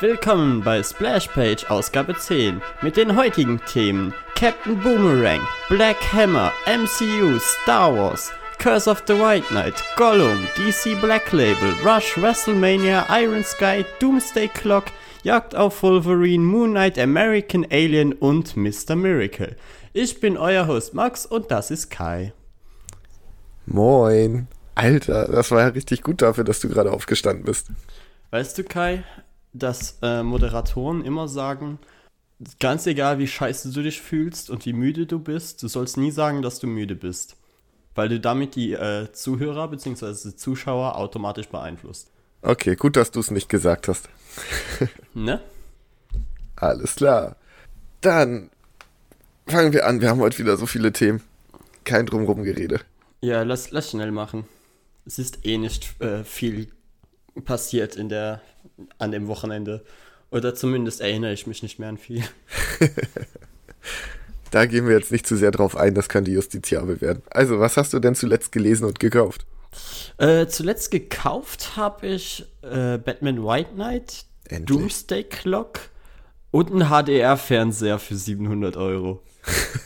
Willkommen bei Splashpage Ausgabe 10 mit den heutigen Themen Captain Boomerang, Black Hammer, MCU, Star Wars, Curse of the White Knight, Gollum, DC Black Label, Rush, WrestleMania, Iron Sky, Doomsday Clock, Jagd auf Wolverine, Moon Knight, American Alien und Mr. Miracle. Ich bin euer Host Max und das ist Kai. Moin. Alter, das war ja richtig gut dafür, dass du gerade aufgestanden bist. Weißt du, Kai, dass äh, Moderatoren immer sagen, ganz egal wie scheiße du dich fühlst und wie müde du bist, du sollst nie sagen, dass du müde bist. Weil du damit die äh, Zuhörer bzw. Zuschauer automatisch beeinflusst. Okay, gut, dass du es nicht gesagt hast. ne? Alles klar. Dann fangen wir an. Wir haben heute wieder so viele Themen. Kein drumrum Gerede. Ja, lass, lass schnell machen. Es ist eh nicht äh, viel passiert in der, an dem Wochenende. Oder zumindest erinnere ich mich nicht mehr an viel. da gehen wir jetzt nicht zu sehr drauf ein, das könnte justiziabel werden. Also, was hast du denn zuletzt gelesen und gekauft? Äh, zuletzt gekauft habe ich äh, Batman White Knight, Endlich. Doomsday Clock und einen HDR-Fernseher für 700 Euro.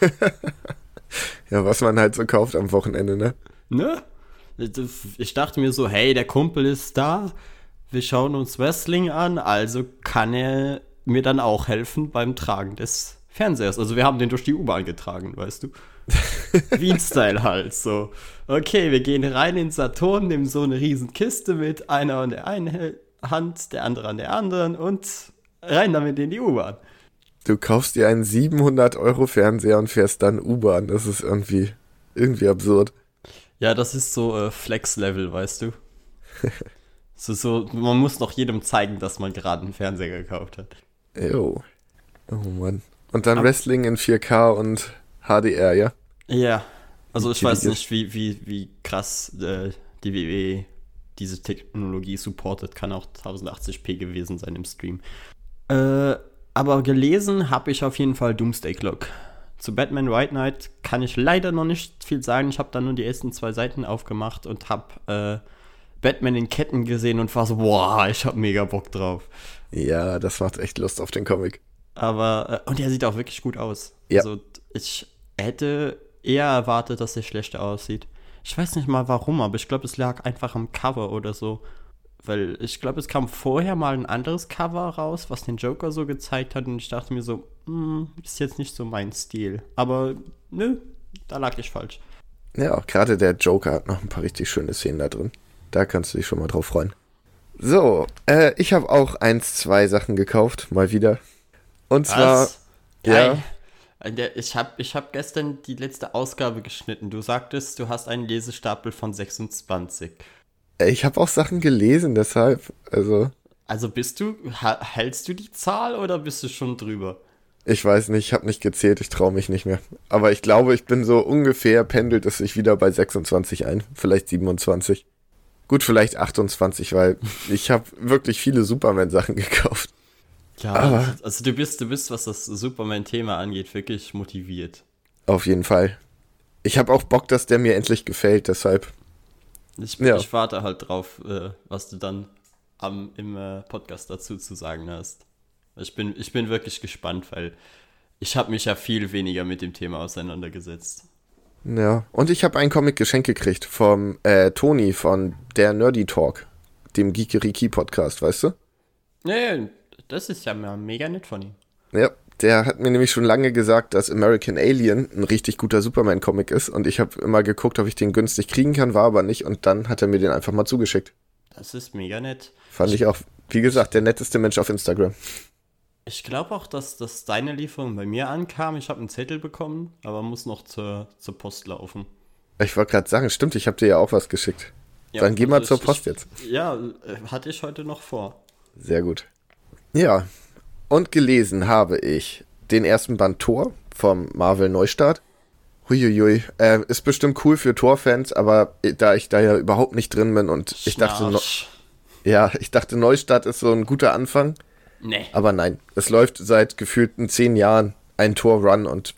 ja, was man halt so kauft am Wochenende, ne? Ne? Ich dachte mir so, hey, der Kumpel ist da, wir schauen uns Wrestling an, also kann er mir dann auch helfen beim Tragen des Fernsehers. Also wir haben den durch die U-Bahn getragen, weißt du? Wie ein Style halt, so. Okay, wir gehen rein in Saturn, nehmen so eine riesen Kiste mit, einer an der einen Hand, der andere an der anderen und rein damit in die U-Bahn. Du kaufst dir einen 700 Euro Fernseher und fährst dann U-Bahn. Das ist irgendwie, irgendwie absurd. Ja, das ist so äh, Flex-Level, weißt du? so, so, man muss noch jedem zeigen, dass man gerade einen Fernseher gekauft hat. Jo. Oh Mann. Und dann Ab Wrestling in 4K und HDR, ja? Ja. Also ich weiß nicht, wie, wie, wie krass äh, die WWE diese Technologie supportet. Kann auch 1080p gewesen sein im Stream. Äh, aber gelesen habe ich auf jeden Fall Doomsday Clock. Zu Batman White Knight kann ich leider noch nicht viel sagen. Ich habe da nur die ersten zwei Seiten aufgemacht und habe äh, Batman in Ketten gesehen und war so, boah, ich habe mega Bock drauf. Ja, das macht echt Lust auf den Comic. Aber, äh, und er sieht auch wirklich gut aus. Ja. Also, ich hätte eher erwartet, dass er schlechter aussieht. Ich weiß nicht mal warum, aber ich glaube, es lag einfach am Cover oder so. Weil ich glaube, es kam vorher mal ein anderes Cover raus, was den Joker so gezeigt hat. Und ich dachte mir so, hm, ist jetzt nicht so mein Stil. Aber nö, da lag ich falsch. Ja, auch gerade der Joker hat noch ein paar richtig schöne Szenen da drin. Da kannst du dich schon mal drauf freuen. So, äh, ich habe auch eins, zwei Sachen gekauft, mal wieder. Und zwar. Ja. Ich habe ich hab gestern die letzte Ausgabe geschnitten. Du sagtest, du hast einen Lesestapel von 26. Ich habe auch Sachen gelesen, deshalb, also. Also bist du, hältst du die Zahl oder bist du schon drüber? Ich weiß nicht, ich habe nicht gezählt, ich traue mich nicht mehr. Aber ich glaube, ich bin so ungefähr, pendelt es sich wieder bei 26 ein, vielleicht 27. Gut, vielleicht 28, weil ich habe wirklich viele Superman-Sachen gekauft. Ja, Aber also du bist, du bist, was das Superman-Thema angeht, wirklich motiviert. Auf jeden Fall. Ich habe auch Bock, dass der mir endlich gefällt, deshalb ich, ja. ich warte halt drauf, äh, was du dann am, im äh, Podcast dazu zu sagen hast. Ich bin, ich bin wirklich gespannt, weil ich habe mich ja viel weniger mit dem Thema auseinandergesetzt. Ja, und ich habe einen Comic geschenkt gekriegt vom äh, Toni von der Nerdy Talk, dem Geekeriki Podcast, weißt du? Ja, das ist ja mega nett von ihm. Ja, der hat mir nämlich schon lange gesagt, dass American Alien ein richtig guter Superman-Comic ist. Und ich habe immer geguckt, ob ich den günstig kriegen kann, war aber nicht. Und dann hat er mir den einfach mal zugeschickt. Das ist mega nett. Fand ich auch, wie gesagt, der netteste Mensch auf Instagram. Ich glaube auch, dass, dass deine Lieferung bei mir ankam. Ich habe einen Zettel bekommen, aber muss noch zur, zur Post laufen. Ich wollte gerade sagen, stimmt, ich habe dir ja auch was geschickt. Ja, dann geh mal also zur Post ich, jetzt. Ja, äh, hatte ich heute noch vor. Sehr gut. Ja, und gelesen habe ich den ersten Band Tor vom Marvel Neustart. Huiuiui. Äh, ist bestimmt cool für Tor-Fans, aber da ich da ja überhaupt nicht drin bin und Schnarch. ich dachte, no ja, ich dachte, Neustart ist so ein guter Anfang. Nee. Aber nein, es läuft seit gefühlten zehn Jahren ein Tor-Run und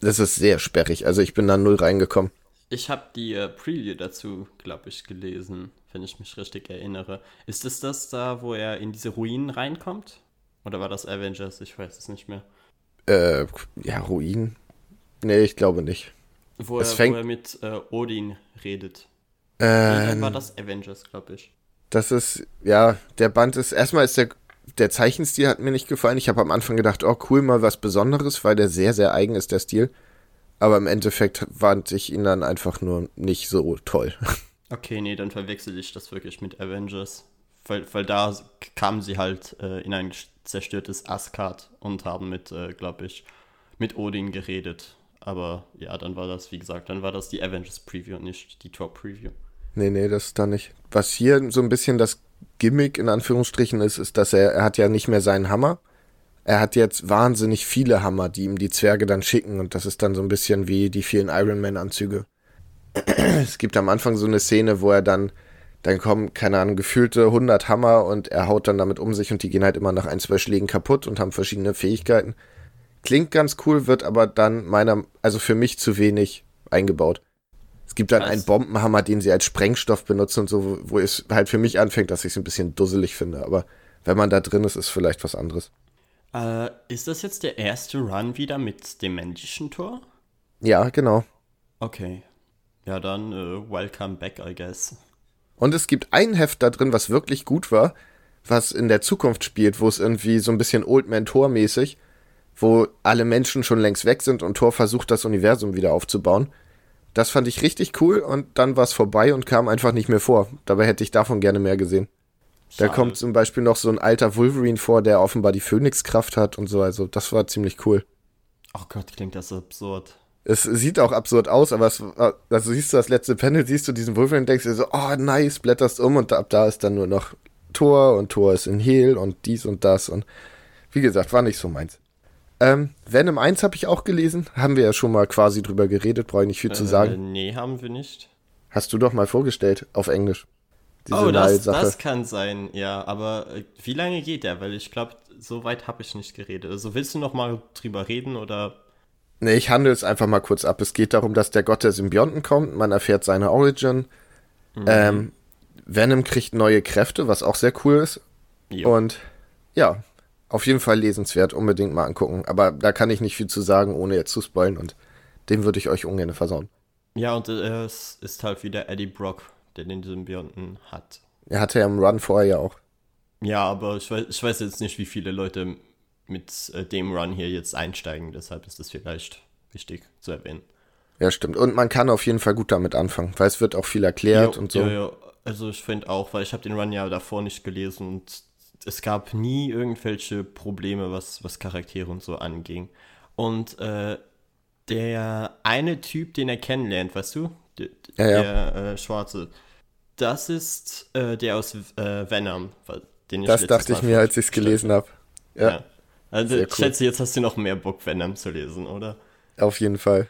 das ist sehr sperrig. Also ich bin da null reingekommen. Ich habe die äh, Preview dazu, glaube ich, gelesen, wenn ich mich richtig erinnere. Ist es das da, wo er in diese Ruinen reinkommt? Oder war das Avengers? Ich weiß es nicht mehr. Äh, ja, Ruin? Nee, ich glaube nicht. Wo, er, fängt, wo er mit äh, Odin redet. Äh, nee, dann war das Avengers, glaube ich. Das ist, ja, der Band ist, erstmal ist der, der Zeichenstil hat mir nicht gefallen. Ich habe am Anfang gedacht, oh cool, mal was Besonderes, weil der sehr, sehr eigen ist, der Stil. Aber im Endeffekt fand ich ihn dann einfach nur nicht so toll. Okay, nee, dann verwechsel ich das wirklich mit Avengers. Weil, weil da kamen sie halt äh, in ein zerstörtes Asgard und haben mit, äh, glaube ich, mit Odin geredet. Aber ja, dann war das, wie gesagt, dann war das die Avengers Preview und nicht die Top Preview. Nee, nee, das ist da nicht. Was hier so ein bisschen das Gimmick in Anführungsstrichen ist, ist, dass er, er hat ja nicht mehr seinen Hammer. Er hat jetzt wahnsinnig viele Hammer, die ihm die Zwerge dann schicken und das ist dann so ein bisschen wie die vielen Iron Man Anzüge. es gibt am Anfang so eine Szene, wo er dann, dann kommen, keine Ahnung, gefühlte 100 Hammer und er haut dann damit um sich und die gehen halt immer nach ein, zwei Schlägen kaputt und haben verschiedene Fähigkeiten. Klingt ganz cool, wird aber dann meiner, also für mich zu wenig eingebaut. Es gibt dann Was? einen Bombenhammer, den sie als Sprengstoff benutzen und so, wo es halt für mich anfängt, dass ich es ein bisschen dusselig finde. Aber wenn man da drin ist, ist vielleicht was anderes. Äh, ist das jetzt der erste Run wieder mit dem männlichen Tor? Ja, genau. Okay. Ja, dann uh, welcome back, I guess. Und es gibt ein Heft da drin, was wirklich gut war, was in der Zukunft spielt, wo es irgendwie so ein bisschen Old Man Tor mäßig wo alle Menschen schon längst weg sind und Thor versucht, das Universum wieder aufzubauen. Das fand ich richtig cool und dann war es vorbei und kam einfach nicht mehr vor. Dabei hätte ich davon gerne mehr gesehen. Schade. Da kommt zum Beispiel noch so ein alter Wolverine vor, der offenbar die Phönixkraft hat und so. Also das war ziemlich cool. Oh Gott, klingt das absurd. Es sieht auch absurd aus, aber es, also siehst du das letzte Panel, siehst du diesen Wolverine und denkst dir so, oh nice, blätterst um und ab da ist dann nur noch Thor und Thor ist in Heal und dies und das und wie gesagt, war nicht so meins. Ähm, Venom 1 habe ich auch gelesen. Haben wir ja schon mal quasi drüber geredet, brauche ich nicht viel äh, zu sagen. Nee, haben wir nicht. Hast du doch mal vorgestellt, auf Englisch. Diese oh, das, das kann sein, ja. Aber äh, wie lange geht der? Weil ich glaube, so weit habe ich nicht geredet. Also willst du noch mal drüber reden oder? Nee, ich handle es einfach mal kurz ab. Es geht darum, dass der Gott der Symbionten kommt. Man erfährt seine Origin. Mhm. Ähm, Venom kriegt neue Kräfte, was auch sehr cool ist. Jo. Und ja, auf jeden Fall lesenswert, unbedingt mal angucken. Aber da kann ich nicht viel zu sagen, ohne jetzt zu spoilen und den würde ich euch ungern versauen. Ja, und äh, es ist halt wieder Eddie Brock, der den Symbionten hat. Er hatte ja im Run vorher ja auch. Ja, aber ich weiß, ich weiß jetzt nicht, wie viele Leute mit äh, dem Run hier jetzt einsteigen, deshalb ist das vielleicht wichtig zu erwähnen. Ja, stimmt. Und man kann auf jeden Fall gut damit anfangen, weil es wird auch viel erklärt jo, und so. Ja, ja. Also ich finde auch, weil ich habe den Run ja davor nicht gelesen und es gab nie irgendwelche Probleme, was, was Charaktere und so anging. Und äh, der eine Typ, den er kennenlernt, weißt du? Der, ja, ja. der äh, Schwarze. Das ist äh, der aus äh, Venom. Den ich das dachte ich mir, als ich es gelesen habe. Ja. ja. Also ich cool. schätze, jetzt hast du noch mehr Bock, Venom zu lesen, oder? Auf jeden Fall.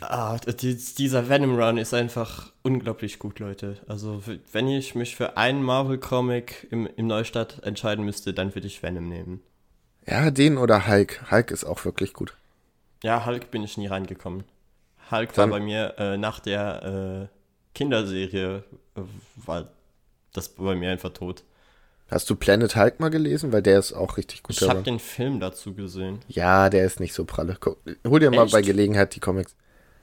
Ah, dieser Venom Run ist einfach unglaublich gut, Leute. Also, wenn ich mich für einen Marvel-Comic im, im Neustart entscheiden müsste, dann würde ich Venom nehmen. Ja, den oder Hulk. Hulk ist auch wirklich gut. Ja, Hulk bin ich nie reingekommen. Hulk dann, war bei mir äh, nach der äh, Kinderserie, äh, war das bei mir einfach tot. Hast du Planet Hulk mal gelesen? Weil der ist auch richtig gut. Ich habe den Film dazu gesehen. Ja, der ist nicht so pralle. Hol dir Echt? mal bei Gelegenheit die Comics.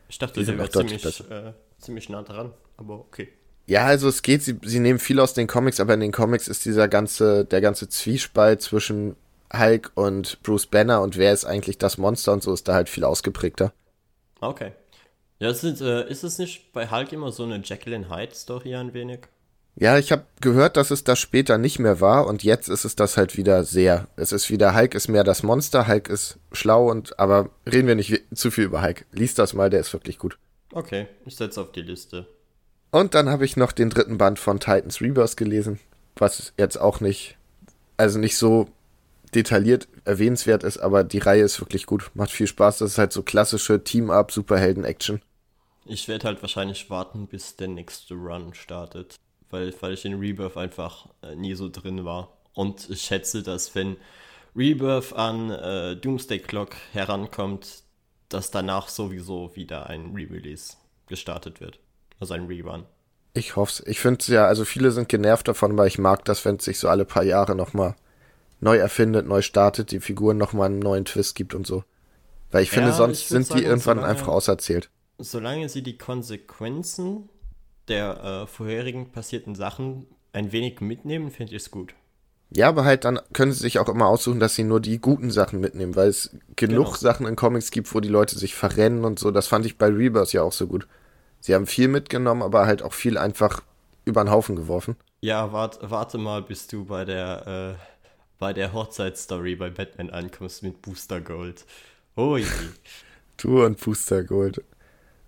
Ich dachte, die sind auch ziemlich, äh, ziemlich nah dran, aber okay. Ja, also es geht, sie, sie nehmen viel aus den Comics, aber in den Comics ist dieser ganze, der ganze Zwiespalt zwischen Hulk und Bruce Banner und wer ist eigentlich das Monster und so ist da halt viel ausgeprägter. Okay. Ja, ist, äh, ist es nicht bei Hulk immer so eine Jekyll and Hyde Story ein wenig? Ja, ich habe gehört, dass es das später nicht mehr war und jetzt ist es das halt wieder sehr. Es ist wieder, Hulk ist mehr das Monster, Hulk ist schlau und, aber reden wir nicht zu viel über Hulk. Lies das mal, der ist wirklich gut. Okay, ich setze auf die Liste. Und dann habe ich noch den dritten Band von Titans Rebirth gelesen, was jetzt auch nicht, also nicht so detailliert erwähnenswert ist, aber die Reihe ist wirklich gut, macht viel Spaß. Das ist halt so klassische Team-Up-Superhelden-Action. Ich werde halt wahrscheinlich warten, bis der nächste Run startet weil, weil ich in Rebirth einfach äh, nie so drin war. Und ich schätze, dass wenn Rebirth an äh, Doomsday Clock herankommt, dass danach sowieso wieder ein Re-Release gestartet wird. Also ein Rerun. Ich hoffe es. Ich finde es ja, also viele sind genervt davon, weil ich mag das, wenn es sich so alle paar Jahre nochmal neu erfindet, neu startet, die Figuren nochmal einen neuen Twist gibt und so. Weil ich finde, Ja, sonst ich sind würd die sagen, irgendwann solange- einfach auserzählt. Solange sie die Konsequenzen der äh, vorherigen passierten Sachen ein wenig mitnehmen, finde ich es gut. Ja, aber halt dann können sie sich auch immer aussuchen, dass sie nur die guten Sachen mitnehmen, weil es genug Genau. Sachen in Comics gibt, wo die Leute sich verrennen und so. Das fand ich bei Rebirth ja auch so gut. Sie haben viel mitgenommen, aber halt auch viel einfach über den Haufen geworfen. Ja, wart, warte mal, bis du bei der, äh, bei der Hochzeitsstory bei Batman ankommst mit Booster Gold. Oh je. Du und Booster Gold.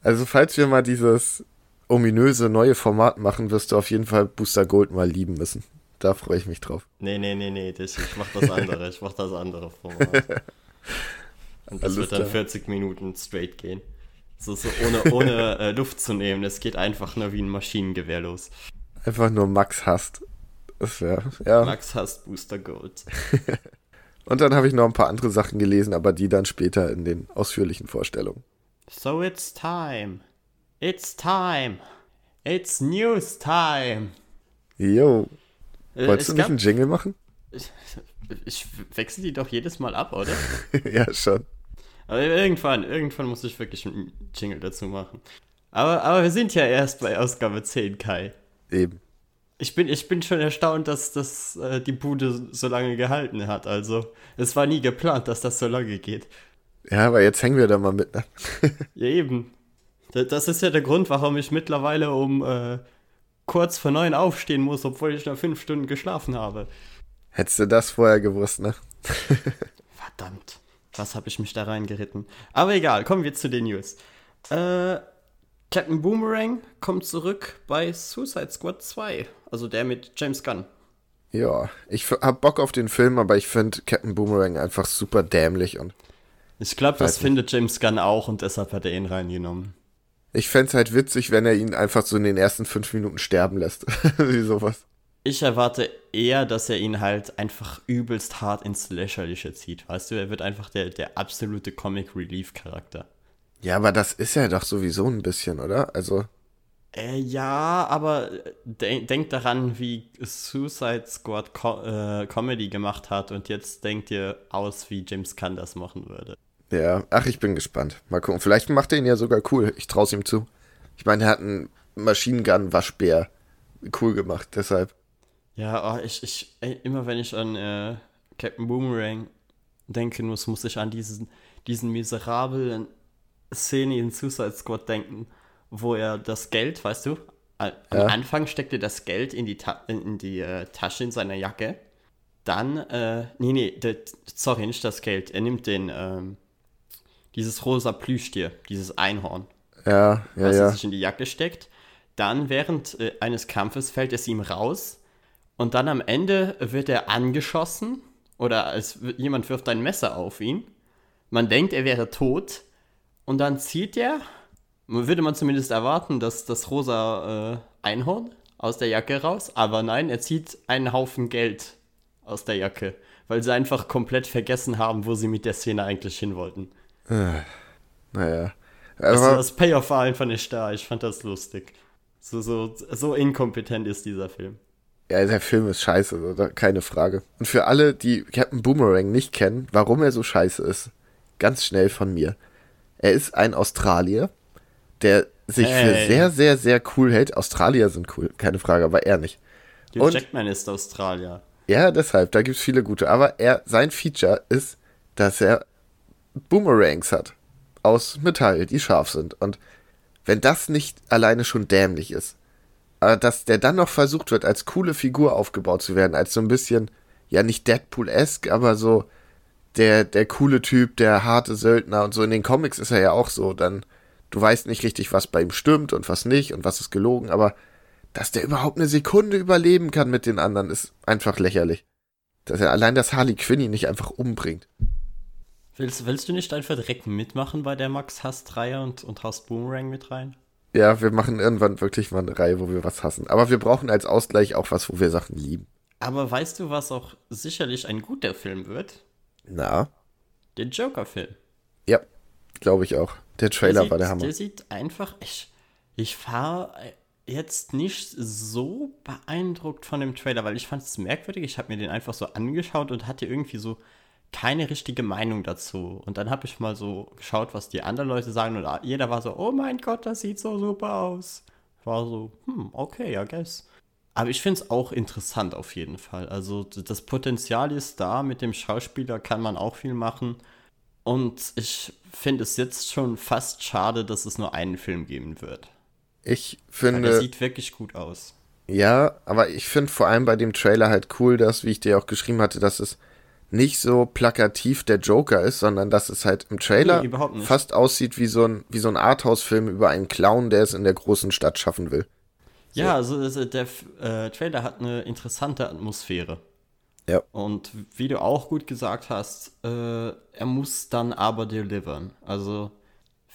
Also, falls wir mal dieses ominöse neue Format machen, wirst du auf jeden Fall Booster Gold mal lieben müssen. Da freue ich mich drauf. Nee, nee, nee, nee, ich mach das andere, ich mach das andere Format. Und das Alles wird dann klar. 40 Minuten straight gehen. So, so ohne, ohne äh, Luft zu nehmen, das geht einfach nur wie ein Maschinengewehr los. Einfach nur Max hasst. Das wäre, ja. Max hasst Booster Gold. Und dann habe ich noch ein paar andere Sachen gelesen, aber die dann später in den ausführlichen Vorstellungen. So it's time. It's time. It's news time. Jo. Äh, Wolltest es du nicht gab- einen Jingle machen? Ich, ich wechsle die doch jedes Mal ab, oder? ja, schon. Aber irgendwann, irgendwann muss ich wirklich einen Jingle dazu machen. Aber, aber wir sind ja erst bei Ausgabe 10, Kai. Eben. Ich bin, ich bin schon erstaunt, dass das äh, die Bude so lange gehalten hat. Also, es war nie geplant, dass das so lange geht. Ja, aber jetzt hängen wir da mal mit. Ne? Ja, eben. Da- Das ist ja der Grund, warum ich mittlerweile um äh, kurz vor neun aufstehen muss, obwohl ich noch fünf Stunden geschlafen habe. Hättest du das vorher gewusst, ne? Verdammt. Was habe ich mich da reingeritten? Aber egal, kommen wir zu den News. Äh, Captain Boomerang kommt zurück bei Suicide Squad 2. Also der mit James Gunn. Ja, ich hab Bock auf den Film, aber ich finde Captain Boomerang einfach super dämlich und Ich glaube, das findet James Gunn auch und deshalb hat er ihn reingenommen. Ich fänd's halt witzig, wenn er ihn einfach so in den ersten fünf Minuten sterben lässt. Wie sowas. Ich erwarte eher, dass er ihn halt einfach übelst hart ins Lächerliche zieht. Weißt du, er wird einfach der, der absolute Comic Relief Charakter. Ja, aber das ist ja doch sowieso ein bisschen, oder? Also, Äh, ja, aber de denk daran, wie Suicide Squad Co äh, Comedy gemacht hat und jetzt denkt ihr aus, wie James Gunn das machen würde. Ja, ach, ich bin gespannt. Mal gucken. Vielleicht macht er ihn ja sogar cool. Ich trau's ihm zu. Ich meine, er hat einen Machine Gun Waschbär cool gemacht, deshalb. Ja, oh, ich, ich, ey, immer wenn ich an äh, Captain Boomerang denken muss, muss ich an diesen, diesen miserablen Szene in Suicide Squad denken, wo er das Geld, weißt du, am Ja. Anfang steckt er das Geld in die, Ta in, die äh, Tasche in seiner Jacke. Dann, äh, nee, nee, der, sorry, nicht das Geld. Er nimmt den, ähm, dieses rosa Plüschtier, dieses Einhorn Ja, ja, was er ja. sich in die Jacke steckt. Dann während äh, eines Kampfes fällt es ihm raus und dann am Ende wird er angeschossen oder es, jemand wirft ein Messer auf ihn. Man denkt, er wäre tot und dann zieht er, würde man zumindest erwarten, dass das rosa äh, Einhorn aus der Jacke raus, aber nein, er zieht einen Haufen Geld aus der Jacke, weil sie einfach komplett vergessen haben, wo sie mit der Szene eigentlich hin wollten. Naja. Also das Payoff war einfach nicht da. Ich fand das lustig. So, so, so inkompetent ist dieser Film. ja, der Film ist scheiße, oder? keine Frage. Und für alle, die Captain Boomerang nicht kennen, warum er so scheiße ist, ganz schnell von mir. Er ist ein Australier, der sich für Hey. sehr, sehr, sehr cool hält. Australier sind cool, keine Frage, aber er nicht. Hugh Und- Jackman ist Australier. Ja, deshalb, da gibt's viele gute. Aber er, sein Feature ist, dass er Boomerangs hat. Aus Metall, die scharf sind. Und wenn das nicht alleine schon dämlich ist, aber dass der dann noch versucht wird, als coole Figur aufgebaut zu werden, als so ein bisschen, ja nicht Deadpool-esque, aber so der, der coole Typ, der harte Söldner und so in den Comics ist er ja auch so, dann, du weißt nicht richtig, was bei ihm stimmt und was nicht und was ist gelogen, aber dass der überhaupt eine Sekunde überleben kann mit den anderen, ist einfach lächerlich. Dass er allein das Harley Quinn ihn nicht einfach umbringt. Willst, willst du nicht einfach direkt mitmachen bei der Max Hass-Reihe und, und haust Boomerang mit rein? Ja, wir machen irgendwann wirklich mal eine Reihe, wo wir was hassen. Aber wir brauchen als Ausgleich auch was, wo wir Sachen lieben. Aber weißt du, was auch sicherlich ein guter Film wird? Na, Der Joker-Film. ja, glaube ich auch. Der Trailer sieht, war der Hammer. Der sieht einfach. Ich, ich fahre jetzt nicht so beeindruckt von dem Trailer, weil ich fand es merkwürdig. Ich habe mir den einfach so angeschaut und hatte irgendwie so keine richtige Meinung dazu. Und dann habe ich mal so geschaut, was die anderen Leute sagen und jeder war so, oh mein Gott, das sieht so super aus. Ich war so, hm, okay, I guess. Aber ich finde es auch interessant auf jeden Fall. Also das Potenzial ist da, mit dem Schauspieler kann man auch viel machen. Und ich finde es jetzt schon fast schade, dass es nur einen Film geben wird. Ich finde. Weil der sieht wirklich gut aus. Ja, aber ich finde vor allem bei dem Trailer halt cool, dass, wie ich dir auch geschrieben hatte, dass es nicht so plakativ der Joker ist, sondern dass es halt im Trailer nee, fast aussieht wie so ein, wie so ein Arthouse-Film über einen Clown, der es in der großen Stadt schaffen will. So. Ja, also, also der äh, Trailer hat eine interessante Atmosphäre. Ja. Und wie du auch gut gesagt hast, äh, er muss dann aber delivern. Also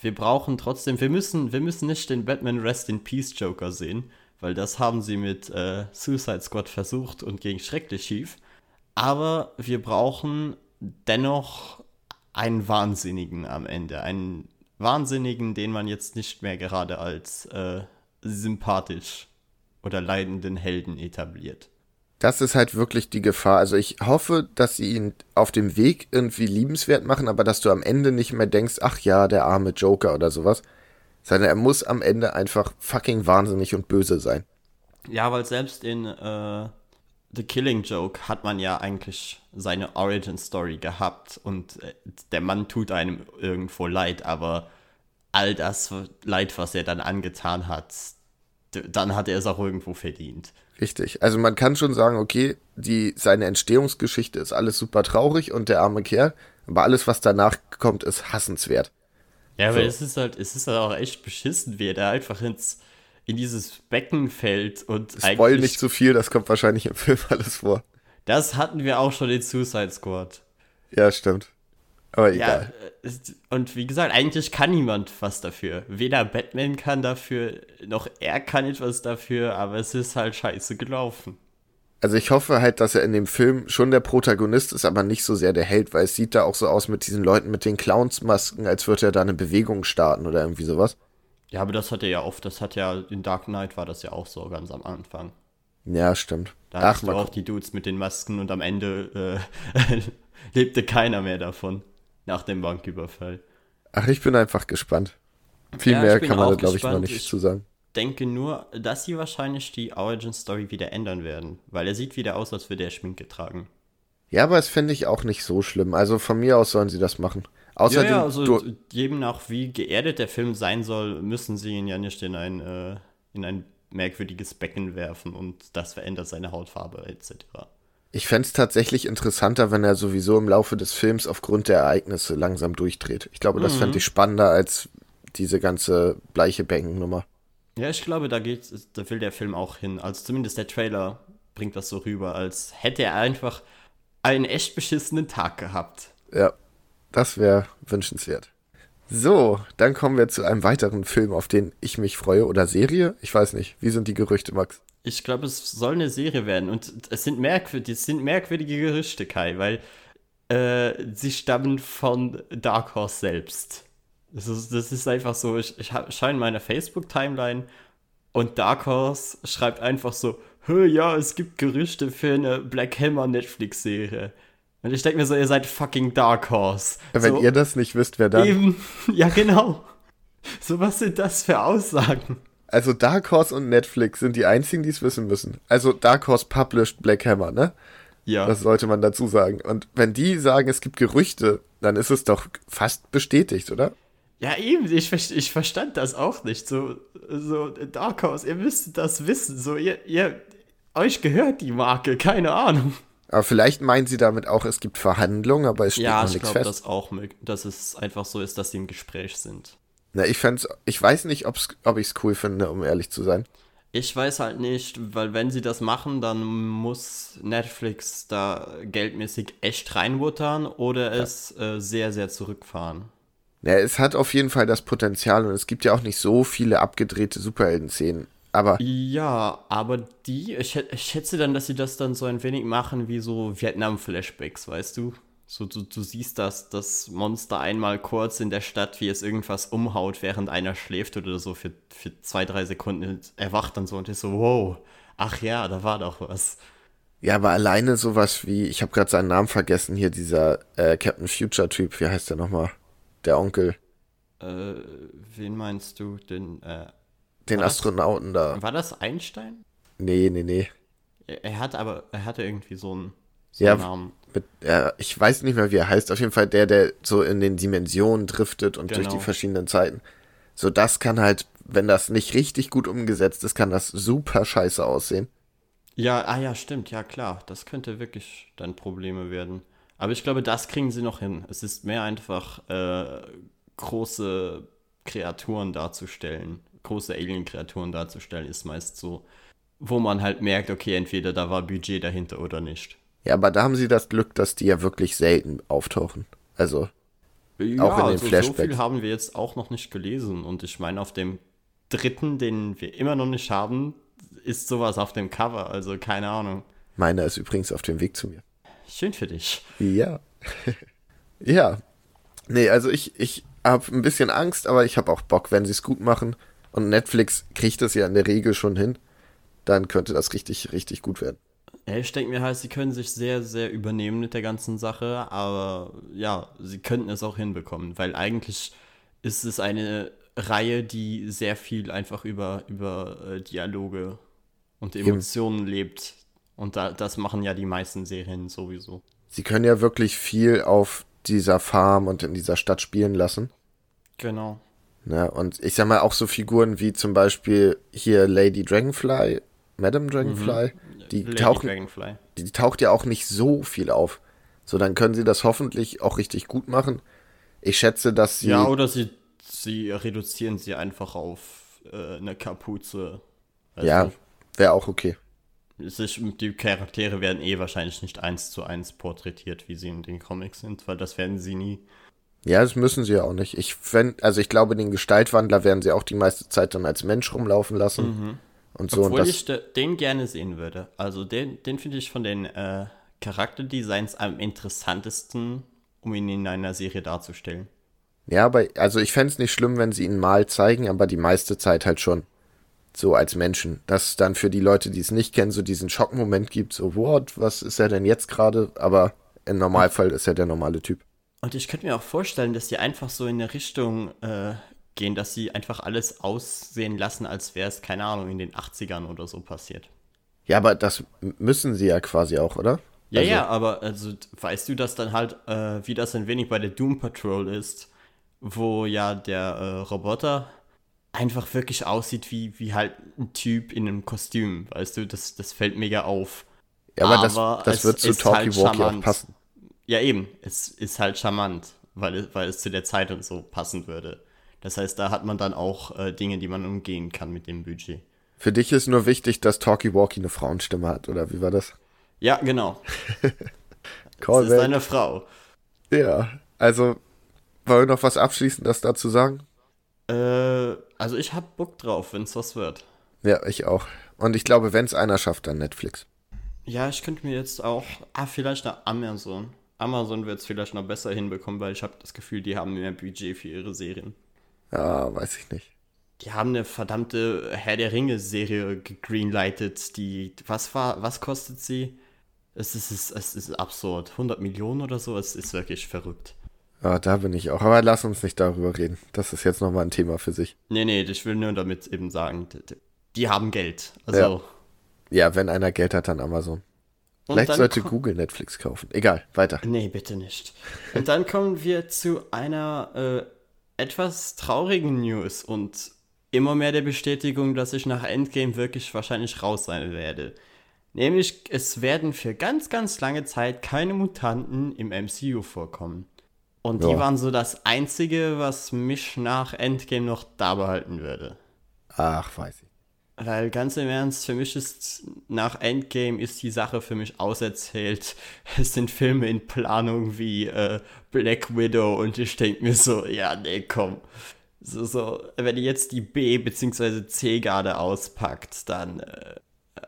wir brauchen trotzdem, wir müssen, wir müssen nicht den Batman Rest in Peace Joker sehen, weil das haben sie mit äh, Suicide Squad versucht und ging schrecklich schief. Aber wir brauchen dennoch einen Wahnsinnigen am Ende. Einen Wahnsinnigen, den man jetzt nicht mehr gerade als äh, sympathisch oder leidenden Helden etabliert. Das ist halt wirklich die Gefahr. Also ich hoffe, dass sie ihn auf dem Weg irgendwie liebenswert machen, aber dass du am Ende nicht mehr denkst, ach ja, der arme Joker oder sowas. Sondern er muss am Ende einfach fucking wahnsinnig und böse sein. Ja, weil selbst in äh, The Killing Joke hat man ja eigentlich seine Origin Story gehabt und äh, der Mann tut einem irgendwo leid, aber all das Leid, was er dann angetan hat, dann hat er es auch irgendwo verdient. Richtig. Also man kann schon sagen, okay, die, seine Entstehungsgeschichte ist alles super traurig und der arme Kerl, aber alles, was danach kommt, ist hassenswert. Ja, aber so. es ist halt, es ist halt auch echt beschissen, wie er da einfach ins, in dieses Becken fällt und Spoil nicht zu viel, das kommt wahrscheinlich im Film alles vor. Das hatten wir auch schon in Suicide Squad. Ja, stimmt. Aber egal. Ja, und wie gesagt, eigentlich kann niemand was dafür. Weder Batman kann dafür, noch er kann etwas dafür, aber es ist halt scheiße gelaufen. Also ich hoffe halt, dass er in dem Film schon der Protagonist ist, aber nicht so sehr der Held, weil es sieht da auch so aus mit diesen Leuten mit den Clownsmasken, als würde er da eine Bewegung starten oder irgendwie sowas. Ja, aber das hat er ja oft, das hat ja, in Dark Knight war das ja auch so ganz am Anfang. Ja, stimmt. Da Ach, du auch die Dudes mit den Masken und am Ende äh, lebte keiner mehr davon nach dem Banküberfall. Ach, ich bin einfach gespannt. Viel ja, mehr kann man da, glaube ich, noch nicht ich zu sagen. Ich denke nur, dass sie wahrscheinlich die Origin-Story wieder ändern werden, weil er sieht wieder aus, als würde er Schminke tragen. Ja, aber das fände ich auch nicht so schlimm. Also von mir aus sollen sie das machen. Außerdem, ja, ja, also jedem nach wie geerdet der Film sein soll, müssen sie ihn ja nicht in ein, äh, in ein merkwürdiges Becken werfen und das verändert seine Hautfarbe etc. Ich fände es tatsächlich interessanter, wenn er sowieso im Laufe des Films aufgrund der Ereignisse langsam durchdreht. Ich glaube, das mhm. fände ich spannender als diese ganze bleiche Becken-Nummer. Ja, ich glaube, da geht, da will der Film auch hin. Also zumindest der Trailer bringt das so rüber, als hätte er einfach einen echt beschissenen Tag gehabt. Ja, das wäre wünschenswert. So, dann kommen wir zu einem weiteren Film, auf den ich mich freue. Oder Serie? Ich weiß nicht. Wie sind die Gerüchte, Max? Ich glaube, es soll eine Serie werden. Und es sind, merkwürdig, es sind merkwürdige Gerüchte, Kai, weil äh, sie stammen von Dark Horse selbst. Das ist, das ist einfach so, ich, ich schaue in meiner Facebook-Timeline und Dark Horse schreibt einfach so, ja, es gibt Gerüchte für eine Black Hammer Netflix-Serie. Und ich denke mir so, ihr seid fucking Dark Horse. Wenn so, ihr das nicht wisst, wer dann? Eben, ja genau. So, was sind das für Aussagen? Also Dark Horse und Netflix sind die einzigen, die es wissen müssen. Also Dark Horse published Black Hammer, ne? Ja. Das sollte man dazu sagen. Und wenn die sagen, es gibt Gerüchte, dann ist es doch fast bestätigt, oder? Ja, eben, ich, ich verstand das auch nicht. So, so Dark Horse, ihr müsst das wissen. So, ihr, ihr, euch gehört die Marke, keine Ahnung. Aber vielleicht meinen sie damit auch, es gibt Verhandlungen, aber es steht ja, noch nichts fest. Ja, ich glaube das auch, dass es einfach so ist, dass sie im Gespräch sind. Na, ich fänd's, ich weiß nicht, ob's, ob ich's cool finde, um ehrlich zu sein. Ich weiß halt nicht, weil wenn sie das machen, dann muss Netflix da geldmäßig echt reinbuttern oder ja. es äh, sehr, sehr zurückfahren. Ja, es hat auf jeden Fall das Potenzial und es gibt ja auch nicht so viele abgedrehte Superhelden-Szenen. Aber ja, aber die, ich, ich schätze dann, dass sie das dann so ein wenig machen wie so Vietnam-Flashbacks, weißt du? So, du, du siehst das, das Monster einmal kurz in der Stadt, wie es irgendwas umhaut, während einer schläft oder so für, für zwei, drei Sekunden. Erwacht dann so und ist so, wow, ach ja, da war doch was. Ja, aber alleine sowas wie, ich habe gerade seinen Namen vergessen, hier dieser äh, Captain Future-Typ, wie heißt der nochmal? Der Onkel. Äh, wen meinst du? Den, äh, Den war Astronauten das, da. War das Einstein? Nee, nee, nee. Er, er hat aber, er hatte irgendwie so einen, so Ja, einen Namen. Mit, äh, ich weiß nicht mehr, wie er heißt. Auf jeden Fall der, der so in den Dimensionen driftet und durch Genau. die verschiedenen Zeiten. So, das kann halt, wenn das nicht richtig gut umgesetzt ist, kann das super scheiße aussehen. Ja, ah ja, stimmt, ja klar. Das könnte wirklich dann Probleme werden. Aber ich glaube, das kriegen sie noch hin. Es ist mehr einfach äh, große Kreaturen darzustellen. Große Alien-Kreaturen darzustellen, ist meist so, wo man halt merkt, okay, entweder da war Budget dahinter oder nicht. Ja, aber da haben sie das Glück, dass die ja wirklich selten auftauchen. Also, Ja, Auch in den also so Flashbacks. viel haben wir jetzt auch noch nicht gelesen. Und ich meine, auf dem dritten, den wir immer noch nicht haben, ist sowas auf dem Cover. Also keine Ahnung. meiner ist übrigens auf dem Weg zu mir. Schön für dich. Ja. ja. Nee, also ich, ich habe ein bisschen Angst, aber ich habe auch Bock, wenn sie es gut machen. Und Netflix kriegt es ja in der Regel schon hin. Dann könnte das richtig, richtig gut werden. Ich denke mir halt, sie können sich sehr, sehr übernehmen mit der ganzen Sache, aber ja, sie könnten es auch hinbekommen, weil eigentlich ist es eine Reihe, die sehr viel einfach über, über äh, Dialoge und Emotionen lebt. Und da, das machen ja die meisten Serien sowieso. Sie können ja wirklich viel auf dieser Farm und in dieser Stadt spielen lassen. Genau. Ne? Und ich sag mal auch so Figuren wie zum Beispiel hier Lady Dragonfly, Madame Dragonfly, die Lady tauchen, Dragonfly. die taucht ja auch nicht so viel auf. So, dann können sie das hoffentlich auch richtig gut machen. Ich schätze, dass sie. Ja, oder sie, sie reduzieren sie einfach auf äh, eine Kapuze. Weißt ja, wäre auch okay. Es ist, die Charaktere werden eh wahrscheinlich nicht eins zu eins porträtiert, wie sie in den Comics sind, weil das werden sie nie. Ja, das müssen sie ja auch nicht. Ich fänd, also ich glaube, den Gestaltwandler werden sie auch die meiste Zeit dann als Mensch rumlaufen lassen. Und so. Mhm. Obwohl und ich de- den gerne sehen würde. Also den, den finde ich von den äh, Charakterdesigns am interessantesten, um ihn in einer Serie darzustellen. ja, aber also ich fänd's nicht schlimm, wenn sie ihn mal zeigen, aber die meiste Zeit halt schon. So als Menschen. Dass es dann für die Leute, die es nicht kennen, so diesen Schockmoment gibt, so, what, was ist er denn jetzt gerade? Aber im Normalfall ist er der normale Typ. Und ich könnte mir auch vorstellen, dass die einfach so in eine Richtung äh, gehen, dass sie einfach alles aussehen lassen, als wäre es, keine Ahnung, in den 80ern oder so passiert. Ja, aber das müssen sie ja quasi auch, oder? Ja, Also- ja, aber also weißt du, dass dann halt, äh, wie das ein wenig bei der Doom Patrol ist, wo ja der äh, Roboter einfach wirklich aussieht wie, wie halt ein Typ in einem Kostüm, weißt du, das, das fällt mega auf. Ja, aber, Aber das, das wird zu Talkie halt Walkie auch passen. Ja, eben, es ist halt charmant, weil es, weil es zu der Zeit und so passen würde. Das heißt, da hat man dann auch äh, Dinge, die man umgehen kann mit dem Budget. Für dich ist nur wichtig, dass Talkie Walkie eine Frauenstimme hat, oder wie war das? Ja, genau. Das Callback. ist eine Frau. Ja, also wollen wir noch was Abschließendes dazu sagen? Äh, also ich hab Bock drauf, wenn es was wird. Ja, ich auch. Und ich glaube, wenn es einer schafft, dann Netflix. Ja, ich könnte mir jetzt auch. Ah, vielleicht nach Amazon. Amazon wird es vielleicht noch besser hinbekommen, weil ich habe das Gefühl, die haben mehr Budget für ihre Serien. Ja, weiß ich nicht. Die haben eine verdammte Herr der Ringe-Serie gegreenlightet, die. Was war. Was kostet sie? Es ist, es ist, es ist absurd. 100 Millionen oder so, es ist wirklich verrückt. Ja, da bin ich auch. Aber lass uns nicht darüber reden. Das ist jetzt nochmal ein Thema für sich. Nee, nee, ich will nur damit eben sagen, die haben Geld. Also. Ja. Ja, wenn einer Geld hat, dann Amazon. Vielleicht sollte Google Netflix kaufen. Egal, weiter. Nee, bitte nicht. Und dann kommen wir zu einer äh, etwas traurigen News und immer mehr der Bestätigung, dass ich nach Endgame wirklich wahrscheinlich raus sein werde. Nämlich, es werden für ganz, ganz lange Zeit keine Mutanten im MCU vorkommen. Und die Ja. waren so das Einzige, was mich nach Endgame noch da behalten würde. Ach, weiß ich. Weil ganz im Ernst, für mich ist nach Endgame ist die Sache für mich auserzählt. Es sind Filme in Planung wie äh, Black Widow und ich denke mir so, ja, nee, komm. So, so, wenn ihr jetzt die B- bzw. C-Garde auspackt, dann äh,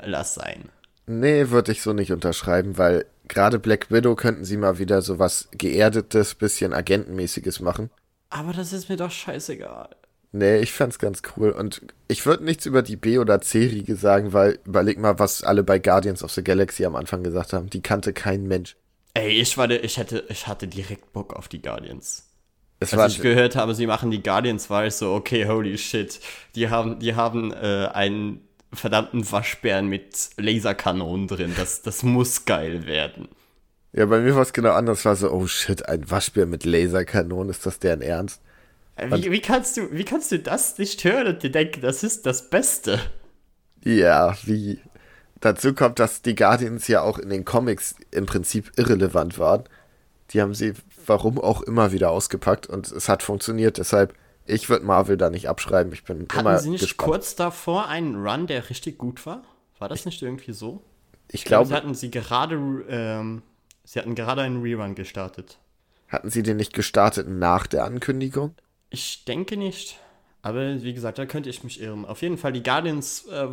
lass sein. Nee, würde ich so nicht unterschreiben, weil gerade Black Widow könnten sie mal wieder so was geerdetes, bisschen agentenmäßiges machen. Aber das ist mir doch scheißegal. Nee, ich fand's ganz cool. Und ich würde nichts über die B- oder C-Riege sagen, weil überleg mal, was alle bei Guardians of the Galaxy am Anfang gesagt haben. Die kannte kein Mensch. Ey, ich war ich hätte, ich hatte direkt Bock auf die Guardians. Es Als ich gehört habe, sie machen die Guardians, war ich so, okay, holy shit. Die haben, die haben äh, einen verdammten Waschbären mit Laserkanonen drin. Das, das muss geil werden. ja, bei mir war es genau anders. War so, oh shit, ein Waschbär mit Laserkanonen, ist das deren Ernst? Wie, wie, kannst du, wie kannst du das nicht hören und dir denken, das ist das Beste? Ja, wie. Dazu kommt, dass die Guardians ja auch in den Comics im Prinzip irrelevant waren. Die haben sie, warum auch immer, wieder ausgepackt und es hat funktioniert. Deshalb, ich würde Marvel da nicht abschreiben. Ich bin immer Hatten sie nicht gespannt. kurz davor einen Run, der richtig gut war? War das nicht irgendwie so? ich glaube, glaube, sie hatten sie gerade, ähm, sie hatten gerade einen Rerun gestartet. hatten sie den nicht gestartet nach der Ankündigung? Ich denke nicht. Aber wie gesagt, da könnte ich mich irren. Auf jeden Fall, die Guardians äh,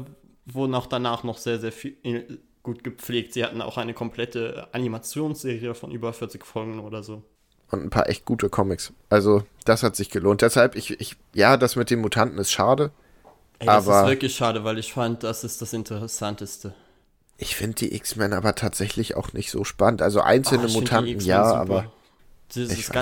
wurden auch danach noch sehr, sehr viel, äh, gut gepflegt. Sie hatten auch eine komplette Animationsserie von über 40 Folgen oder so. Und ein paar echt gute Comics. Also, das hat sich gelohnt. Deshalb, ich, ich, ja, das mit den Mutanten ist schade. Ey, das Aber- ist wirklich schade, weil ich fand, das ist das Interessanteste. Ich finde die X-Men aber tatsächlich auch nicht so spannend. Also einzelne find die Mutanten, ja, super. aber Dieses Ich weiß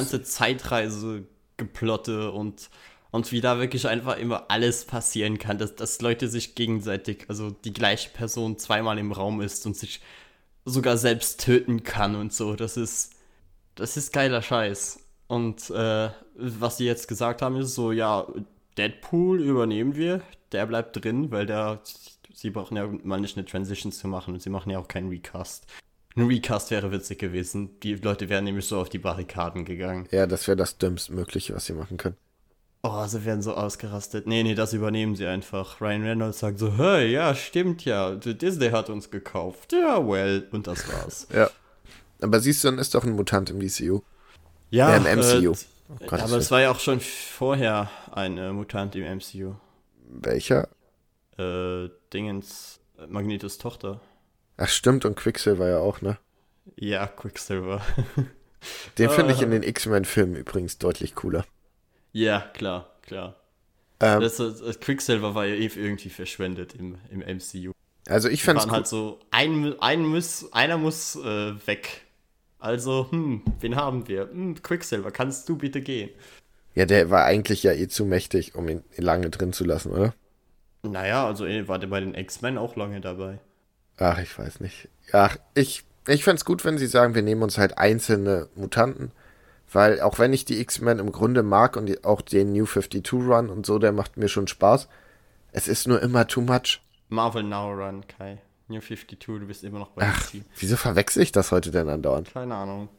Zeitreise-Geplotte und, und wie da wirklich einfach immer alles passieren kann, dass, dass Leute sich gegenseitig, also die gleiche Person zweimal im Raum ist und sich sogar selbst töten kann und so. Das ist, das ist geiler Scheiß. Und äh, was die jetzt gesagt haben, ist so, ja, Deadpool übernehmen wir, der bleibt drin, weil der, sie brauchen ja mal nicht eine Transition zu machen und sie machen ja auch keinen Recast. Ein Recast wäre witzig gewesen. Die Leute wären nämlich so auf die Barrikaden gegangen. ja, das wäre das Dümmstmögliche, was sie machen können. Oh, sie werden so ausgerastet. Nee, nee, das übernehmen sie einfach. Ryan Reynolds sagt so, hey, ja, stimmt ja, Disney hat uns gekauft. Ja, well, und das war's. Ja. Aber siehst du, dann ist doch ein Mutant im DCU. Ja, Ja, im MCU. Äh, Oh Gottes aber es war ja auch schon vorher ein äh, Mutant im MCU. Welcher? Äh, Dingens, äh, Magnetos Tochter. Ach, stimmt, und Quicksilver ja auch, ne? Ja, Quicksilver. Den finde ich in Ah. den X-Men-Filmen übrigens deutlich cooler. ja, klar, klar. Ähm, Das, das Quicksilver war ja eh irgendwie verschwendet im, im MCU. also ich waren es halt so, ein, ein muss, einer muss äh, weg. Also, hm, wen haben wir? Hm, Quicksilver, kannst du bitte gehen? Ja, der war eigentlich ja eh zu mächtig, um ihn lange drin zu lassen, oder? Naja, also eh, war der bei den X-Men auch lange dabei. Ach, ich weiß nicht. Ach, ich, ich fände es gut, wenn sie sagen, wir nehmen uns halt einzelne Mutanten. Weil auch wenn ich die X-Men im Grunde mag und die, auch den New 52 Run und so, der macht mir schon Spaß. Es ist nur immer too much. Marvel Now Run, Kai. New 52, du bist immer noch bei Ach, DC. wieso verwechsel ich das heute denn andauernd? Keine Ahnung.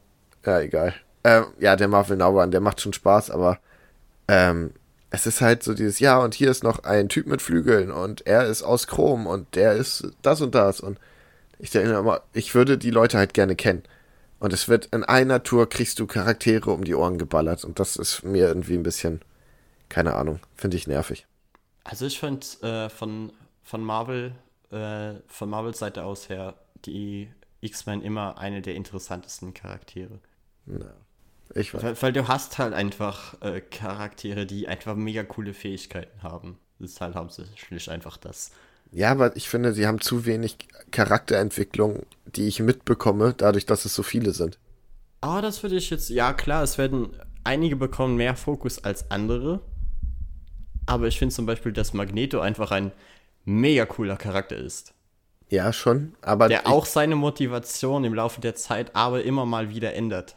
Ja, egal. Ähm, ja, der Marvel Now Run, der macht schon Spaß, aber ähm, es ist halt so dieses, ja, und hier ist noch ein Typ mit Flügeln und er ist aus Chrom und der ist das und das und ich denke immer, ich würde die Leute halt gerne kennen. Und es wird in einer Tour kriegst du Charaktere um die Ohren geballert und das ist mir irgendwie ein bisschen, keine Ahnung, finde ich nervig. Also ich finde äh, von, von Marvel, äh, von Marvels Seite aus her, die X-Men immer eine der interessantesten Charaktere. Ich weiß. Weil, weil du hast halt einfach äh, Charaktere, die einfach mega coole Fähigkeiten haben. Das ist halt hauptsächlich einfach das. Ja, aber ich finde, sie haben zu wenig Charakterentwicklung, die ich mitbekomme, dadurch, dass es so viele sind. Aber das würde ich jetzt, ja klar, es werden, einige bekommen mehr Fokus als andere. Aber ich finde zum Beispiel, dass Magneto einfach ein mega cooler Charakter ist. Ja, schon, aber Der auch seine Motivation im Laufe der Zeit aber immer mal wieder ändert.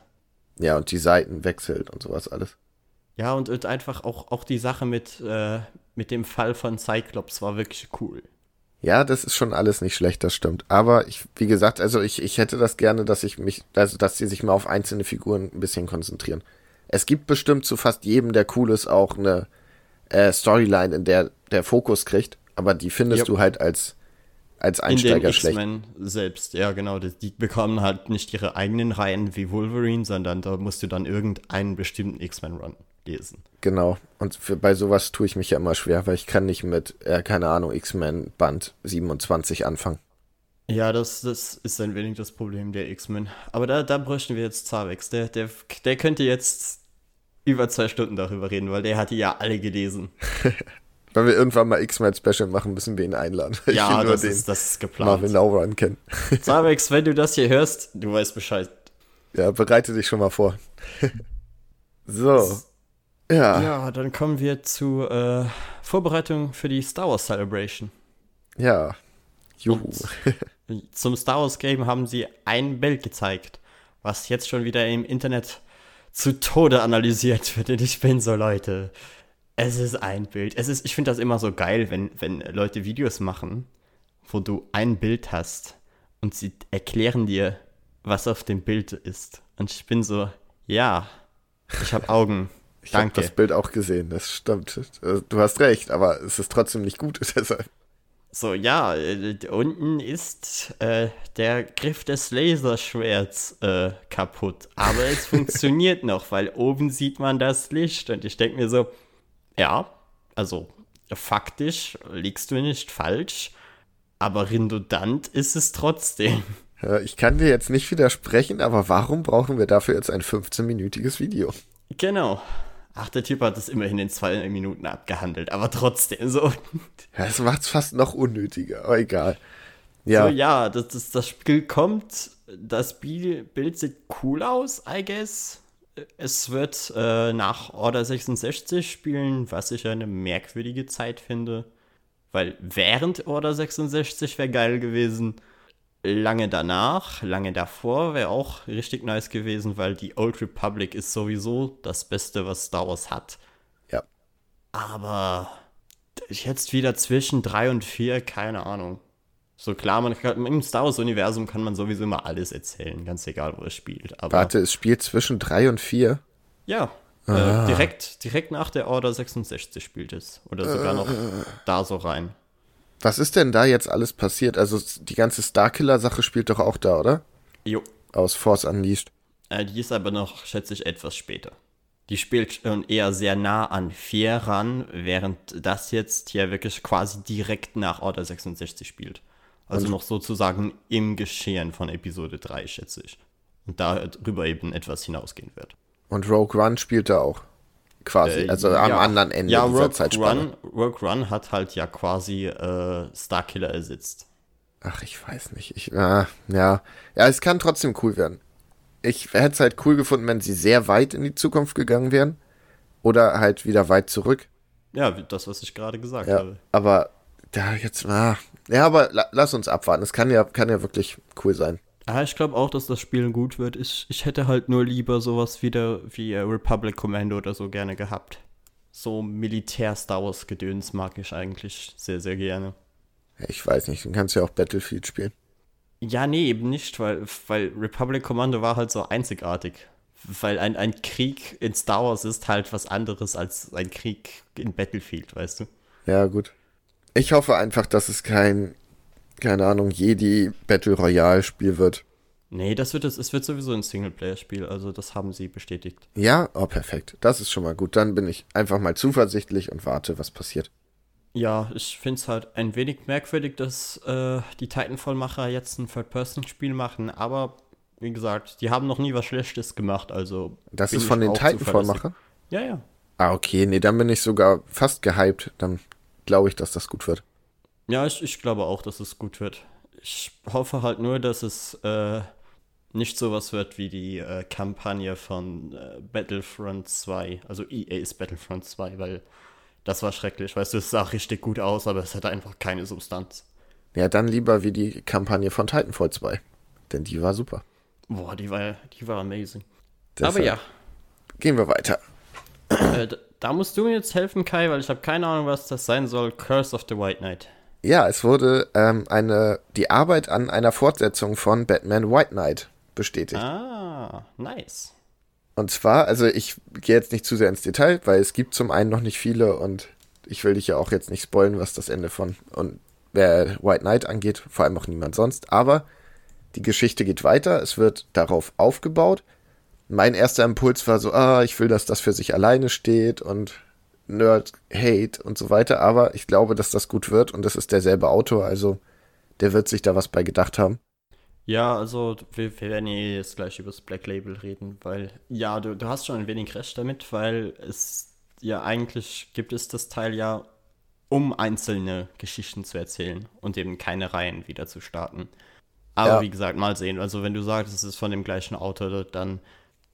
Ja, und die Seiten wechselt und sowas alles. Ja, und, und einfach auch, auch die Sache mit, äh, mit dem Fall von Cyclops war wirklich cool. Ja, das ist schon alles nicht schlecht, das stimmt. Aber ich, wie gesagt, also ich, ich hätte das gerne, dass ich mich, also dass sie sich mal auf einzelne Figuren ein bisschen konzentrieren. Es gibt bestimmt zu fast jedem, der cool ist, auch eine äh, Storyline, in der der Fokus kriegt, aber die findest Yep. du halt als, als In den Einsteiger schlecht. X-Men selbst, ja genau. Die, die bekommen halt nicht ihre eigenen Reihen wie Wolverine, sondern da musst du dann irgendeinen bestimmten X-Men-Run lesen. Genau. Und für, bei sowas tue ich mich ja immer schwer, weil ich kann nicht mit, äh, keine Ahnung, X-Men Band 27 anfangen. Ja, das, das ist ein wenig das Problem der X-Men. Aber da, da bräuchten wir jetzt Zavex. Der, der, der könnte jetzt über zwei Stunden darüber reden, weil der hat die ja alle gelesen. Wenn wir irgendwann mal X-Men Special machen, müssen wir ihn einladen. Ja, das ist, das ist geplant. Marvin Nauran kennen. Zavex, wenn du das hier hörst, du weißt Bescheid. Ja, bereite dich schon mal vor. so. Ja. Ja, dann kommen wir zu äh, Vorbereitung für die Star Wars Celebration. Ja. Juhu. Und zum Star Wars Game haben sie ein Bild gezeigt, was jetzt schon wieder im Internet zu Tode analysiert wird. Und ich bin so, Leute, es ist ein Bild. Es ist, ich finde das immer so geil, wenn, wenn Leute Videos machen, wo du ein Bild hast und sie erklären dir, was auf dem Bild ist. Und ich bin so, ja, ich habe Augen. Ich habe das Bild auch gesehen, das stimmt. Du hast recht, aber es ist trotzdem nicht gut, deshalb. So, ja, äh, unten ist äh, der Griff des Laserschwerts äh, kaputt. Aber es funktioniert noch, weil oben sieht man das Licht. Und ich denke mir so, ja, also faktisch liegst du nicht falsch, aber redundant ist es trotzdem. Ich kann dir jetzt nicht widersprechen, aber warum brauchen wir dafür jetzt ein 15-minütiges Video? Genau. Ach, der Typ hat es immerhin in zwei Minuten abgehandelt, aber trotzdem so. Ja, das macht es fast noch unnötiger, aber egal. Ja, so, ja das, das, das Spiel kommt, das Bild sieht cool aus, I guess. Es wird äh, nach Order 66 spielen, was ich eine merkwürdige Zeit finde. Weil während Order 66 wäre geil gewesen lange danach, lange davor wäre auch richtig nice gewesen, weil die Old Republic ist sowieso das Beste, was Star Wars hat. Ja. Aber jetzt wieder zwischen 3 und 4, keine Ahnung. So klar, man kann, im Star Wars-Universum kann man sowieso immer alles erzählen, ganz egal, wo es spielt. Aber Warte, es spielt zwischen 3 und 4? Ja. Äh, ah. Äh, direkt, direkt nach der Order 66 spielt es. Oder sogar äh. noch da so rein. Was ist denn da jetzt alles passiert? Also die ganze Starkiller-Sache spielt doch auch da, oder? Jo. Aus Force Unleashed. Äh, die ist aber noch, schätze ich, etwas später. Die spielt schon eher sehr nah an 4 ran, während das jetzt hier wirklich quasi direkt nach Order 66 spielt. Also Und? noch sozusagen im Geschehen von Episode 3, schätze ich. Und darüber eben etwas hinausgehen wird. Und Rogue One spielt da auch quasi, äh, also am ja, anderen Ende ja, dieser Rogue Zeitspanne. Run, Rogue Run hat halt ja quasi äh, Starkiller ersetzt. Ach, ich weiß nicht. Ich, äh, ja. ja, es kann trotzdem cool werden. Ich hätte es halt cool gefunden, wenn sie sehr weit in die Zukunft gegangen wären. Oder halt wieder weit zurück. Ja, das, was ich gerade gesagt ja, habe. Aber da jetzt, ah, ja, aber la, lass uns abwarten. Es kann ja, kann ja wirklich cool sein. Ja, ich glaube auch, dass das Spiel gut wird. Ich, ich hätte halt nur lieber sowas wieder wie äh, Republic Commando oder so gerne gehabt. So Militär-Star Wars-Gedöns mag ich eigentlich sehr, sehr gerne. Ich weiß nicht, dann kannst du ja auch Battlefield spielen. Ja, nee, eben nicht, weil, weil Republic Commando war halt so einzigartig. Weil ein, ein Krieg in Star Wars ist halt was anderes als ein Krieg in Battlefield, weißt du? Ja, gut. Ich hoffe einfach, dass es kein keine Ahnung, Jedi Battle Royale Spiel wird. Nee, das wird es, es wird sowieso ein Singleplayer-Spiel, also das haben sie bestätigt. Ja, oh perfekt. Das ist schon mal gut. Dann bin ich einfach mal zuversichtlich und warte, was passiert. Ja, ich finde es halt ein wenig merkwürdig, dass äh, die Titanfall-Macher jetzt ein Third-Person-Spiel machen, aber wie gesagt, die haben noch nie was Schlechtes gemacht, also. Das ist von den Titanfall-Machern? Ja, ja. Ah, okay, nee, dann bin ich sogar fast gehypt. Dann glaube ich, dass das gut wird. Ja, ich, ich glaube auch, dass es gut wird. Ich hoffe halt nur, dass es äh, nicht sowas wird wie die äh, Kampagne von äh, Battlefront 2, also EA's Battlefront 2, weil das war schrecklich. Weißt du, es sah richtig gut aus, aber es hatte einfach keine Substanz. Ja, dann lieber wie die Kampagne von Titanfall 2, denn die war super. Boah, die war, die war amazing. Deshalb aber ja. Gehen wir weiter. Äh, da musst du mir jetzt helfen, Kai, weil ich habe keine Ahnung, was das sein soll. Curse of the White Knight. Ja, es wurde ähm, eine, die Arbeit an einer Fortsetzung von Batman White Knight bestätigt. Ah, nice. Und zwar, also ich gehe jetzt nicht zu sehr ins Detail, weil es gibt zum einen noch nicht viele und ich will dich ja auch jetzt nicht spoilen, was das Ende von und wer White Knight angeht, vor allem auch niemand sonst. Aber die Geschichte geht weiter, es wird darauf aufgebaut. Mein erster Impuls war so, ah, ich will, dass das für sich alleine steht und Nerd Hate und so weiter, aber ich glaube, dass das gut wird und das ist derselbe Autor, also der wird sich da was bei gedacht haben. Ja, also wir, wir werden eh jetzt gleich über das Black Label reden, weil ja, du, du hast schon ein wenig recht damit, weil es ja eigentlich gibt es das Teil ja, um einzelne Geschichten zu erzählen und eben keine Reihen wieder zu starten. Aber ja. wie gesagt, mal sehen. Also wenn du sagst, es ist von dem gleichen Autor, dann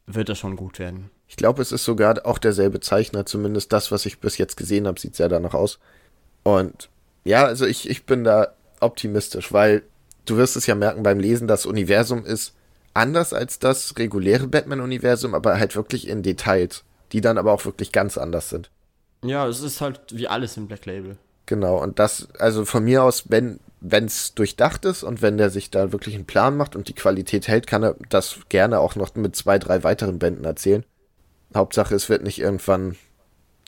wird das schon gut werden. Ich glaube, es ist sogar auch derselbe Zeichner, zumindest das, was ich bis jetzt gesehen habe, sieht sehr danach aus. Und ja, also ich, ich bin da optimistisch, weil du wirst es ja merken beim Lesen, das Universum ist anders als das reguläre Batman-Universum, aber halt wirklich in Details, die dann aber auch wirklich ganz anders sind. Ja, es ist halt wie alles im Black Label. Genau, und das, also von mir aus, wenn es durchdacht ist und wenn der sich da wirklich einen Plan macht und die Qualität hält, kann er das gerne auch noch mit zwei, drei weiteren Bänden erzählen. Hauptsache, es wird nicht irgendwann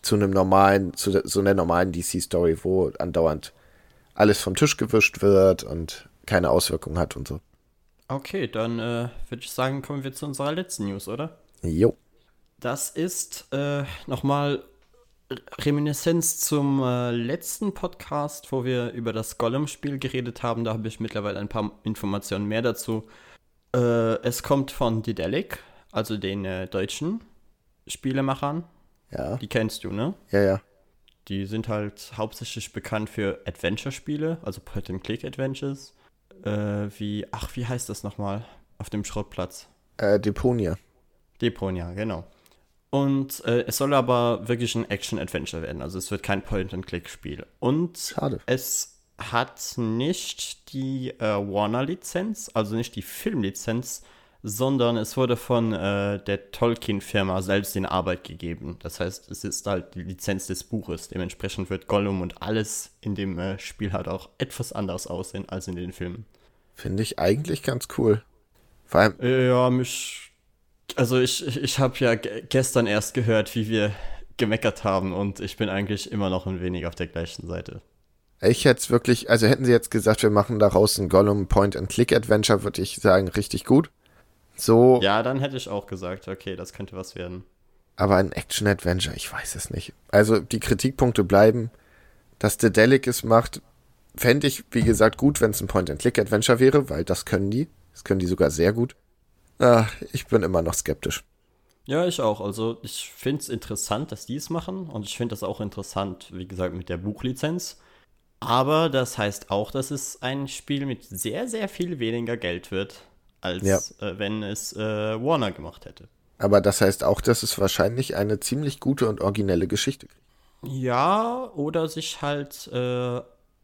zu einem normalen, zu so einer normalen DC-Story, wo andauernd alles vom Tisch gewischt wird und keine Auswirkungen hat und so. Okay, dann äh, würde ich sagen, kommen wir zu unserer letzten News, oder? Jo. Das ist äh, nochmal Reminiszenz zum äh, letzten Podcast, wo wir über das Gollum-Spiel geredet haben. Da habe ich mittlerweile ein paar Informationen mehr dazu. Äh, es kommt von Didelic, also den äh, deutschen Spielemachern. Ja. Die kennst du, ne? Ja, ja. Die sind halt hauptsächlich bekannt für Adventure-Spiele, also Point-and-Click-Adventures. Äh, wie, ach, wie heißt das nochmal auf dem Schrottplatz? Äh, Deponia. Deponia, genau. Und äh, es soll aber wirklich ein Action-Adventure werden. Also es wird kein Point-and-Click-Spiel. Und Schade. es hat nicht die äh, Warner-Lizenz, also nicht die Filmlizenz, sondern es wurde von äh, der Tolkien-Firma selbst in Arbeit gegeben. Das heißt, es ist halt die Lizenz des Buches. Dementsprechend wird Gollum und alles in dem äh, Spiel halt auch etwas anders aussehen als in den Filmen. Finde ich eigentlich ganz cool. Vor allem. Ja, mich also ich, ich, ich habe ja gestern erst gehört, wie wir gemeckert haben und ich bin eigentlich immer noch ein wenig auf der gleichen Seite. Ich hätte es wirklich, also hätten sie jetzt gesagt, wir machen daraus ein Gollum Point-and-Click-Adventure, würde ich sagen, richtig gut. So. Ja, dann hätte ich auch gesagt, okay, das könnte was werden. Aber ein Action-Adventure, ich weiß es nicht. Also die Kritikpunkte bleiben, dass The Delic es macht, fände ich, wie gesagt, gut, wenn es ein Point-and-Click-Adventure wäre, weil das können die. Das können die sogar sehr gut. Ah, ich bin immer noch skeptisch. Ja, ich auch. Also ich finde es interessant, dass die es machen und ich finde das auch interessant, wie gesagt, mit der Buchlizenz. Aber das heißt auch, dass es ein Spiel mit sehr, sehr viel weniger Geld wird, als ja. äh, wenn es äh, Warner gemacht hätte. Aber das heißt auch, dass es wahrscheinlich eine ziemlich gute und originelle Geschichte kriegt. Ja, oder sich halt äh,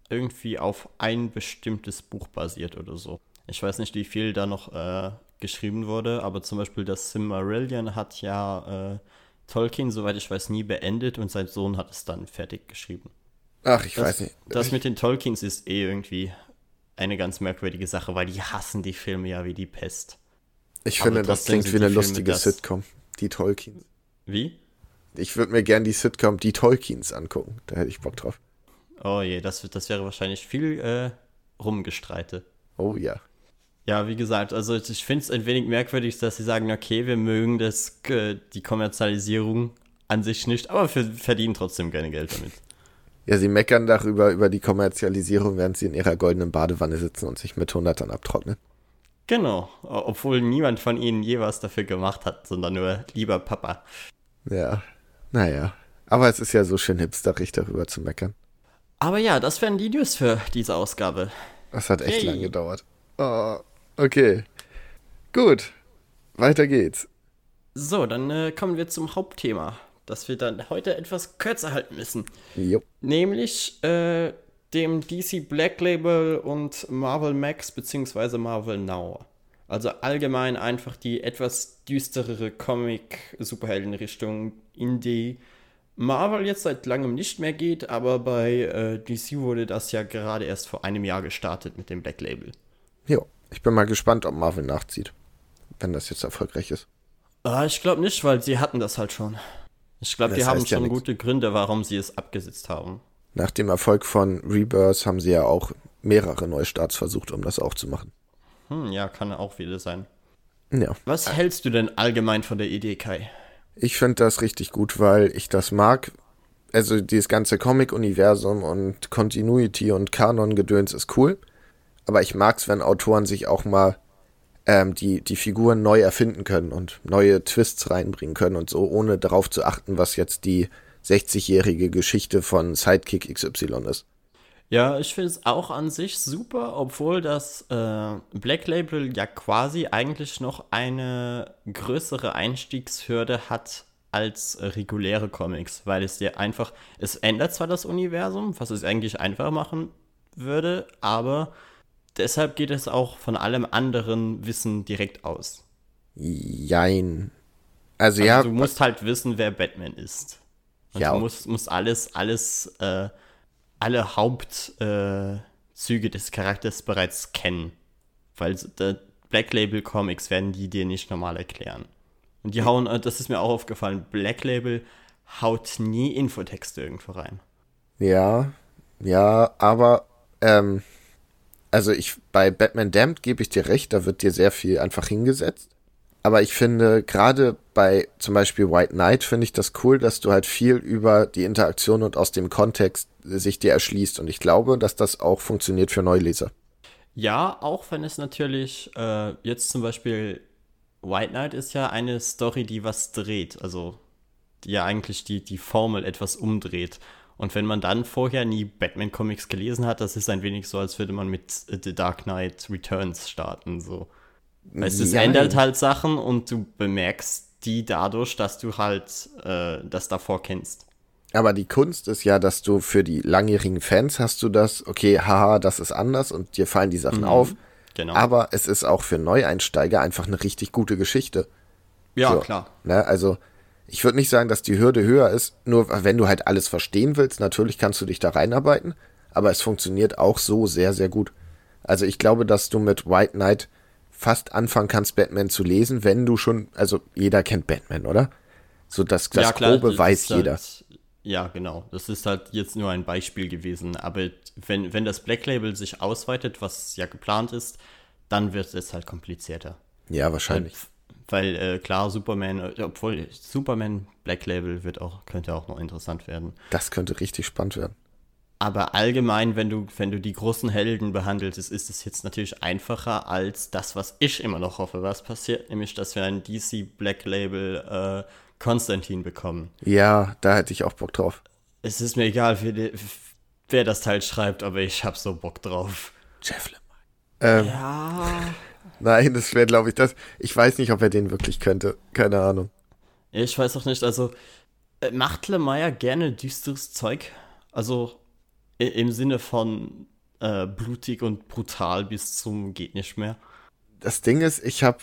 irgendwie auf ein bestimmtes Buch basiert oder so. Ich weiß nicht, wie viel da noch äh, geschrieben wurde, aber zum Beispiel das Silmarillion hat ja äh, Tolkien, soweit ich weiß, nie beendet und sein Sohn hat es dann fertig geschrieben. Ach, ich das, weiß nicht. Das mit den Tolkiens ist eh irgendwie eine ganz merkwürdige Sache, weil die hassen die Filme ja wie die Pest. Ich aber finde, das klingt wie eine lustige Sitcom. Die Tolkiens. Wie? Ich würde mir gern die Sitcom Die Tolkiens angucken. Da hätte ich Bock drauf. Oh je, das, das wäre wahrscheinlich viel äh, Rumgestreite. Oh ja. Ja, wie gesagt, also ich finde es ein wenig merkwürdig, dass sie sagen, okay, wir mögen das, äh, die Kommerzialisierung an sich nicht, aber wir verdienen trotzdem gerne Geld damit. Ja, sie meckern darüber, über die Kommerzialisierung, während sie in ihrer goldenen Badewanne sitzen und sich mit Hundertern abtrocknen. Genau, obwohl niemand von ihnen je was dafür gemacht hat, sondern nur lieber Papa. Ja, naja. Aber es ist ja so schön hipsterig, darüber zu meckern. Aber ja, das wären die News für diese Ausgabe. Das hat echt hey. lang gedauert. Oh. Okay. Gut. Weiter geht's. So, dann äh, kommen wir zum Hauptthema, das wir dann heute etwas kürzer halten müssen. Jo. Nämlich äh, dem DC Black Label und Marvel Max bzw. Marvel Now. Also allgemein einfach die etwas düsterere Comic-Superhelden-Richtung, in die Marvel jetzt seit langem nicht mehr geht, aber bei äh, DC wurde das ja gerade erst vor einem Jahr gestartet mit dem Black Label. Jo. Ich bin mal gespannt, ob Marvel nachzieht, wenn das jetzt erfolgreich ist. Ah, ich glaube nicht, weil sie hatten das halt schon. Ich glaube, die haben schon ja gute Gründe, warum sie es abgesetzt haben. Nach dem Erfolg von Rebirth haben sie ja auch mehrere Neustarts versucht, um das auch zu machen. Hm, ja, kann auch wieder sein. Ja. Was hältst du denn allgemein von der Idee, Kai? Ich finde das richtig gut, weil ich das mag. Also dieses ganze Comic-Universum und Continuity und Kanon-Gedöns ist cool. Aber ich mag's, wenn Autoren sich auch mal ähm, die, die Figuren neu erfinden können und neue Twists reinbringen können und so, ohne darauf zu achten, was jetzt die 60-jährige Geschichte von Sidekick XY ist. Ja, ich finde es auch an sich super, obwohl das äh, Black Label ja quasi eigentlich noch eine größere Einstiegshürde hat als reguläre Comics, weil es dir einfach, es ändert zwar das Universum, was es eigentlich einfacher machen würde, aber deshalb geht es auch von allem anderen Wissen direkt aus. Jein. Also, Also ja, du musst halt wissen, wer Batman ist. Und Ja. du musst, musst alles, alles, äh, alle Hauptzüge äh, des Charakters bereits kennen. Weil der Black Label Comics werden die dir nicht normal erklären. Und die hauen, äh, das ist mir auch aufgefallen, Black Label haut nie Infotexte irgendwo rein. Ja, ja, aber ähm, also ich bei Batman Damned gebe ich dir recht, da wird dir sehr viel einfach hingesetzt. Aber ich finde, gerade bei zum Beispiel White Knight finde ich das cool, dass du halt viel über die Interaktion und aus dem Kontext sich dir erschließt. Und ich glaube, dass das auch funktioniert für Neuleser. Ja, auch wenn es natürlich äh, jetzt zum Beispiel White Knight ist ja eine Story, die was dreht, also die ja eigentlich die, die Formel etwas umdreht. Und wenn man dann vorher nie Batman-Comics gelesen hat, das ist ein wenig so, als würde man mit äh, The Dark Knight Returns starten. So. Weißt, es ändert halt Sachen und du bemerkst die dadurch, dass du halt äh, das davor kennst. Aber die Kunst ist ja, dass du für die langjährigen Fans hast du das, okay, haha, das ist anders und dir fallen die Sachen auf. Genau. Aber es ist auch für Neueinsteiger einfach eine richtig gute Geschichte. ja, so. klar. Ne? Also, ich würde nicht sagen, dass die Hürde höher ist, nur wenn du halt alles verstehen willst, natürlich kannst du dich da reinarbeiten, aber es funktioniert auch so sehr, sehr gut. Also ich glaube, dass du mit White Knight fast anfangen kannst, Batman zu lesen, wenn du schon, also jeder kennt Batman, oder? So das, das Grobe das weiß ist jeder. Halt, ja, genau. Das ist halt jetzt nur ein Beispiel gewesen. Aber wenn, wenn das Black Label sich ausweitet, was ja geplant ist, dann wird es halt komplizierter. Ja, wahrscheinlich. Weil äh, klar, Superman, äh, obwohl Superman Black Label wird auch, könnte auch noch interessant werden. Das könnte richtig spannend werden. Aber allgemein, wenn du, wenn du die großen Helden behandelst, ist, ist es jetzt natürlich einfacher als das, was ich immer noch hoffe. Was passiert nämlich, dass wir ein DC Black Label äh, Konstantin bekommen. Ja, da hätte ich auch Bock drauf. Es ist mir egal, wer, wer das Teil schreibt, aber ich hab so Bock drauf. Jeff Lemire. Ähm, Ja. Nein, das wäre, glaube ich, das. Ich weiß nicht, ob er den wirklich könnte. Keine Ahnung. Ich weiß auch nicht, also äh, macht Lemire gerne düsteres Zeug? Also im Sinne von äh, blutig und brutal bis zum geht nicht mehr. Das Ding ist, ich habe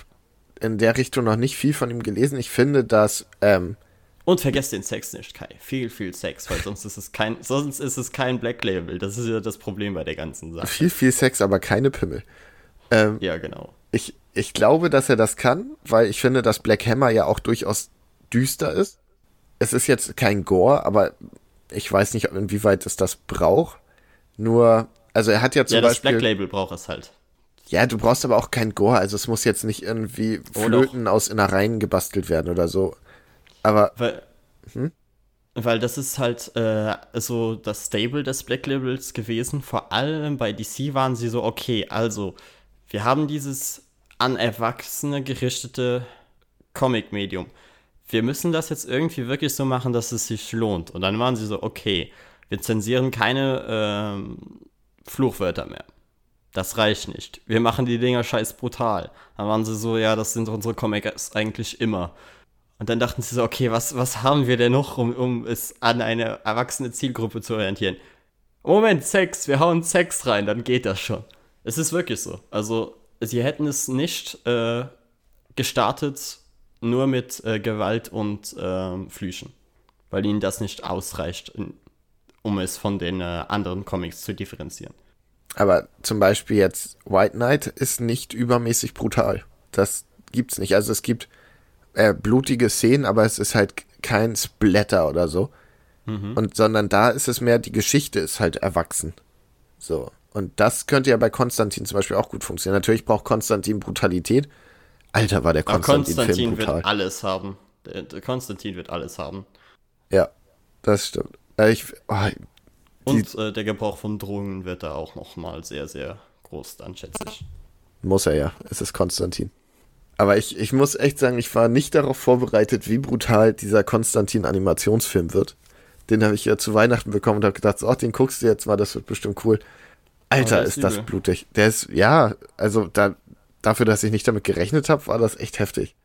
in der Richtung noch nicht viel von ihm gelesen. Ich finde, dass ähm, Und vergesst den Sex nicht, Kai. Viel, viel Sex, weil sonst ist es kein, sonst ist es kein Black Label. Das ist ja das Problem bei der ganzen Sache. viel, viel Sex, aber keine Pimmel. Ähm, Ja, genau. Ich, ich glaube, dass er das kann, weil ich finde, dass Black Hammer ja auch durchaus düster ist. Es ist jetzt kein Gore, aber ich weiß nicht, inwieweit es das braucht. Nur, also er hat ja zum Ja, das Beispiel. Black Label braucht es halt. Ja, du brauchst aber auch kein Gore, also es muss jetzt nicht irgendwie Oh, Flöten aus Innereien gebastelt werden oder so. Aber Weil, weil das ist halt äh, so das Stable des Black Labels gewesen. Vor allem bei DC waren sie so, okay, also wir haben dieses an Erwachsene gerichtete Comic-Medium. Wir müssen das jetzt irgendwie wirklich so machen, dass es sich lohnt. Und dann waren sie so, okay, wir zensieren keine ähm, Fluchwörter mehr. Das reicht nicht. Wir machen die Dinger scheiß brutal. Dann waren sie so, ja, das sind unsere Comics eigentlich immer. Und dann dachten sie so, okay, was, was haben wir denn noch, um, um es an eine erwachsene Zielgruppe zu orientieren? Moment, Sex, wir hauen Sex rein, dann geht das schon. Es ist wirklich so. Also, sie hätten es nicht äh, gestartet nur mit äh, Gewalt und ähm, Flüchen, weil ihnen das nicht ausreicht, um es von den äh, anderen Comics zu differenzieren. Aber zum Beispiel jetzt White Knight ist nicht übermäßig brutal. Das gibt's nicht. Also es gibt äh, blutige Szenen, aber es ist halt kein Splatter oder so. Und sondern da ist es mehr, die Geschichte ist halt erwachsen. So. Und das könnte ja bei Konstantin zum Beispiel auch gut funktionieren. Natürlich braucht Konstantin Brutalität. Alter, war der Konstantin-Film Konstantin brutal. wird alles haben. Konstantin wird alles haben. Ja, das stimmt. Äh, ich, oh, Und äh, der Gebrauch von Drogen wird da auch noch mal sehr, sehr groß dann, schätze ich. Muss er ja. Es ist Konstantin. Aber ich, ich muss echt sagen, ich war nicht darauf vorbereitet, wie brutal dieser Konstantin-Animationsfilm wird. Den habe ich ja zu Weihnachten bekommen und habe gedacht, oh, den guckst du jetzt mal, das wird bestimmt cool. Alter, ist, ist das blutig. Der ist, ja, also da, dafür, dass ich nicht damit gerechnet habe, war das echt heftig.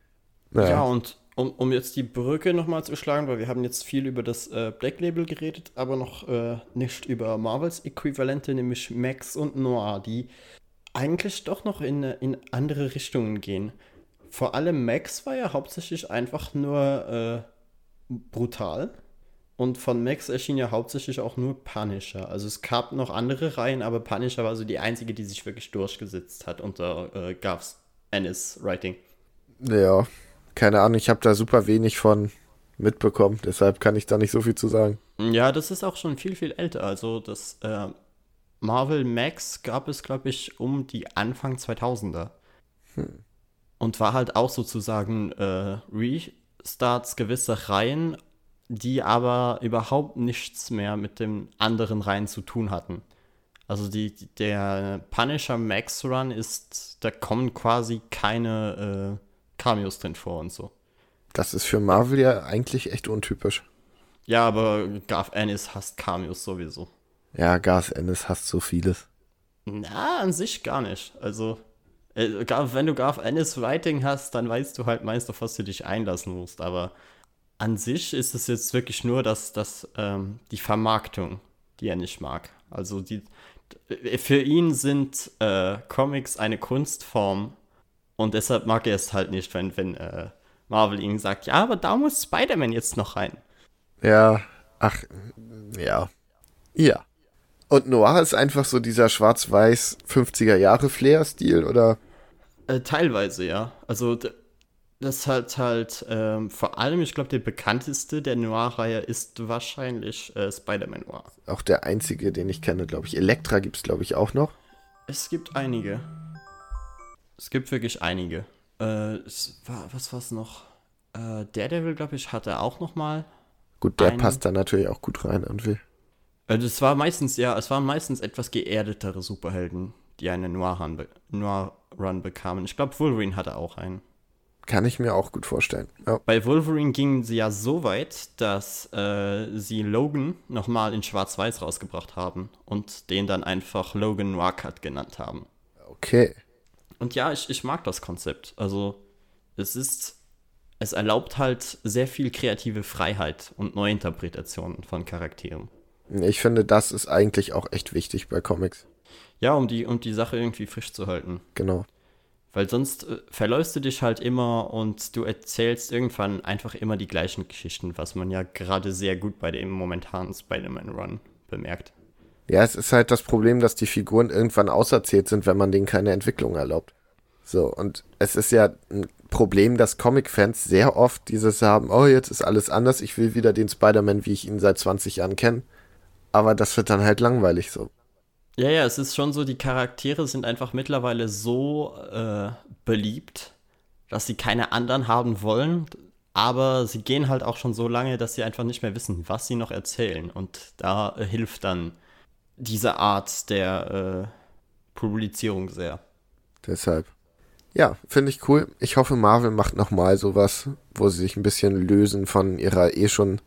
Naja. Ja, und um, um jetzt die Brücke nochmal zu schlagen, weil wir haben jetzt viel über das äh, Black Label geredet, aber noch äh, nicht über Marvels Äquivalente, nämlich Max und Noir, die eigentlich doch noch in, in andere Richtungen gehen. Vor allem Max war ja hauptsächlich einfach nur äh, brutal. Und von Max erschien ja hauptsächlich auch nur Punisher. Also es gab noch andere Reihen, aber Punisher war so die einzige, die sich wirklich durchgesetzt hat unter äh, Garths Ennis Writing. Ja, keine Ahnung, ich habe da super wenig von mitbekommen, deshalb kann ich da nicht so viel zu sagen. Ja, das ist auch schon viel, viel älter. Also das äh, Marvel Max gab es, glaube ich, um die Anfang 2000er. Hm. Und war halt auch sozusagen äh, Restarts gewisser Reihen, die aber überhaupt nichts mehr mit den anderen Reihen zu tun hatten. Also die, der Punisher Max Run ist, da kommen quasi keine äh, Cameos drin vor und so. Das ist für Marvel ja eigentlich echt untypisch. Ja, aber Garth Ennis hasst Cameos sowieso. Ja, Garth Ennis hasst so vieles. Na, an sich gar nicht. Also, äh, wenn du Garth Ennis Writing hast, dann weißt du halt meist, auf was du dich einlassen musst. Aber an sich ist es jetzt wirklich nur dass, dass ähm, die Vermarktung, die er nicht mag. Also die, für ihn sind äh, Comics eine Kunstform und deshalb mag er es halt nicht, wenn, wenn äh, Marvel ihm sagt, ja, aber da muss Spider-Man jetzt noch rein. Ja, ach, ja. Ja. Und Noir ist einfach so dieser schwarz-weiß 50er Jahre Flair-Stil, oder? Äh, teilweise, ja. Also das hat halt ähm, vor allem, ich glaube, der bekannteste der Noir-Reihe ist wahrscheinlich äh, Spider-Man Noir. Auch der einzige, den ich kenne, glaube ich. Elektra gibt es, glaube ich, auch noch. Es gibt einige. Es gibt wirklich einige. Äh, war, was war es noch? Äh, Daredevil, glaube ich, hatte auch noch mal. Gut, der einen. passt da natürlich auch gut rein irgendwie. Äh, das war meistens, ja, es waren meistens etwas geerdetere Superhelden, die einen Noir-Run Noir bekamen. Ich glaube, Wolverine hatte auch einen. Kann ich mir auch gut vorstellen. Ja. Bei Wolverine gingen sie ja so weit, dass äh, sie Logan nochmal in Schwarz-Weiß rausgebracht haben und den dann einfach Logan Noir Cut genannt haben. Okay. Und ja, ich, ich mag das Konzept. Also, es ist, es erlaubt halt sehr viel kreative Freiheit und Neuinterpretationen von Charakteren. Ich finde, das ist eigentlich auch echt wichtig bei Comics. Ja, um die, um die Sache irgendwie frisch zu halten. Genau. Weil sonst äh, verläufst du dich halt immer und du erzählst irgendwann einfach immer die gleichen Geschichten, was man ja gerade sehr gut bei dem momentanen Spider-Man-Run bemerkt. Ja, es ist halt das Problem, dass die Figuren irgendwann auserzählt sind, wenn man denen keine Entwicklung erlaubt. So, und es ist ja ein Problem, dass Comic-Fans sehr oft dieses haben, oh, jetzt ist alles anders, ich will wieder den Spider-Man, wie ich ihn seit 20 Jahren kenne. Aber das wird dann halt langweilig so. Ja, ja, es ist schon so, die Charaktere sind einfach mittlerweile so äh, beliebt, dass sie keine anderen haben wollen, aber sie gehen halt auch schon so lange, dass sie einfach nicht mehr wissen, was sie noch erzählen. Und da äh, hilft dann diese Art der äh, Publizierung sehr. Deshalb. Ja, finde ich cool. Ich hoffe, Marvel macht nochmal sowas, wo sie sich ein bisschen lösen von ihrer eh schon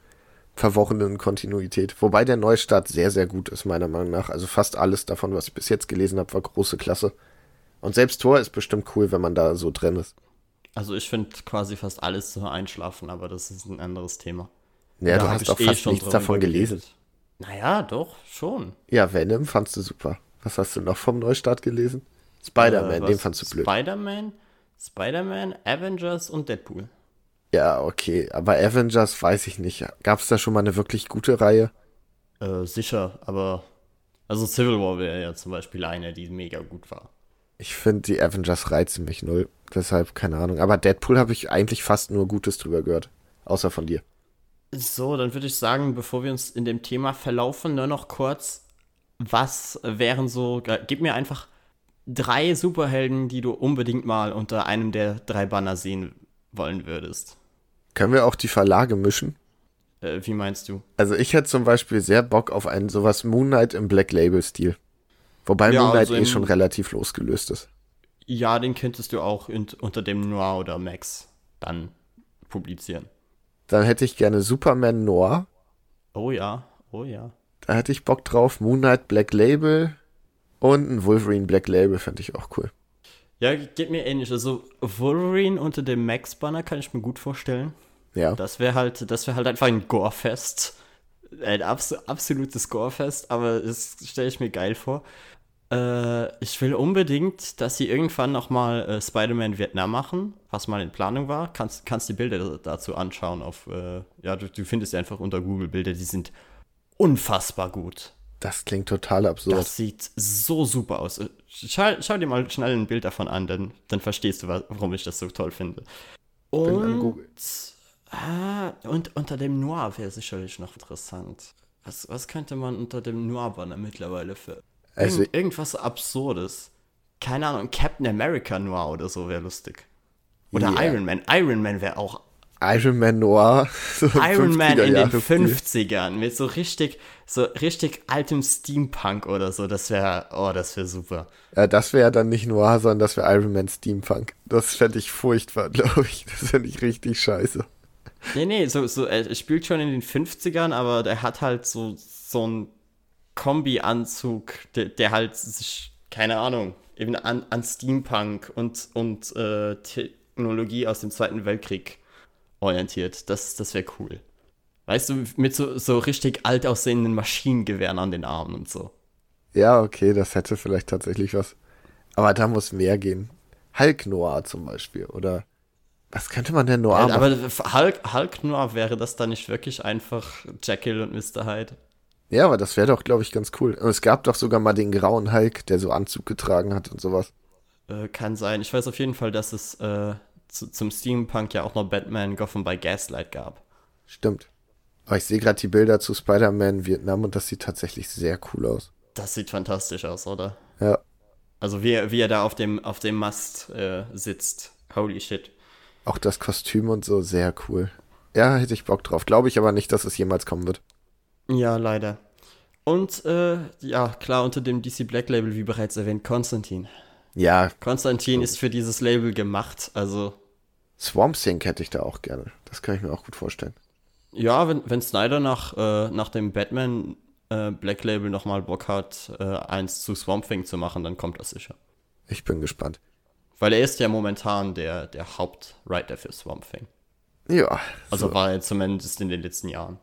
verworrenen Kontinuität. Wobei der Neustart sehr, sehr gut ist, meiner Meinung nach. Also fast alles davon, was ich bis jetzt gelesen habe, war große Klasse. Und selbst Tor ist bestimmt cool, wenn man da so drin ist. Also ich finde quasi fast alles zu einschlafen, aber das ist ein anderes Thema. Ja, da du hast auch eh fast nichts davon gelesen. Naja, doch, schon. Ja, Venom fandst du super. Was hast du noch vom Neustart gelesen? Spider-Man, äh, den fandst du blöd. Spider-Man, Spider-Man, Avengers und Deadpool. Ja, okay, aber Avengers weiß ich nicht. Gab es da schon mal eine wirklich gute Reihe? Äh, sicher, aber also Civil War wäre ja zum Beispiel eine, die mega gut war. Ich finde, die Avengers reizen mich null. Deshalb, keine Ahnung. Aber Deadpool habe ich eigentlich fast nur Gutes drüber gehört. Außer von dir. So, dann würde ich sagen, bevor wir uns in dem Thema verlaufen, nur noch kurz, was wären so, gib mir einfach drei Superhelden, die du unbedingt mal unter einem der drei Banner sehen wollen würdest. Können wir auch die Verlage mischen? Äh, wie meinst du? Also ich hätte zum Beispiel sehr Bock auf einen sowas Moon Knight im Black Label Stil. Wobei ja, Moonlight also eh schon relativ losgelöst ist. Ja, den könntest du auch in, unter dem Noir oder Max dann publizieren. Dann hätte ich gerne Superman Noir. Oh ja, oh ja. Da hätte ich Bock drauf. Moonlight Black Label und ein Wolverine Black Label fände ich auch cool. Ja, geht mir ähnlich. Also Wolverine unter dem Max-Banner kann ich mir gut vorstellen. Ja. Das wäre halt, das wäre halt einfach ein Gore-Fest. Ein abs absolutes Gore-Fest, aber das stelle ich mir geil vor. Äh, ich will unbedingt, dass sie irgendwann nochmal äh, Spider-Man Vietnam machen, was mal in Planung war. Kannst, kannst die Bilder dazu anschauen auf, äh, ja, du, du findest sie einfach unter Google Bilder, die sind unfassbar gut. Das klingt total absurd. Das sieht so super aus. Schau, schau dir mal schnell ein Bild davon an, dann, dann verstehst du, warum ich das so toll finde. Und, ah, und unter dem Noir wäre sicherlich noch interessant. Was, was könnte man unter dem Noir-Banner mittlerweile für also, Irgend, irgendwas Absurdes? Keine Ahnung, Captain America Noir oder so wäre lustig. Oder yeah. Iron Man. Iron Man wäre auch Iron Man Noir. So Iron Man in den 50ern mit so richtig, so richtig altem Steampunk oder so. Das wäre, oh, das wäre super. Ja, das wäre dann nicht Noir, sondern das wäre Iron Man Steampunk. Das fände ich furchtbar, glaube ich. Das fände ich richtig scheiße. Nee, nee, so, so, er spielt schon in den 50ern, aber der hat halt so, so einen Kombi-Anzug, der, der halt sich, keine Ahnung, eben an, an Steampunk und, und äh, Technologie aus dem Zweiten Weltkrieg orientiert. Das, das wäre cool. Weißt du, mit so, so richtig alt aussehenden Maschinengewehren an den Armen und so. Ja, okay, das hätte vielleicht tatsächlich was. Aber da muss mehr gehen. Hulk Noir zum Beispiel. Oder was könnte man denn Noir ja, Aber Hulk, Hulk Noir wäre das dann nicht wirklich einfach Jekyll und Mr. Hyde? Ja, aber das wäre doch, glaube ich, ganz cool. Und es gab doch sogar mal den grauen Hulk, der so Anzug getragen hat und sowas. Äh, kann sein. Ich weiß auf jeden Fall, dass es äh, zu, zum Steampunk ja auch noch Batman Gotham by Gaslight gab. Stimmt. Aber ich sehe gerade die Bilder zu Spider-Man Vietnam und das sieht tatsächlich sehr cool aus. Das sieht fantastisch aus, oder? Ja. Also wie, er, wie er da auf dem, auf dem Mast äh, sitzt. Holy shit. Auch das Kostüm und so, sehr cool. Ja, hätte ich Bock drauf. Glaube ich aber nicht, dass es jemals kommen wird. Ja, leider. Und äh, ja, klar, unter dem DC Black Label, wie bereits erwähnt, Konstantin. Ja. Konstantin ist für dieses Label gemacht, also. Swamp Thing hätte ich da auch gerne. Das kann ich mir auch gut vorstellen. Ja, wenn, wenn Snyder nach, äh, nach dem Batman äh, Black Label nochmal Bock hat, äh, eins zu Swamp Thing zu machen, dann kommt das sicher. Ich bin gespannt. Weil er ist ja momentan der, der Hauptwriter für Swamp Thing. Ja. Also so. war er zumindest in den letzten Jahren.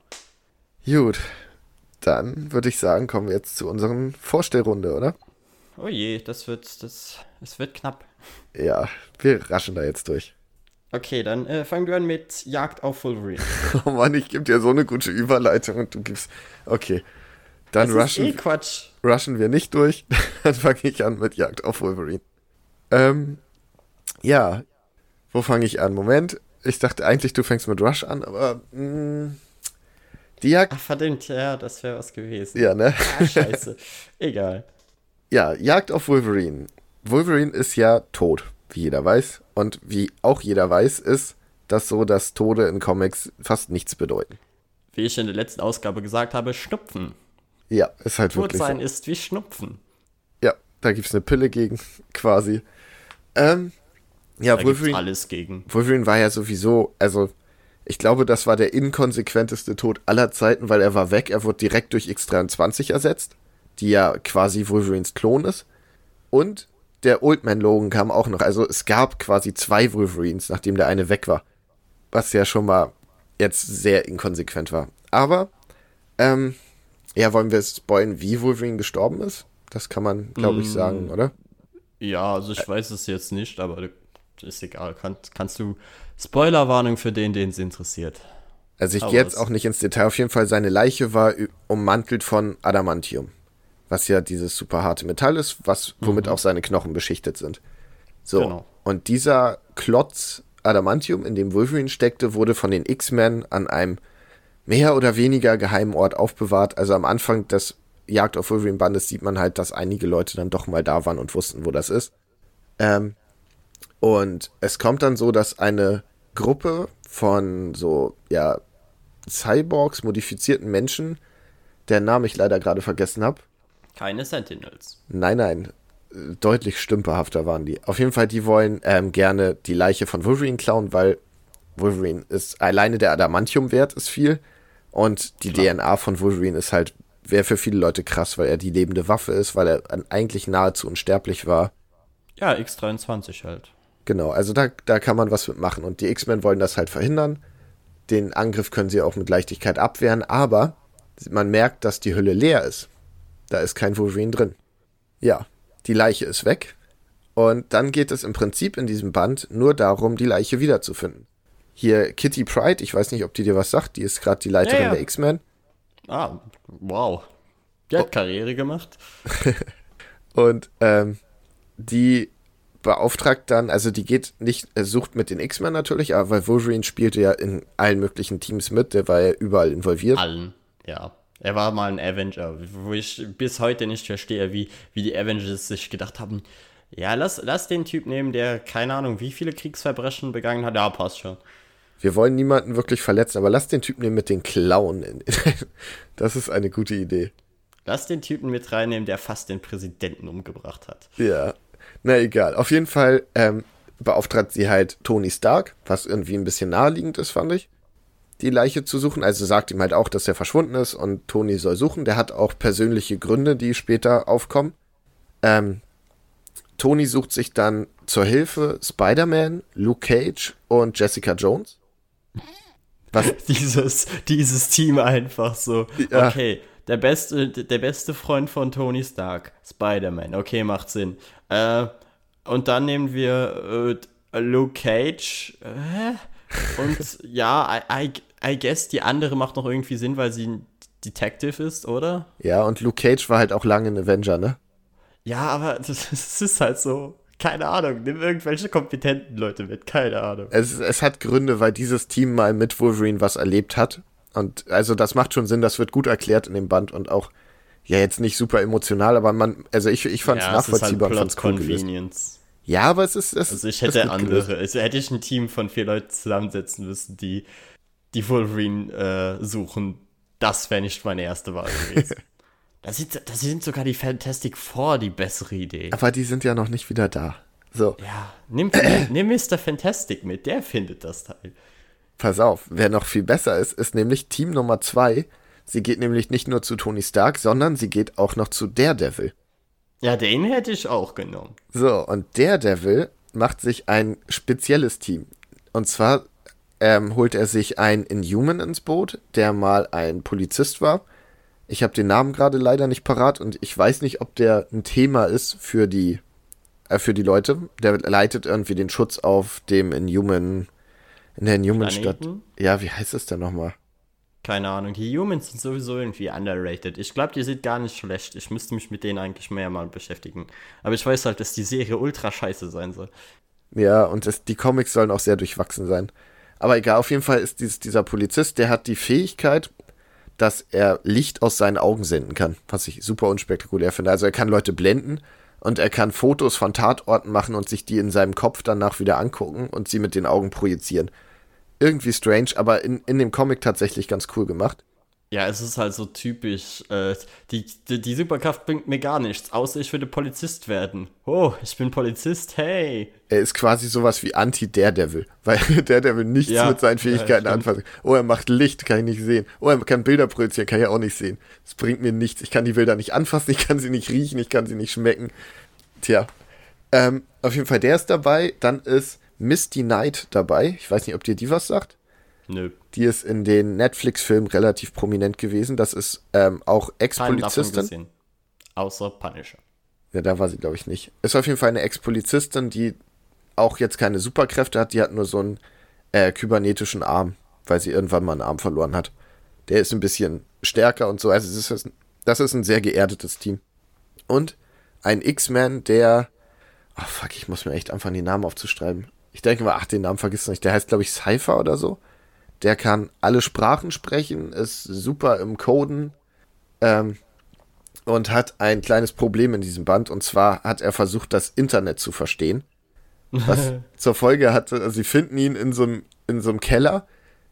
Gut. Dann würde ich sagen, kommen wir jetzt zu unseren Vorstellrunde, oder? Oh je, das wird, das, es wird knapp. Ja, wir raschen da jetzt durch. Okay, dann äh, fangen wir an mit Jagd auf Wolverine. oh Mann, ich gebe dir so eine gute Überleitung und du gibst. Okay. Dann das rushen, ist eh Quatsch. rushen wir nicht durch. dann fange ich an mit Jagd auf Wolverine. Ähm, ja. Wo fange ich an? Moment. Ich dachte eigentlich, du fängst mit Rush an, aber. Mh, mm, die Jagd. Ach, verdammt, ja, das wäre was gewesen. Ja, ne? Ah, scheiße. Egal. Ja, Jagd auf Wolverine. Wolverine ist ja tot, wie jeder weiß. Und wie auch jeder weiß, ist das so, dass Tode in Comics fast nichts bedeuten. Wie ich in der letzten Ausgabe gesagt habe, Schnupfen. Ja, ist halt wirklich Todsein so. ist wie Schnupfen. Ja, da gibt es eine Pille gegen, quasi. Ähm, ja, da Wolverine. alles gegen. Wolverine war ja sowieso, also ich glaube, das war der inkonsequenteste Tod aller Zeiten, weil er war weg, er wurde direkt durch X23 ersetzt die ja quasi Wolverines Klon ist. Und der Old Man Logan kam auch noch. Also es gab quasi zwei Wolverines, nachdem der eine weg war. Was ja schon mal jetzt sehr inkonsequent war. Aber, ähm, ja, wollen wir spoilen, wie Wolverine gestorben ist? Das kann man, glaube ich, mm, sagen, oder? Ja, also ich weiß es jetzt nicht, aber ist egal. Kann, kannst du Spoilerwarnung für den, den es interessiert? Also ich gehe jetzt auch nicht ins Detail. Auf jeden Fall, seine Leiche war ummantelt von Adamantium was ja dieses super harte Metall ist, was, womit mhm. auch seine Knochen beschichtet sind. So. Genau. Und dieser Klotz Adamantium, in dem Wolverine steckte, wurde von den X-Men an einem mehr oder weniger geheimen Ort aufbewahrt. Also am Anfang des Jagd auf Wolverine Bandes sieht man halt, dass einige Leute dann doch mal da waren und wussten, wo das ist. Ähm, und es kommt dann so, dass eine Gruppe von so, ja, Cyborgs, modifizierten Menschen, deren Namen ich leider gerade vergessen habe, Keine Sentinels. Nein, nein. Deutlich stümperhafter waren die. Auf jeden Fall, die wollen ähm, gerne die Leiche von Wolverine klauen, weil Wolverine ist alleine der Adamantium-Wert ist viel. Und die Klar. DNA von Wolverine ist halt, wäre für viele Leute krass, weil er die lebende Waffe ist, weil er eigentlich nahezu unsterblich war. Ja, X23 halt. Genau, also da, da kann man was mitmachen. Und die X-Men wollen das halt verhindern. Den Angriff können sie auch mit Leichtigkeit abwehren, aber man merkt, dass die Hülle leer ist. Da ist kein Wolverine drin. Ja, die Leiche ist weg. Und dann geht es im Prinzip in diesem Band nur darum, die Leiche wiederzufinden. Hier Kitty Pride, ich weiß nicht, ob die dir was sagt, die ist gerade die Leiterin ja, ja. der X-Men. Ah, wow. Die hat oh. Karriere gemacht. und ähm, die beauftragt dann, also die geht nicht, er sucht mit den X-Men natürlich, aber weil Wolverine spielte ja in allen möglichen Teams mit, der war ja überall involviert. Allen, ja. Er war mal ein Avenger, wo ich bis heute nicht verstehe, wie, wie die Avengers sich gedacht haben, ja, lass, lass den Typ nehmen, der keine Ahnung, wie viele Kriegsverbrechen begangen hat. Ja, passt schon. Wir wollen niemanden wirklich verletzen, aber lass den Typen nehmen mit den Klauen. das ist eine gute Idee. Lass den Typen mit reinnehmen, der fast den Präsidenten umgebracht hat. Ja. Na egal. Auf jeden Fall ähm, beauftragt sie halt Tony Stark, was irgendwie ein bisschen naheliegend ist, fand ich, die Leiche zu suchen. Also sagt ihm halt auch, dass er verschwunden ist und Tony soll suchen. Der hat auch persönliche Gründe, die später aufkommen. Ähm, Tony sucht sich dann zur Hilfe Spider-Man, Luke Cage und Jessica Jones. Was? dieses, dieses Team einfach so. Ja. Okay, der beste, der beste Freund von Tony Stark, Spider-Man. Okay, macht Sinn. Äh, und dann nehmen wir äh, Luke Cage. Äh, und ja, I, I, I guess die andere macht noch irgendwie Sinn, weil sie ein Detective ist, oder? Ja, und Luke Cage war halt auch lange ein Avenger, ne? Ja, aber das, das ist halt so. Keine Ahnung, nimm irgendwelche kompetenten Leute mit, keine Ahnung. Es, es hat Gründe, weil dieses Team mal mit Wolverine was erlebt hat. Und also das macht schon Sinn, das wird gut erklärt in dem Band und auch, ja, jetzt nicht super emotional, aber man, also ich, ich fand es ja, nachvollziehbar und fand es cool Convenience. Ja, aber es ist. Es also ich hätte andere, also hätte ich ein Team von vier Leuten zusammensetzen müssen, die die Wolverine äh, suchen, das wäre nicht meine erste Wahl gewesen. Da sind, das sind sogar die Fantastic Four die bessere Idee. Aber die sind ja noch nicht wieder da. So. Ja, nimm, nimm Mr. Fantastic mit, der findet das Teil. Pass auf, wer noch viel besser ist, ist nämlich Team Nummer 2. Sie geht nämlich nicht nur zu Tony Stark, sondern sie geht auch noch zu Daredevil. Ja, den hätte ich auch genommen. So, und Daredevil macht sich ein spezielles Team. Und zwar ähm, holt er sich einen Inhuman ins Boot, der mal ein Polizist war ich habe den Namen gerade leider nicht parat und ich weiß nicht, ob der ein Thema ist für die, äh, für die Leute. Der leitet irgendwie den Schutz auf dem Inhuman, in der Inhuman-Stadt. Ja, wie heißt es denn nochmal? Keine Ahnung. Die Humans sind sowieso irgendwie underrated. Ich glaube, die sind gar nicht schlecht. Ich müsste mich mit denen eigentlich mehr mal beschäftigen. Aber ich weiß halt, dass die Serie ultra scheiße sein soll. Ja, und das, die Comics sollen auch sehr durchwachsen sein. Aber egal, auf jeden Fall ist dies, dieser Polizist, der hat die Fähigkeit, dass er Licht aus seinen Augen senden kann, was ich super unspektakulär finde. Also er kann Leute blenden und er kann Fotos von Tatorten machen und sich die in seinem Kopf danach wieder angucken und sie mit den Augen projizieren. Irgendwie strange, aber in, in dem Comic tatsächlich ganz cool gemacht. Ja, es ist halt so typisch. Äh, die, die, die, Superkraft bringt mir gar nichts, außer ich würde Polizist werden. Oh, ich bin Polizist, hey. Er ist quasi sowas wie Anti-Daredevil, weil Daredevil nichts ja, mit seinen Fähigkeiten ja, anfassen. Oh, er macht Licht, kann ich nicht sehen. Oh, er kann Bilder projizieren, kann ich auch nicht sehen. Das bringt mir nichts. Ich kann die Bilder nicht anfassen, ich kann sie nicht riechen, ich kann sie nicht schmecken. Tja. Ähm, auf jeden Fall, der ist dabei. Dann ist Misty Knight dabei. Ich weiß nicht, ob dir die was sagt. Nö. Die ist in den Netflix-Filmen relativ prominent gewesen. Das ist ähm, auch Ex-Polizistin. Außer Punisher. Ja, da war sie, glaube ich, nicht. Ist auf jeden Fall eine Ex-Polizistin, die auch jetzt keine Superkräfte hat. Die hat nur so einen äh, kybernetischen Arm, weil sie irgendwann mal einen Arm verloren hat. Der ist ein bisschen stärker und so. Also, das ist, das ist ein sehr geerdetes Team. Und ein X-Man, der. Ach, fuck, ich muss mir echt anfangen, die Namen aufzuschreiben. Ich denke mal, ach, den Namen vergisst du nicht. Der heißt, glaube ich, Cypher oder so. Der kann alle Sprachen sprechen, ist super im Coden ähm, und hat ein kleines Problem in diesem Band. Und zwar hat er versucht, das Internet zu verstehen. Was zur Folge hatte, also sie finden ihn in so einem, in so einem Keller.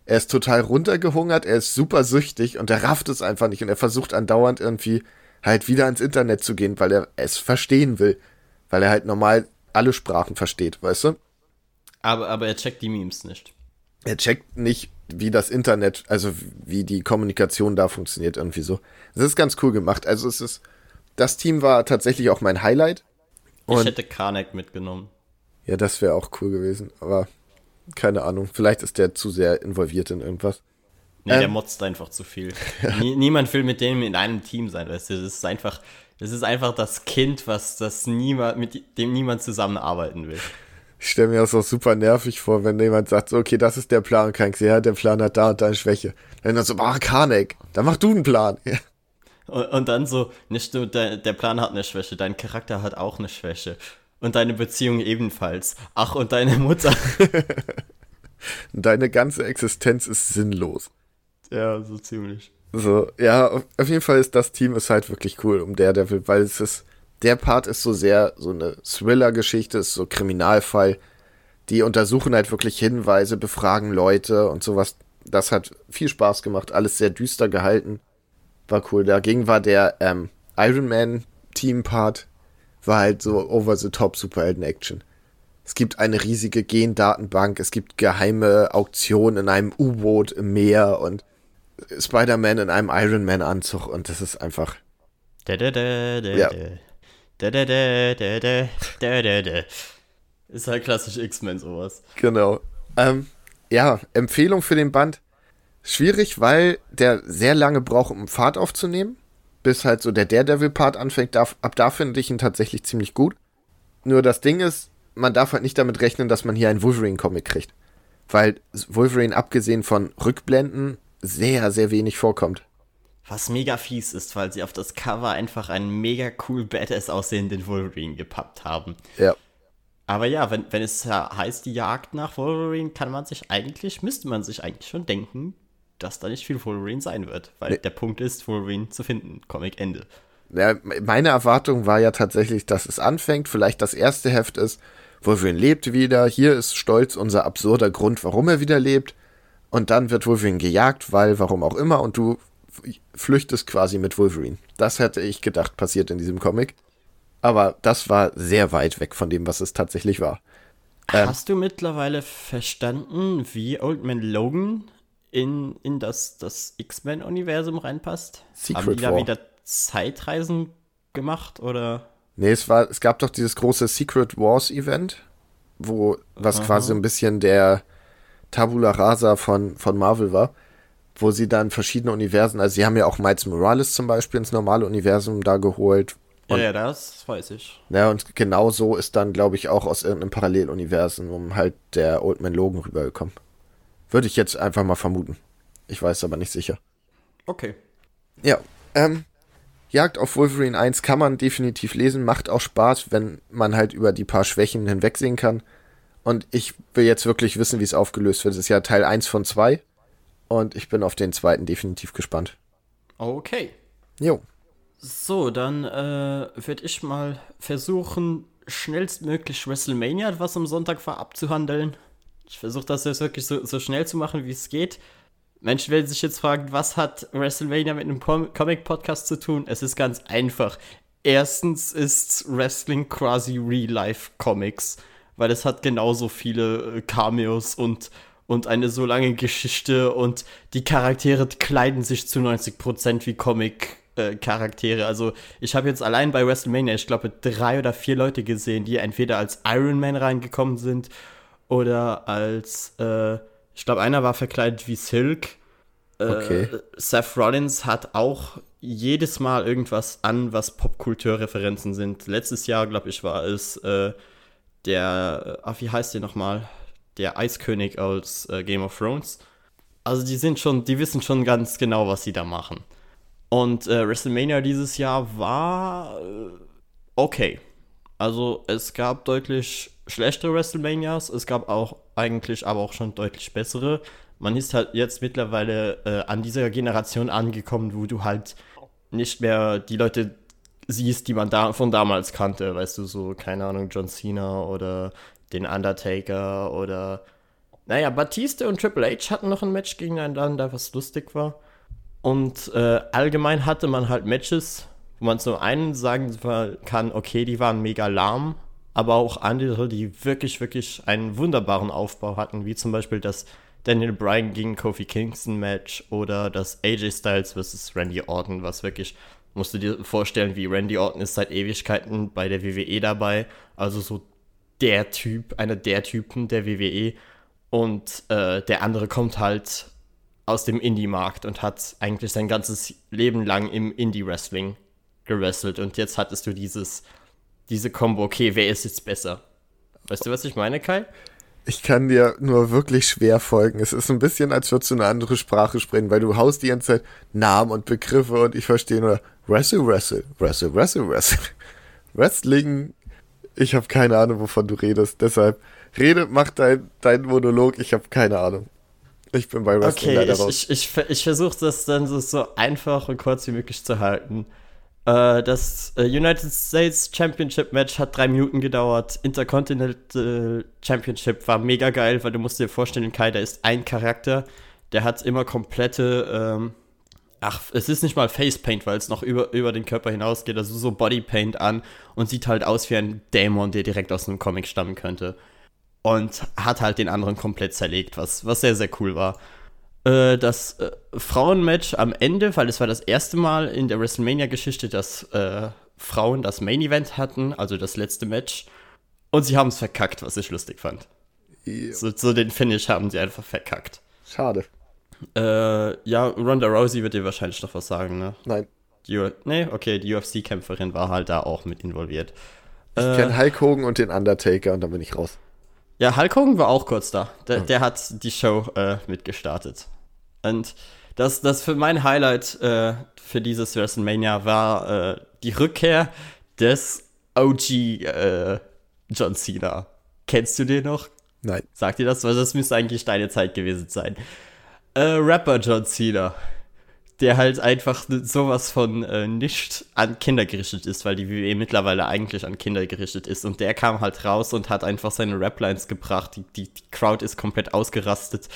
Er ist total runtergehungert, er ist super süchtig und er rafft es einfach nicht. Und er versucht andauernd irgendwie halt wieder ins Internet zu gehen, weil er es verstehen will. Weil er halt normal alle Sprachen versteht, weißt du? Aber, aber er checkt die Memes nicht. Er checkt nicht, wie das Internet, also wie die Kommunikation da funktioniert, irgendwie so. Das ist ganz cool gemacht. Also es ist, das Team war tatsächlich auch mein Highlight. Und ich hätte Karnak mitgenommen. Ja, das wäre auch cool gewesen, aber keine Ahnung. Vielleicht ist der zu sehr involviert in irgendwas. Nee, ähm, der motzt einfach zu viel. Nie, niemand will mit dem in einem Team sein, weißt du. Das ist einfach, das ist einfach das Kind, was das niemand, mit dem niemand zusammenarbeiten will. Ich stelle mir das auch super nervig vor, wenn jemand sagt, so, okay, das ist der Plan, kein ja, der Plan hat da und da eine Schwäche. Dann dann so, ah, Karnek, dann mach du einen Plan. Und, und, dann so, nicht nur der, der Plan hat eine Schwäche, dein Charakter hat auch eine Schwäche. Und deine Beziehung ebenfalls. Ach, und deine Mutter. deine ganze Existenz ist sinnlos. Ja, so ziemlich. So, ja, auf jeden Fall ist das Team ist halt wirklich cool um Daredevil, weil es ist, der Part ist so sehr so eine Thriller-Geschichte, ist so Kriminalfall. Die untersuchen halt wirklich Hinweise, befragen Leute und sowas. Das hat viel Spaß gemacht, alles sehr düster gehalten. War cool. Dagegen war der ähm, Iron Man Team-Part, war halt so over the top Superhelden-Action. Es gibt eine riesige Gendatenbank, es gibt geheime Auktionen in einem U-Boot im Meer und Spider-Man in einem Iron Man-Anzug und das ist einfach. Da, da, da, da, ja. Da, da, da, da, da, da, da. Ist halt klassisch X-Men sowas. Genau. Ähm, ja, Empfehlung für den Band. Schwierig, weil der sehr lange braucht, um Fahrt aufzunehmen. Bis halt so der Daredevil-Part anfängt. Ab da finde ich ihn tatsächlich ziemlich gut. Nur das Ding ist, man darf halt nicht damit rechnen, dass man hier einen Wolverine-Comic kriegt. Weil Wolverine, abgesehen von Rückblenden, sehr, sehr wenig vorkommt. Was mega fies ist, weil sie auf das Cover einfach einen mega cool Badass aussehenden Wolverine gepappt haben. Ja. Aber ja, wenn, wenn es heißt, die Jagd nach Wolverine, kann man sich eigentlich, müsste man sich eigentlich schon denken, dass da nicht viel Wolverine sein wird. Weil nee. der Punkt ist, Wolverine zu finden. Comic Ende. Ja, meine Erwartung war ja tatsächlich, dass es anfängt, vielleicht das erste Heft ist, Wolverine lebt wieder, hier ist stolz unser absurder Grund, warum er wieder lebt. Und dann wird Wolverine gejagt, weil, warum auch immer, und du flüchtest quasi mit Wolverine. Das hätte ich gedacht, passiert in diesem Comic. Aber das war sehr weit weg von dem, was es tatsächlich war. Ähm, Hast du mittlerweile verstanden, wie Old Man Logan in, in das, das X-Men-Universum reinpasst? Secret Haben die da wieder Zeitreisen gemacht oder? Nee, es war, es gab doch dieses große Secret Wars Event, wo, was Aha. quasi ein bisschen der Tabula Rasa von, von Marvel war wo sie dann verschiedene Universen, also sie haben ja auch Miles Morales zum Beispiel ins normale Universum da geholt. Und, ja, ja, das weiß ich. Ja, und genau so ist dann, glaube ich, auch aus irgendeinem Paralleluniversum halt der Old Man Logan rübergekommen. Würde ich jetzt einfach mal vermuten. Ich weiß aber nicht sicher. Okay. Ja, ähm, Jagd auf Wolverine 1 kann man definitiv lesen, macht auch Spaß, wenn man halt über die paar Schwächen hinwegsehen kann. Und ich will jetzt wirklich wissen, wie es aufgelöst wird. Es ist ja Teil 1 von 2. Und ich bin auf den zweiten definitiv gespannt. Okay. Jo. So, dann äh, werde ich mal versuchen, schnellstmöglich WrestleMania, was am Sonntag war, abzuhandeln. Ich versuche das jetzt wirklich so, so schnell zu machen, wie es geht. Menschen werden sich jetzt fragen, was hat WrestleMania mit einem Comic-Podcast zu tun? Es ist ganz einfach. Erstens ist Wrestling quasi Real-Life-Comics, weil es hat genauso viele äh, Cameos und und eine so lange Geschichte und die Charaktere kleiden sich zu 90% wie Comic-Charaktere. also ich habe jetzt allein bei WrestleMania, ich glaube, drei oder vier Leute gesehen, die entweder als Iron Man reingekommen sind oder als, äh, ich glaube, einer war verkleidet wie Silk. Äh, okay. Seth Rollins hat auch jedes Mal irgendwas an, was Popkulturreferenzen sind. Letztes Jahr, glaube ich, war es äh, der, ach, wie heißt der nochmal? Der Eiskönig aus äh, Game of Thrones. Also die sind schon, die wissen schon ganz genau, was sie da machen. Und äh, WrestleMania dieses Jahr war äh, okay. Also es gab deutlich schlechtere WrestleManias, es gab auch eigentlich aber auch schon deutlich bessere. Man ist halt jetzt mittlerweile äh, an dieser Generation angekommen, wo du halt nicht mehr die Leute siehst, die man da von damals kannte, weißt du, so, keine Ahnung, John Cena oder den Undertaker oder. Naja, Batiste und Triple H hatten noch ein Match gegeneinander, was lustig war. Und äh, allgemein hatte man halt Matches, wo man zum einen sagen kann, okay, die waren mega lahm, aber auch andere, die wirklich, wirklich einen wunderbaren Aufbau hatten, wie zum Beispiel das Daniel Bryan gegen Kofi Kingston Match oder das AJ Styles vs. Randy Orton, was wirklich, musst du dir vorstellen, wie Randy Orton ist seit Ewigkeiten bei der WWE dabei, also so der Typ, einer der Typen der WWE und äh, der andere kommt halt aus dem Indie-Markt und hat eigentlich sein ganzes Leben lang im Indie-Wrestling gewrestelt und jetzt hattest du dieses diese Combo, okay, wer ist jetzt besser? Weißt du, was ich meine, Kai? Ich kann dir nur wirklich schwer folgen. Es ist ein bisschen, als würdest du eine andere Sprache sprechen, weil du haust die ganze Zeit Namen und Begriffe und ich verstehe nur Wrestle, Wrestle, Wrestle, Wrestle, Wrestle. Wrestling, ich habe keine Ahnung, wovon du redest. Deshalb, rede, mach dein, dein Monolog, ich habe keine Ahnung. Ich bin bei Wrestling okay, leider ich, raus. Ich, ich, ich versuche das dann so, so einfach und kurz wie möglich zu halten. Äh, das äh, United States Championship Match hat drei Minuten gedauert. Intercontinental Championship war mega geil, weil du musst dir vorstellen, Kai, da ist ein Charakter, der hat immer komplette, ähm, ach, es ist nicht mal Facepaint, weil es noch über, über den Körper hinausgeht, also so Bodypaint an und sieht halt aus wie ein Dämon, der direkt aus einem Comic stammen könnte. Und hat halt den anderen komplett zerlegt, was, was sehr, sehr cool war. Äh, das äh, Frauenmatch am Ende, weil es war das erste Mal in der WrestleMania-Geschichte, dass äh, Frauen das Main Event hatten, also das letzte Match. Und sie haben es verkackt, was ich lustig fand. Ja. So, so, den Finish haben sie einfach verkackt. Schade. Äh, ja, Ronda Rousey wird dir wahrscheinlich noch was sagen, ne? Nein. Die, nee, okay, die UFC-Kämpferin war halt da auch mit involviert. Ich äh, kenne Hulk Hogan und den Undertaker und dann bin ich raus. Ja, Hulk Hogan war auch kurz da. Der, mhm. der hat die Show äh, mitgestartet. Und das, das für mein Highlight äh, für dieses WrestleMania war äh, die Rückkehr des OG äh, John Cena. Kennst du den noch? Nein. Sagt dir das? Weil das müsste eigentlich deine Zeit gewesen sein. Äh, Rapper John Cena. Der halt einfach sowas von äh, nicht an Kinder gerichtet ist, weil die WWE mittlerweile eigentlich an Kinder gerichtet ist. Und der kam halt raus und hat einfach seine Raplines gebracht. Die, die, die Crowd ist komplett ausgerastet.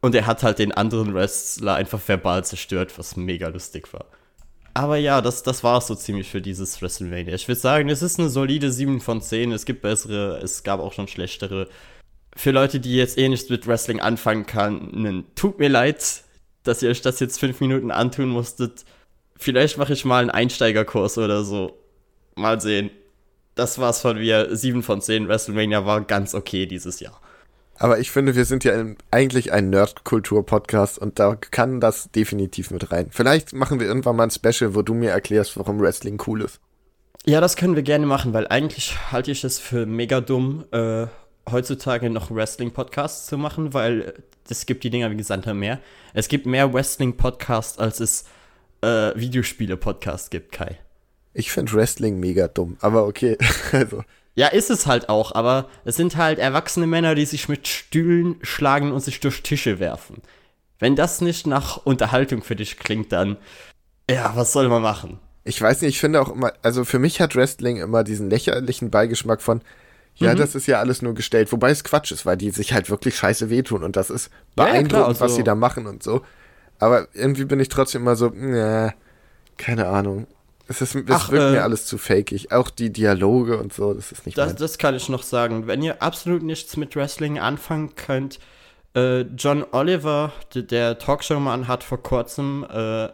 Und er hat halt den anderen Wrestler einfach verbal zerstört, was mega lustig war. Aber ja, das, das war es so ziemlich für dieses WrestleMania. Ich würde sagen, es ist eine solide 7 von 10. Es gibt bessere, es gab auch schon schlechtere. Für Leute, die jetzt eh nichts mit Wrestling anfangen können, tut mir leid, dass ihr euch das jetzt fünf Minuten antun musstet. Vielleicht mache ich mal einen Einsteigerkurs oder so. Mal sehen. Das war's von mir. 7 von 10. WrestleMania war ganz okay dieses Jahr. Aber ich finde, wir sind ja eigentlich ein Nerdkultur-Podcast und da kann das definitiv mit rein. Vielleicht machen wir irgendwann mal ein Special, wo du mir erklärst, warum Wrestling cool ist. Ja, das können wir gerne machen, weil eigentlich halte ich es für mega dumm, äh, heutzutage noch Wrestling-Podcasts zu machen, weil es gibt die Dinger wie gesagt mehr. Es gibt mehr Wrestling-Podcasts, als es äh, Videospiele-Podcasts gibt, Kai. Ich finde Wrestling mega dumm, aber okay. also. Ja, ist es halt auch, aber es sind halt erwachsene Männer, die sich mit Stühlen schlagen und sich durch Tische werfen. Wenn das nicht nach Unterhaltung für dich klingt, dann, ja, was soll man machen? Ich weiß nicht, ich finde auch immer, also für mich hat Wrestling immer diesen lächerlichen Beigeschmack von, ja, mhm. das ist ja alles nur gestellt, wobei es Quatsch ist, weil die sich halt wirklich scheiße wehtun und das ist beeindruckend, ja, ja, also was sie da machen und so. Aber irgendwie bin ich trotzdem immer so, ne, keine Ahnung. Es, ist, es Ach, wirkt äh, mir alles zu fakig. Auch die Dialoge und so, das ist nicht das, das kann ich noch sagen. Wenn ihr absolut nichts mit Wrestling anfangen könnt, äh, John Oliver, der Talkshow-Mann, hat vor kurzem äh,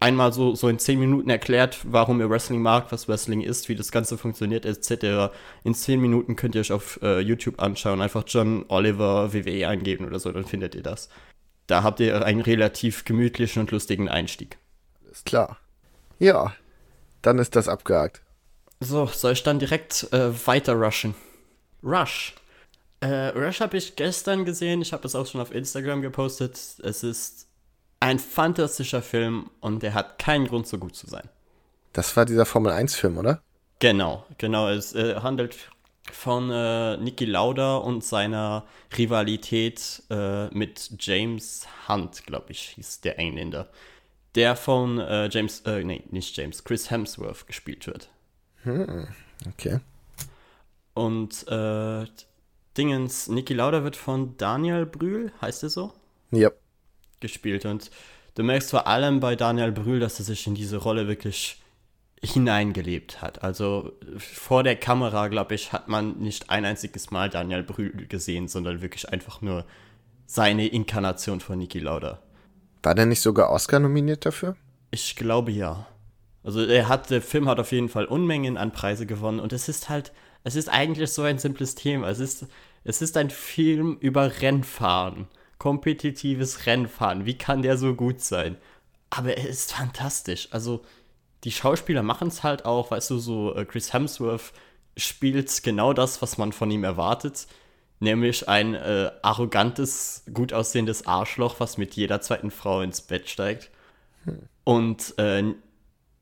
einmal so, so in 10 Minuten erklärt, warum ihr Wrestling mag, was Wrestling ist, wie das Ganze funktioniert, etc. In 10 Minuten könnt ihr euch auf äh, YouTube anschauen. Einfach John Oliver WWE eingeben oder so, dann findet ihr das. Da habt ihr einen relativ gemütlichen und lustigen Einstieg. Ist klar. Ja, dann ist das abgehakt. So, soll ich dann direkt äh, weiter rushen? Rush. Äh, Rush habe ich gestern gesehen. Ich habe es auch schon auf Instagram gepostet. Es ist ein fantastischer Film und der hat keinen Grund, so gut zu sein. Das war dieser Formel 1-Film, oder? Genau, genau. Es äh, handelt von äh, Niki Lauda und seiner Rivalität äh, mit James Hunt, glaube ich, hieß der Engländer der von äh, James, äh, nee, nicht James, Chris Hemsworth gespielt wird. Hm, okay. Und äh, Dingens, Niki Lauda wird von Daniel Brühl, heißt er so? Ja. Gespielt. Und du merkst vor allem bei Daniel Brühl, dass er sich in diese Rolle wirklich hineingelebt hat. Also vor der Kamera, glaube ich, hat man nicht ein einziges Mal Daniel Brühl gesehen, sondern wirklich einfach nur seine Inkarnation von Niki Lauda. War der nicht sogar Oscar nominiert dafür? Ich glaube ja. Also er hat, der Film hat auf jeden Fall Unmengen an Preise gewonnen und es ist halt, es ist eigentlich so ein simples Thema. Es ist, es ist ein Film über Rennfahren. Kompetitives Rennfahren. Wie kann der so gut sein? Aber er ist fantastisch. Also die Schauspieler machen es halt auch, weißt du, so äh, Chris Hemsworth spielt genau das, was man von ihm erwartet, nämlich ein äh, arrogantes, gut aussehendes Arschloch, was mit jeder zweiten Frau ins Bett steigt. Und äh,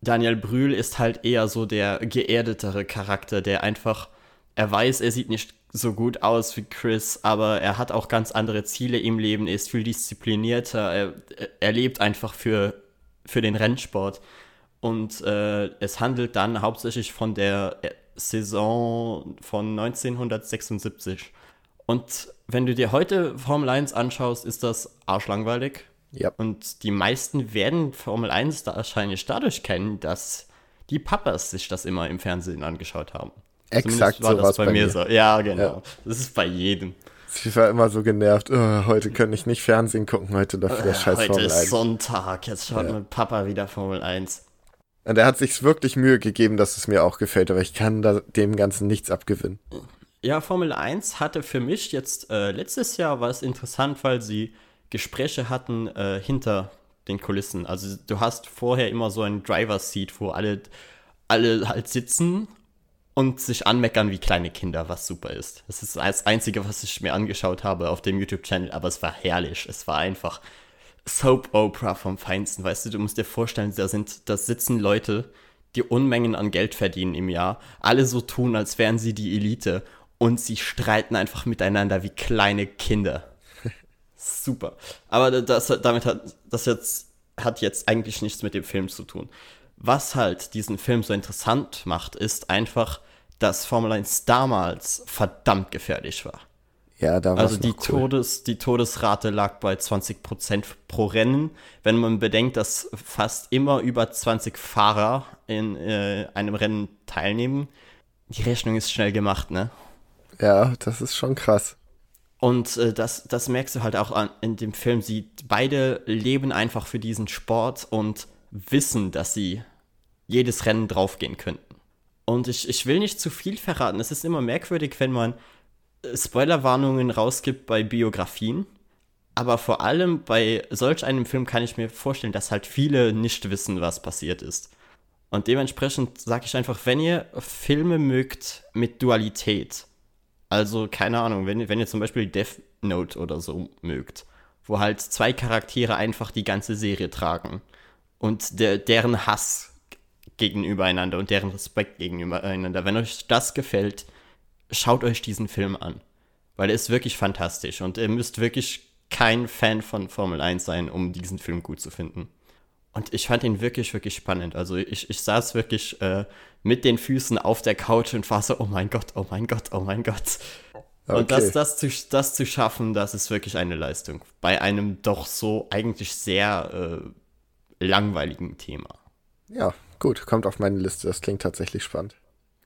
Daniel Brühl ist halt eher so der geerdetere Charakter, der einfach, er weiß, er sieht nicht so gut aus wie Chris, aber er hat auch ganz andere Ziele im Leben, er ist viel disziplinierter, er, er lebt einfach für, für den Rennsport. Und äh, es handelt dann hauptsächlich von der äh, Saison von 1976. Und wenn du dir heute Formel 1 anschaust, ist das arschlangweilig. Ja. Und die meisten werden Formel 1 da wahrscheinlich dadurch kennen, dass die Papas sich das immer im Fernsehen angeschaut haben. Exakt war so das bei, bei mir, mir, so. Ja, genau. Ja. Das ist bei jedem. Ich war immer so genervt. Oh, heute kann ich nicht Fernsehen gucken, heute dafür der scheiß Formel 1. Heute ist Sonntag, jetzt schaut ja. mein Papa wieder Formel 1. Und er hat sich wirklich Mühe gegeben, dass es mir auch gefällt, aber ich kann dem Ganzen nichts abgewinnen. Ja, Formel 1 hatte für mich jetzt äh, letztes Jahr war es interessant, weil sie Gespräche hatten äh, hinter den Kulissen. Also du hast vorher immer so ein Driver-Seat, wo alle, alle halt sitzen und sich anmeckern wie kleine Kinder, was super ist. Das ist das Einzige, was ich mir angeschaut habe auf dem YouTube-Channel, aber es war herrlich. Es war einfach Soap Opera vom Feinsten, weißt du, du musst dir vorstellen, da sind, da sitzen Leute, die Unmengen an Geld verdienen im Jahr, alle so tun, als wären sie die Elite und sie streiten einfach miteinander wie kleine Kinder. Super. Aber das, damit hat, das jetzt, hat jetzt eigentlich nichts mit dem Film zu tun. Was halt diesen Film so interessant macht, ist einfach, dass Formel 1 damals verdammt gefährlich war. Ja, da war Also die, cool. Todes, die Todesrate lag bei 20% pro Rennen. Wenn man bedenkt, dass fast immer über 20 Fahrer in äh, einem Rennen teilnehmen, die Rechnung ist schnell gemacht, ne? Ja, das ist schon krass. Und äh, das, das merkst du halt auch an, in dem Film. Sie beide leben einfach für diesen Sport und wissen, dass sie jedes Rennen draufgehen könnten. Und ich, ich will nicht zu viel verraten. Es ist immer merkwürdig, wenn man Spoilerwarnungen rausgibt bei Biografien. Aber vor allem bei solch einem Film kann ich mir vorstellen, dass halt viele nicht wissen, was passiert ist. Und dementsprechend sage ich einfach, wenn ihr Filme mögt mit Dualität, also keine Ahnung, wenn, wenn ihr zum Beispiel Death Note oder so mögt, wo halt zwei Charaktere einfach die ganze Serie tragen und der, deren Hass gegenübereinander und deren Respekt gegenübereinander, wenn euch das gefällt, schaut euch diesen Film an. Weil er ist wirklich fantastisch und ihr müsst wirklich kein Fan von Formel 1 sein, um diesen Film gut zu finden. Und ich fand ihn wirklich, wirklich spannend. Also ich, ich saß wirklich äh, mit den Füßen auf der Couch und war so, oh mein Gott, oh mein Gott, oh mein Gott. Okay. Und das, das, zu, das zu schaffen, das ist wirklich eine Leistung. Bei einem doch so eigentlich sehr äh, langweiligen Thema. Ja, gut, kommt auf meine Liste. Das klingt tatsächlich spannend.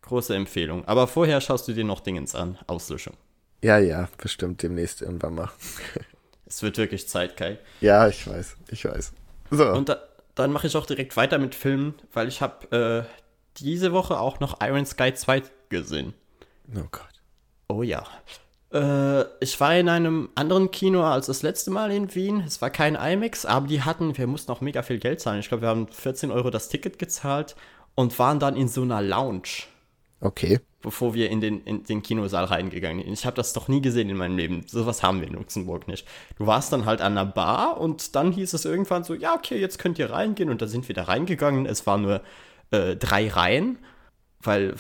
Große Empfehlung. Aber vorher schaust du dir noch Dingens an. Auslöschung. Ja, ja, bestimmt demnächst irgendwann mal. es wird wirklich Zeit, Kai. Ja, ich weiß, ich weiß. So. Und da, dann mache ich auch direkt weiter mit Filmen, weil ich habe äh, diese Woche auch noch Iron Sky 2 gesehen. Oh Gott. Oh ja. Äh, ich war in einem anderen Kino als das letzte Mal in Wien. Es war kein IMAX, aber die hatten, wir mussten auch mega viel Geld zahlen. Ich glaube, wir haben 14 Euro das Ticket gezahlt und waren dann in so einer Lounge. Okay. Bevor wir in den, in den Kinosaal reingegangen sind. Ich habe das doch nie gesehen in meinem Leben. Sowas haben wir in Luxemburg nicht. Du warst dann halt an einer Bar und dann hieß es irgendwann so, ja, okay, jetzt könnt ihr reingehen. Und da sind wir da reingegangen. Es waren nur äh, drei Reihen, weil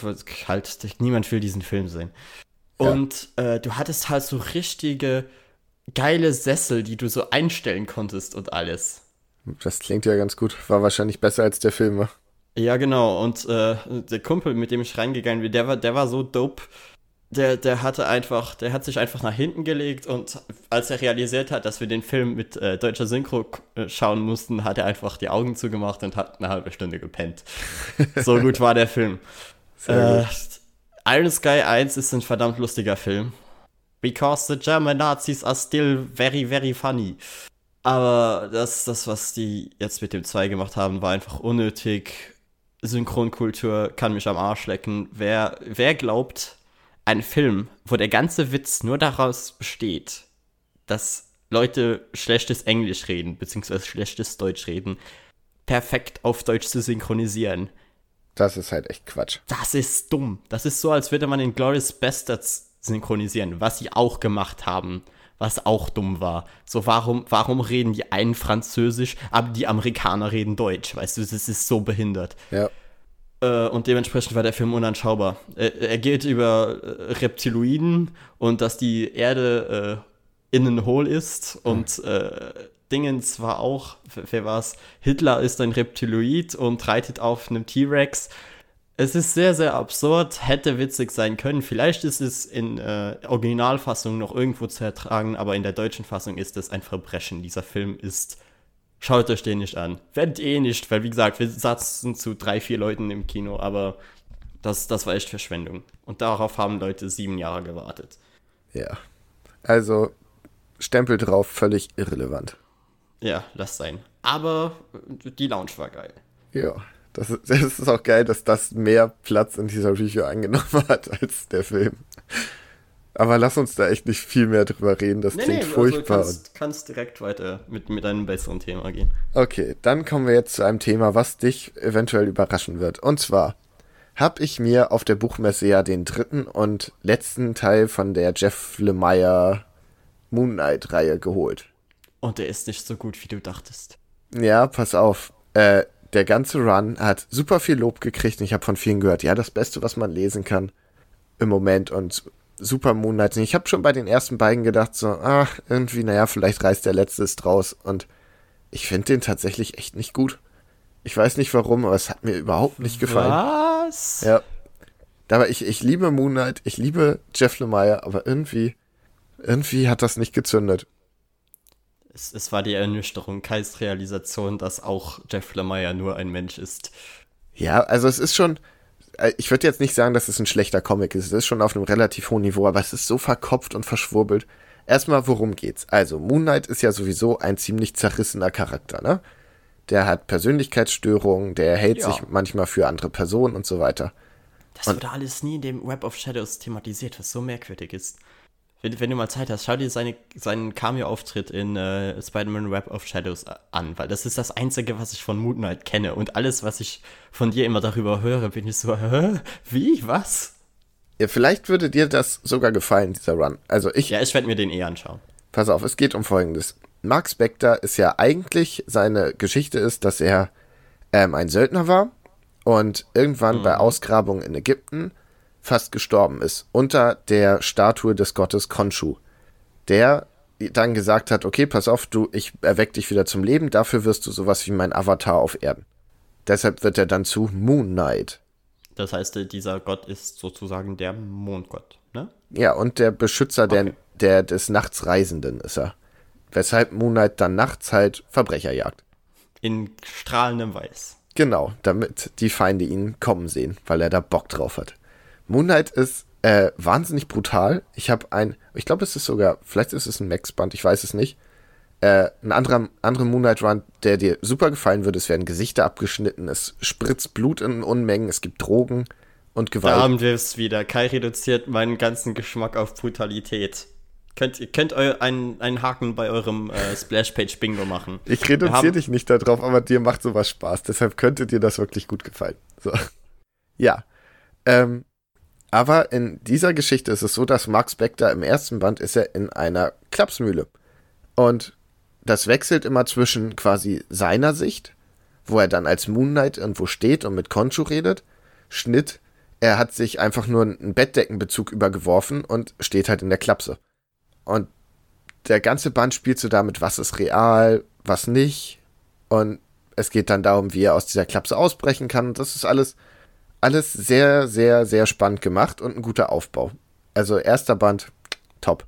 halt niemand will diesen Film sehen. Ja. Und äh, du hattest halt so richtige geile Sessel, die du so einstellen konntest und alles. Das klingt ja ganz gut. War wahrscheinlich besser als der Film. War. Ja, genau. Und äh, der Kumpel, mit dem ich reingegangen bin, der war, der war so dope. der, der hatte einfach, der hat sich einfach nach hinten gelegt und als er realisiert hat, dass wir den Film mit äh, deutscher Synchro äh, schauen mussten, hat er einfach die Augen zugemacht und hat eine halbe Stunde gepennt. so gut war der Film. Äh, Iron Sky 1 ist ein verdammt lustiger Film. Because the German Nazis are still very, very funny. Aber das, das, was die jetzt mit dem 2 gemacht haben, war einfach unnötig. Synchronkultur kann mich am Arsch lecken. Wer, wer glaubt, ein Film, wo der ganze Witz nur daraus besteht, dass Leute schlechtes Englisch reden, beziehungsweise schlechtes Deutsch reden, perfekt auf Deutsch zu synchronisieren. Das ist halt echt Quatsch. Das ist dumm. Das ist so, als würde man den Glorious Bastards synchronisieren, was sie auch gemacht haben, was auch dumm war. So, warum, warum reden die einen Französisch, aber die Amerikaner reden Deutsch? Weißt du, das ist so behindert. Ja. Äh, und dementsprechend war der Film unanschaubar. Er, er geht über äh, Reptiloiden und dass die Erde äh, innen hohl ist und äh, Dingens war auch, wer war's? Hitler ist ein Reptiloid und reitet auf einem T-Rex. Es ist sehr, sehr absurd, hätte witzig sein können. Vielleicht ist es in äh, Originalfassung noch irgendwo zu ertragen, aber in der deutschen Fassung ist es ein Verbrechen. Dieser Film ist Schaut euch den nicht an. Werdet eh nicht, weil wie gesagt, wir saßen zu drei, vier Leuten im Kino, aber das, das war echt Verschwendung. Und darauf haben Leute sieben Jahre gewartet. Ja. Also, Stempel drauf, völlig irrelevant. Ja, lass sein. Aber die Lounge war geil. Ja. Das ist, das ist auch geil, dass das mehr Platz in dieser Review eingenommen hat als der Film. Aber lass uns da echt nicht viel mehr drüber reden. Das nee, klingt nee, furchtbar. Also kannst, kannst direkt weiter mit, mit einem besseren Thema gehen. Okay, dann kommen wir jetzt zu einem Thema, was dich eventuell überraschen wird. Und zwar habe ich mir auf der Buchmesse ja den dritten und letzten Teil von der Jeff Lemire Moon Knight-Reihe geholt. Und der ist nicht so gut, wie du dachtest. Ja, pass auf. Äh, der ganze Run hat super viel Lob gekriegt und ich habe von vielen gehört, ja, das Beste, was man lesen kann im Moment. Und Super Moonlight. Ich habe schon bei den ersten beiden gedacht, so, ach, irgendwie, naja, vielleicht reißt der letzte es draus. Und ich finde den tatsächlich echt nicht gut. Ich weiß nicht warum, aber es hat mir überhaupt nicht gefallen. Was? Ja. Aber ich, ich liebe Moonlight, ich liebe Jeff Lemire, aber irgendwie, irgendwie hat das nicht gezündet. Es, es war die Ernüchterung, Kais Realisation, dass auch Jeff Lemire nur ein Mensch ist. Ja, also es ist schon, äh, ich würde jetzt nicht sagen, dass es ein schlechter Comic ist. Es ist schon auf einem relativ hohen Niveau, aber es ist so verkopft und verschwurbelt. Erstmal, worum geht's? Also, Moon Knight ist ja sowieso ein ziemlich zerrissener Charakter, ne? Der hat Persönlichkeitsstörungen, der hält ja. sich manchmal für andere Personen und so weiter. Das und wurde alles nie in dem Web of Shadows thematisiert, was so merkwürdig ist. Wenn, wenn, du mal Zeit hast, schau dir seine, seinen Cameo-Auftritt in äh, Spider-Man Web of Shadows an, weil das ist das Einzige, was ich von Moon Knight kenne. Und alles, was ich von dir immer darüber höre, bin ich so, hä? Wie? Was? Ja, vielleicht würde dir das sogar gefallen, dieser Run. Also ich. Ja, ich werde mir den eh anschauen. Pass auf, es geht um Folgendes. Mark Spector ist ja eigentlich, seine Geschichte ist, dass er ähm, ein Söldner war und irgendwann mhm. bei Ausgrabungen in Ägypten fast gestorben ist, unter der Statue des Gottes Khonshu, der dann gesagt hat, okay, pass auf, du, ich erweck dich wieder zum Leben, dafür wirst du sowas wie mein Avatar auf Erden. Deshalb wird er dann zu Moon Knight. Das heißt, dieser Gott ist sozusagen der Mondgott, ne? Ja, und der Beschützer okay. der, der des Nachtsreisenden ist er. Weshalb Moon Knight dann nachts halt Verbrecher jagt. In strahlendem Weiß. Genau, damit die Feinde ihn kommen sehen, weil er da Bock drauf hat. Moonlight ist äh, wahnsinnig brutal. Ich habe ein, ich glaube, es ist sogar, vielleicht ist es ein Max-Band, ich weiß es nicht. Äh, ein anderer, anderer Moonlight Run, der dir super gefallen würde. Es werden Gesichter abgeschnitten, es spritzt Blut in Unmengen, es gibt Drogen und Gewalt. Da haben wir es wieder. Kai reduziert meinen ganzen Geschmack auf Brutalität. Könnt, ihr könnt eu, einen, einen Haken bei eurem äh, Splash-Page-Bingo machen. Ich reduziere dich nicht darauf, aber dir macht sowas Spaß. Deshalb könnte dir das wirklich gut gefallen. So. Ja. Ähm, aber in dieser Geschichte ist es so, dass Mark Spector im ersten Band ist er in einer Klapsmühle. Und das wechselt immer zwischen quasi seiner Sicht, wo er dann als Moon Knight irgendwo steht und mit Konchu redet, Schnitt, er hat sich einfach nur einen Bettdeckenbezug übergeworfen und steht halt in der Klapse. Und der ganze Band spielt so damit, was ist real, was nicht. Und es geht dann darum, wie er aus dieser Klapse ausbrechen kann. Das ist alles alles sehr, sehr, sehr spannend gemacht und ein guter Aufbau. Also erster Band, top.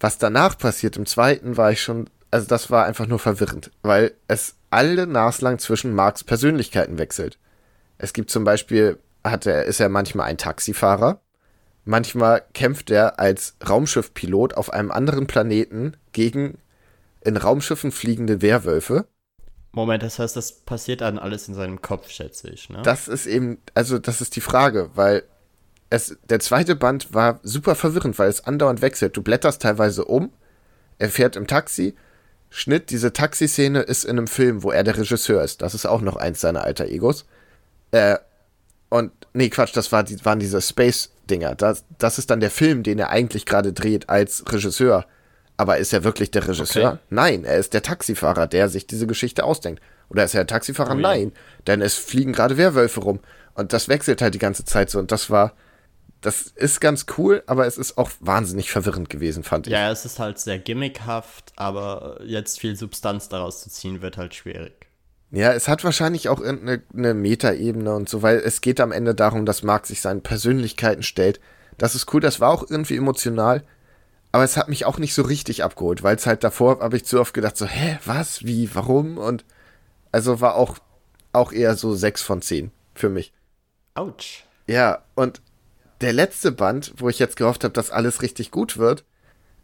Was danach passiert im zweiten, war ich schon, also das war einfach nur verwirrend, weil es alle naslang zwischen Marks Persönlichkeiten wechselt. Es gibt zum Beispiel, hat er, ist er manchmal ein Taxifahrer, manchmal kämpft er als Raumschiffpilot auf einem anderen Planeten gegen in Raumschiffen fliegende Werwölfe. Moment, das heißt, das passiert dann alles in seinem Kopf, schätze ich, ne? Das ist eben, also das ist die Frage, weil es, der zweite Band war super verwirrend, weil es andauernd wechselt. Du blätterst teilweise um, er fährt im Taxi, Schnitt, diese Taxiszene ist in einem Film, wo er der Regisseur ist. Das ist auch noch eins seiner alter Egos. Äh, und, nee, Quatsch, das war, die, waren diese Space-Dinger. Das, das ist dann der Film, den er eigentlich gerade dreht als Regisseur. Aber ist er wirklich der Regisseur? Okay. Nein, er ist der Taxifahrer, der sich diese Geschichte ausdenkt. Oder ist er der Taxifahrer? Oh ja. Nein, denn es fliegen gerade Werwölfe rum. Und das wechselt halt die ganze Zeit so. Und das war, das ist ganz cool, aber es ist auch wahnsinnig verwirrend gewesen, fand ich. Ja, es ist halt sehr gimmickhaft, aber jetzt viel Substanz daraus zu ziehen, wird halt schwierig. Ja, es hat wahrscheinlich auch irgendeine eine Metaebene und so, weil es geht am Ende darum, dass Mark sich seinen Persönlichkeiten stellt. Das ist cool, das war auch irgendwie emotional, aber es hat mich auch nicht so richtig abgeholt, weil es halt davor habe ich zu oft gedacht so, hä, was, wie, warum und also war auch auch eher so sechs von zehn für mich. Autsch. Ja, und der letzte Band, wo ich jetzt gehofft habe, dass alles richtig gut wird,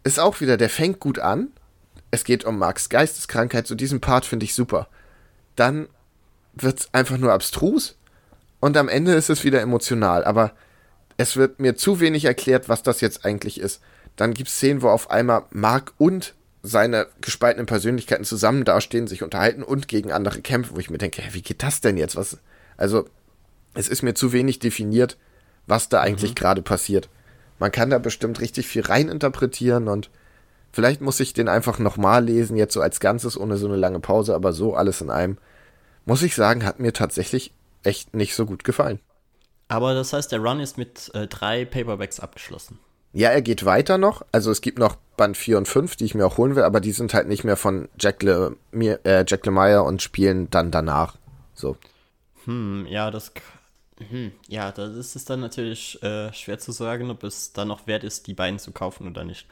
ist auch wieder, der fängt gut an. Es geht um Marks Geisteskrankheit, so diesen Part finde ich super. Dann wird's einfach nur abstrus und am Ende ist es wieder emotional, aber es wird mir zu wenig erklärt, was das jetzt eigentlich ist. Dann gibt's Szenen, wo auf einmal Mark und seine gespaltenen Persönlichkeiten zusammen dastehen, sich unterhalten und gegen andere kämpfen, wo ich mir denke, wie geht das denn jetzt? Was? Also, es ist mir zu wenig definiert, was da eigentlich gerade passiert. Man kann da bestimmt richtig viel reininterpretieren und vielleicht muss ich den einfach nochmal lesen, jetzt so als Ganzes, ohne so eine lange Pause, aber so alles in einem. Muss ich sagen, hat mir tatsächlich echt nicht so gut gefallen. Aber das heißt, der Run ist mit äh, drei Paperbacks abgeschlossen. Ja, er geht weiter noch. Also es gibt noch Band 4 und 5, die ich mir auch holen will, aber die sind halt nicht mehr von Jack, Le, mir, äh, Jack Lemire und spielen dann danach. So. Hm, ja, das. Hm, ja, das ist es dann natürlich äh, schwer zu sagen, ob es dann noch wert ist, die beiden zu kaufen oder nicht.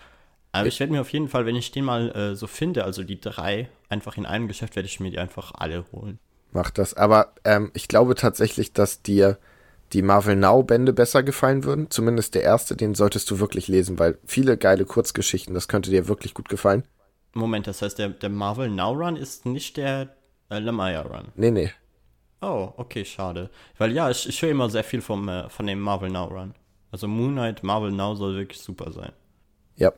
Aber ich werde mir auf jeden Fall, wenn ich den mal äh, so finde, also die drei, einfach in einem Geschäft, werde ich mir die einfach alle holen. macht das. Aber ähm, ich glaube tatsächlich, dass dir die Marvel Now Bände besser gefallen würden. Zumindest der erste, den solltest du wirklich lesen, weil viele geile Kurzgeschichten, das könnte dir wirklich gut gefallen. Moment, das heißt, der, der Marvel Now Run ist nicht der äh, Lemire Run. Nee, nee. Oh, okay, schade. Weil ja, ich, ich höre immer sehr viel vom, äh, von dem Marvel Now Run. Also Moon Knight, Marvel Now soll wirklich super sein. Ja,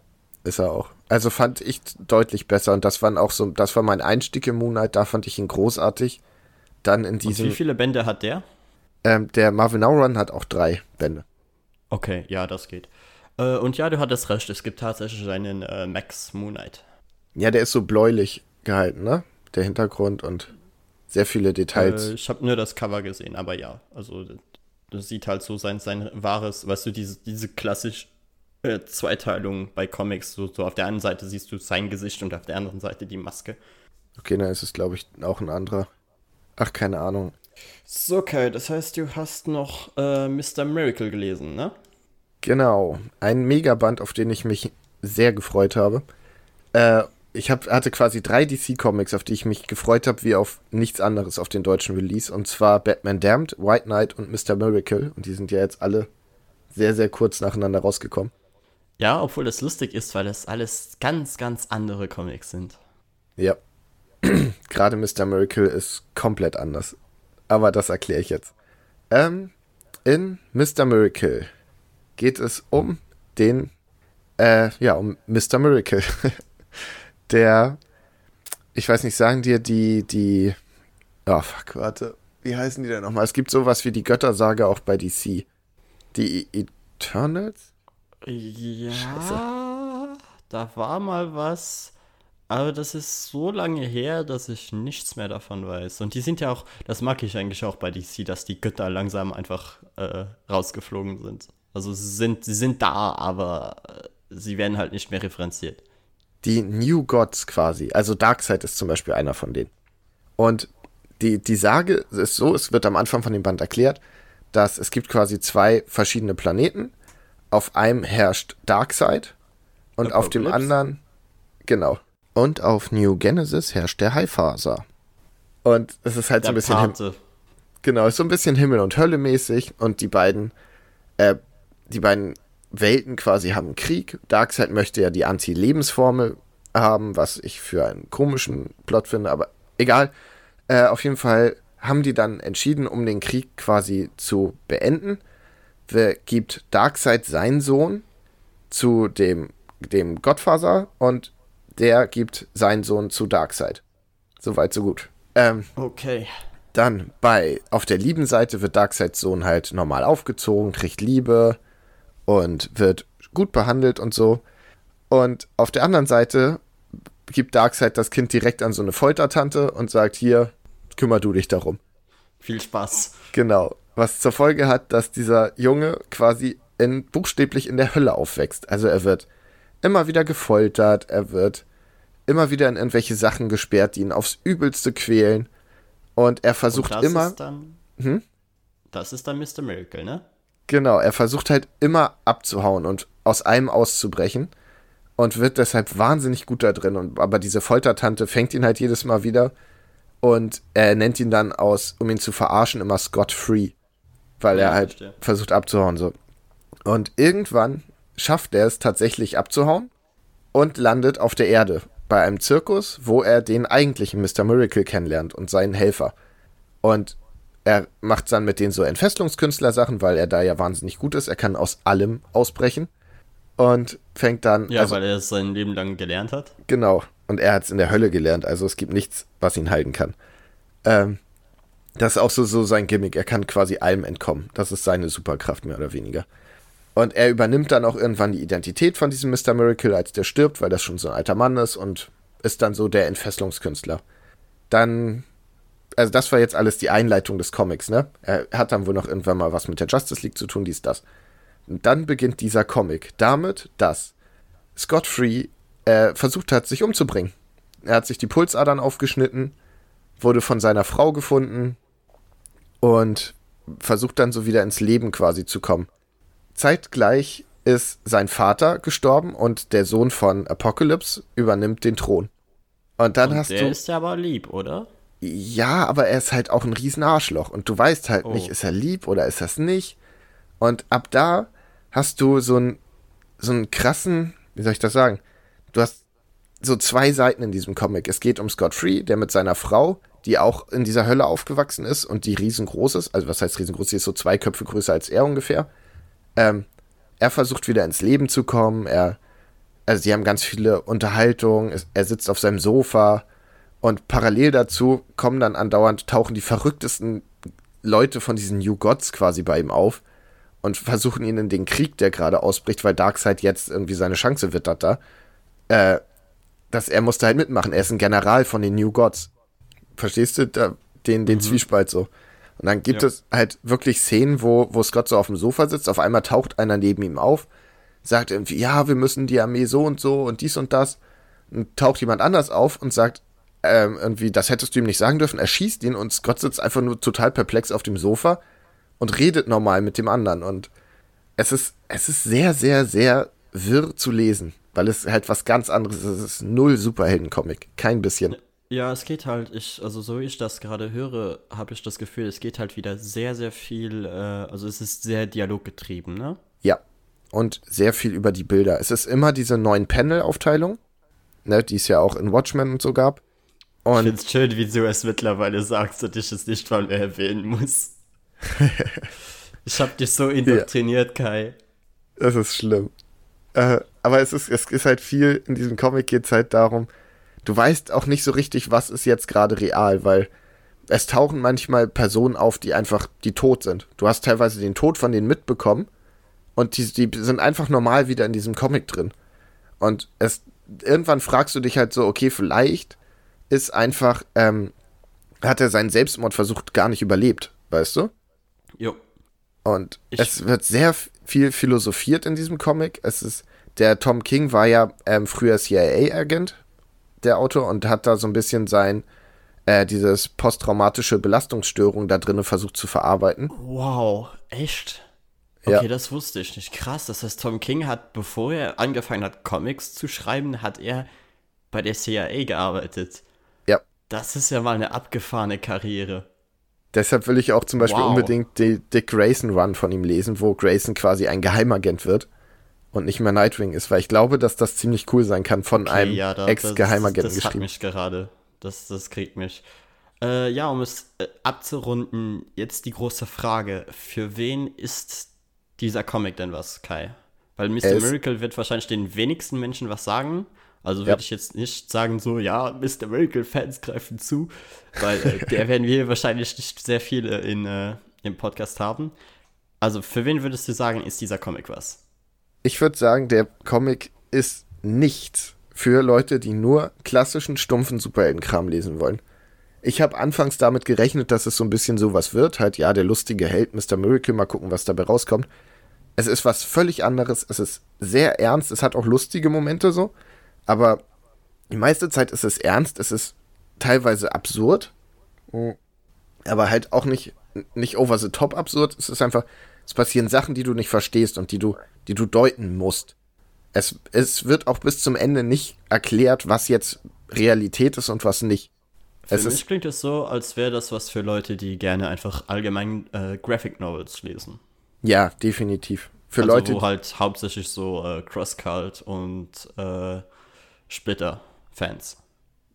ist er auch. Also fand ich deutlich besser und das waren auch so, das war mein Einstieg im Moon Knight, da fand ich ihn großartig. Dann in Und wie diesem, viele Bände hat der? Ähm, der Marvel Now Run hat auch drei Bände. Okay, ja, das geht. Äh, und ja, du hattest recht, es gibt tatsächlich einen äh, Max Moon Knight. Ja, der ist so bläulich gehalten, ne? Der Hintergrund und sehr viele Details. Äh, ich habe nur das Cover gesehen, aber ja, also das sieht halt so sein, sein wahres, weißt du, diese, diese klassisch äh, Zweiteilung bei Comics, so, so auf der einen Seite siehst du sein Gesicht und auf der anderen Seite die Maske. Okay, dann ist es, glaube ich, auch ein anderer. Ach, keine Ahnung. So, okay, das heißt, du hast noch äh, Mr. Miracle gelesen, ne? Genau, ein Megaband, auf den ich mich sehr gefreut habe. Äh, ich hab, hatte quasi drei DC-Comics, auf die ich mich gefreut habe, wie auf nichts anderes auf den deutschen Release. Und zwar Batman Damned, White Knight und Mr. Miracle. Und die sind ja jetzt alle sehr, sehr kurz nacheinander rausgekommen. Ja, obwohl das lustig ist, weil das alles ganz, ganz andere Comics sind. Ja. Gerade Mr. Miracle ist komplett anders. Aber das erkläre ich jetzt. Ähm, in Mr. Miracle geht es um den, äh, ja, um Mr. Miracle. Der, ich weiß nicht, sagen dir die, die, oh fuck, warte, wie heißen die denn nochmal? Es gibt sowas wie die Göttersage auch bei DC. Die Eternals? Ja, da war mal was, aber das ist so lange her, dass ich nichts mehr davon weiß. Und die sind ja auch, das mag ich eigentlich auch bei DC, dass die Götter langsam einfach äh, rausgeflogen sind. Also sie sind, sie sind da, aber äh, sie werden halt nicht mehr referenziert. die New Gods quasi. Also Darkseid ist zum Beispiel einer von denen. Und die, die Sage ist so, es wird am Anfang von dem Band erklärt, dass es gibt quasi zwei verschiedene Planeten. auf einem herrscht Darkseid und auf dem anderen, genau. Und auf New Genesis herrscht der Highfaser. Und es ist halt der so ein bisschen. Pate. Genau, so ein bisschen Himmel und Hölle mäßig und die beiden, äh, die beiden Welten quasi haben Krieg. Darkseid möchte ja die Anti-Lebensformel haben, was ich für einen komischen Plot finde, aber egal. Äh, auf jeden Fall haben die dann entschieden, um den Krieg quasi zu beenden, gibt Darkseid seinen Sohn zu dem, dem Gottfaser und der gibt seinen Sohn zu Darkseid. Soweit, so gut. Ähm, okay. Dann bei, auf der lieben Seite wird Darkseids Sohn halt normal aufgezogen, kriegt Liebe und wird gut behandelt und so. Und auf der anderen Seite gibt Darkseid das Kind direkt an so eine Foltertante und sagt, hier, kümmer du dich darum. Viel Spaß. Genau. Was zur Folge hat, dass dieser Junge quasi in, buchstäblich in der Hölle aufwächst. Also er wird immer wieder gefoltert, er wird immer wieder in irgendwelche Sachen gesperrt, die ihn aufs Übelste quälen. Und er versucht und das immer. Ist dann, hm? Das ist dann Mr. Miracle, ne? Genau, er versucht halt immer abzuhauen und aus einem auszubrechen und wird deshalb wahnsinnig gut da drin. Und, aber diese Foltertante fängt ihn halt jedes Mal wieder und er nennt ihn dann aus, um ihn zu verarschen, immer Scott Free, weil ja, er halt verstehe. versucht abzuhauen. So. Und irgendwann schafft er es tatsächlich abzuhauen und landet auf der Erde bei einem Zirkus, wo er den eigentlichen Mr. Miracle kennenlernt und seinen Helfer. Und er macht dann mit denen so Entfesselungskünstler-Sachen, weil er da ja wahnsinnig gut ist. Er kann aus allem ausbrechen. Und fängt dann. Ja, also, weil er es sein Leben lang gelernt hat. Genau. Und er hat es in der Hölle gelernt. Also es gibt nichts, was ihn halten kann. Ähm, das ist auch so, so sein Gimmick. Er kann quasi allem entkommen. Das ist seine Superkraft, mehr oder weniger. Und er übernimmt dann auch irgendwann die Identität von diesem Mr. Miracle, als der stirbt, weil das schon so ein alter Mann ist und ist dann so der Entfesselungskünstler. Dann, also das war jetzt alles die Einleitung des Comics, ne? Er hat dann wohl noch irgendwann mal was mit der Justice League zu tun, dies, das. Und dann beginnt dieser Comic damit, dass Scott Free äh, versucht hat, sich umzubringen. Er hat sich die Pulsadern aufgeschnitten, wurde von seiner Frau gefunden und versucht dann so wieder ins Leben quasi zu kommen zeitgleich ist sein Vater gestorben und der Sohn von Apocalypse übernimmt den Thron. Und dann und hast der du. Der ist ja aber lieb, oder? Ja, aber er ist halt auch ein Riesenarschloch und du weißt halt oh. nicht, ist er lieb oder ist das nicht. Und ab da hast du so einen so einen krassen, wie soll ich das sagen? Du hast so zwei Seiten in diesem Comic. Es geht um Scott Free, der mit seiner Frau, die auch in dieser Hölle aufgewachsen ist und die riesengroß ist. Also was heißt riesengroß? Sie ist so zwei Köpfe größer als er ungefähr. Ähm, er versucht wieder ins Leben zu kommen. Er, also sie haben ganz viele Unterhaltungen. Er sitzt auf seinem Sofa und parallel dazu kommen dann andauernd tauchen die verrücktesten Leute von diesen New Gods quasi bei ihm auf und versuchen ihn in den Krieg, der gerade ausbricht, weil Darkseid jetzt irgendwie seine Chance wittert da. Äh, dass er musste halt mitmachen. Er ist ein General von den New Gods. Verstehst du da, den, den mhm. Zwiespalt so? Und dann gibt ja. es halt wirklich Szenen, wo, wo Scott so auf dem Sofa sitzt, auf einmal taucht einer neben ihm auf, sagt irgendwie, ja, wir müssen die Armee so und so und dies und das. Und taucht jemand anders auf und sagt, ähm, irgendwie, das hättest du ihm nicht sagen dürfen, er schießt ihn und Scott sitzt einfach nur total perplex auf dem Sofa und redet normal mit dem anderen. Und es ist, es ist sehr, sehr, sehr wirr zu lesen, weil es halt was ganz anderes ist. Es ist null Superhelden-Comic, kein bisschen. Ja, es geht halt, ich, also so wie ich das gerade höre, habe ich das Gefühl, es geht halt wieder sehr, sehr viel, äh, also es ist sehr dialoggetrieben, ne? Ja. Und sehr viel über die Bilder. Es ist immer diese neuen Panel-Aufteilung, ne, die es ja auch in Watchmen und so gab. Und ich find's schön, wie du es mittlerweile sagst und ich es nicht mal mehr erwähnen muss. ich hab dich so indoktriniert, ja. Kai. Das ist schlimm. Äh, aber es ist, es ist halt viel, in diesem Comic geht es halt darum, du weißt auch nicht so richtig, was ist jetzt gerade real, weil es tauchen manchmal Personen auf, die einfach, die tot sind. Du hast teilweise den Tod von denen mitbekommen und die, die sind einfach normal wieder in diesem Comic drin. Und es, irgendwann fragst du dich halt so, okay, vielleicht ist einfach, ähm, hat er seinen Selbstmordversuch gar nicht überlebt, weißt du? Jo. Und ich es wird sehr viel philosophiert in diesem Comic. Es ist, der Tom King war ja ähm, früher CIA-Agent der Autor, und hat da so ein bisschen sein, äh, dieses posttraumatische Belastungsstörung da drinnen versucht zu verarbeiten. Wow, echt? Okay, ja. das wusste ich nicht. Krass, das heißt, Tom King hat, bevor er angefangen hat, Comics zu schreiben, hat er bei der CIA gearbeitet. Ja. Das ist ja mal eine abgefahrene Karriere. Deshalb will ich auch zum Beispiel wow. unbedingt die Dick Grayson Run von ihm lesen, wo Grayson quasi ein Geheimagent wird und nicht mehr Nightwing ist, weil ich glaube, dass das ziemlich cool sein kann von okay, einem ja, Ex-Geheimagenten das, das geschrieben. Das hat mich gerade. Das, das kriegt mich. Äh, ja, um es äh, abzurunden, jetzt die große Frage: Für wen ist dieser Comic denn was, Kai? Weil Mr. Miracle wird wahrscheinlich den wenigsten Menschen was sagen. Also würde ja. ich jetzt nicht sagen, so, ja, Mr. Miracle-Fans greifen zu, weil äh, der werden wir wahrscheinlich nicht sehr viele in, äh, im Podcast haben. Also für wen würdest du sagen, ist dieser Comic was? Ich würde sagen, der Comic ist nichts für Leute, die nur klassischen, stumpfen Superheldenkram lesen wollen. Ich habe anfangs damit gerechnet, dass es so ein bisschen sowas wird. Halt, ja, der lustige Held Mr. Miracle, mal gucken, was dabei rauskommt. Es ist was völlig anderes. Es ist sehr ernst. Es hat auch lustige Momente so. Aber die meiste Zeit ist es ernst. Es ist teilweise absurd. Aber halt auch nicht, nicht over the top absurd. Es ist einfach, es passieren Sachen, die du nicht verstehst und die du, die du deuten musst. Es, es wird auch bis zum Ende nicht erklärt, was jetzt Realität ist und was nicht. Für es mich klingt es so, als wäre das was für Leute, die gerne einfach allgemein äh, Graphic Novels lesen. Ja, definitiv. Für also Leute. Wo halt hauptsächlich so äh, Crosscult und äh, Splitter-Fans.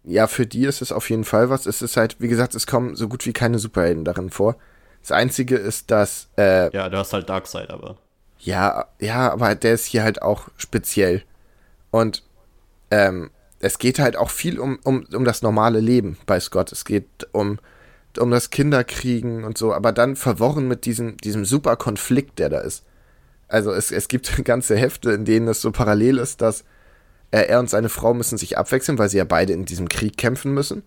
Ja, für die ist es auf jeden Fall was. Es ist halt, wie gesagt, es kommen so gut wie keine Superhelden darin vor. Das Einzige ist, dass. Äh, ja, du hast halt Darkseid, aber. Ja, ja, aber der ist hier halt auch speziell. Und ähm, es geht halt auch viel um, um, um das normale Leben bei Scott. Es geht um, um das Kinderkriegen und so, aber dann verworren mit diesem, diesem super Konflikt, der da ist. Also es, es gibt ganze Hefte, in denen es so parallel ist, dass er, er und seine Frau müssen sich abwechseln, weil sie ja beide in diesem Krieg kämpfen müssen.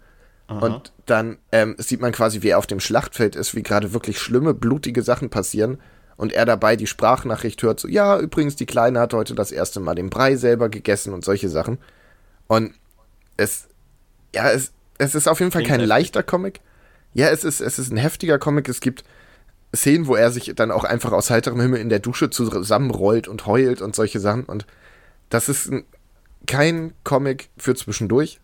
Aha. Und dann ähm, sieht man quasi, wie er auf dem Schlachtfeld ist, wie gerade wirklich schlimme, blutige Sachen passieren. Und er dabei die Sprachnachricht hört, so, ja, übrigens, die Kleine hat heute das erste Mal den Brei selber gegessen und solche Sachen. Und es, ja, es, es ist auf jeden Fall kein leichter Comic. Ja, es ist, es ist ein heftiger Comic. Es gibt Szenen, wo er sich dann auch einfach aus heiterem Himmel in der Dusche zusammenrollt und heult und solche Sachen. Und das ist ein, kein Comic für zwischendurch.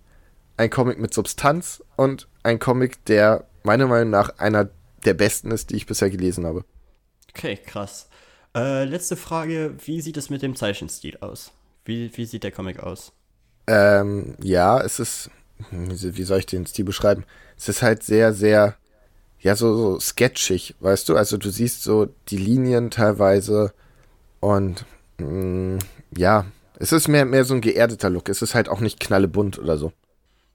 Ein Comic mit Substanz und ein Comic, der meiner Meinung nach einer der besten ist, die ich bisher gelesen habe. Okay, krass. Äh, letzte Frage: Wie sieht es mit dem Zeichenstil aus? Wie, wie sieht der Comic aus? Ähm, ja, es ist, wie soll ich den Stil beschreiben? Es ist halt sehr, sehr, ja, so, so sketchig, weißt du? Also du siehst so die Linien teilweise und mh, mm, ja, es ist mehr, mehr so ein geerdeter Look. Es ist halt auch nicht knallebunt oder so.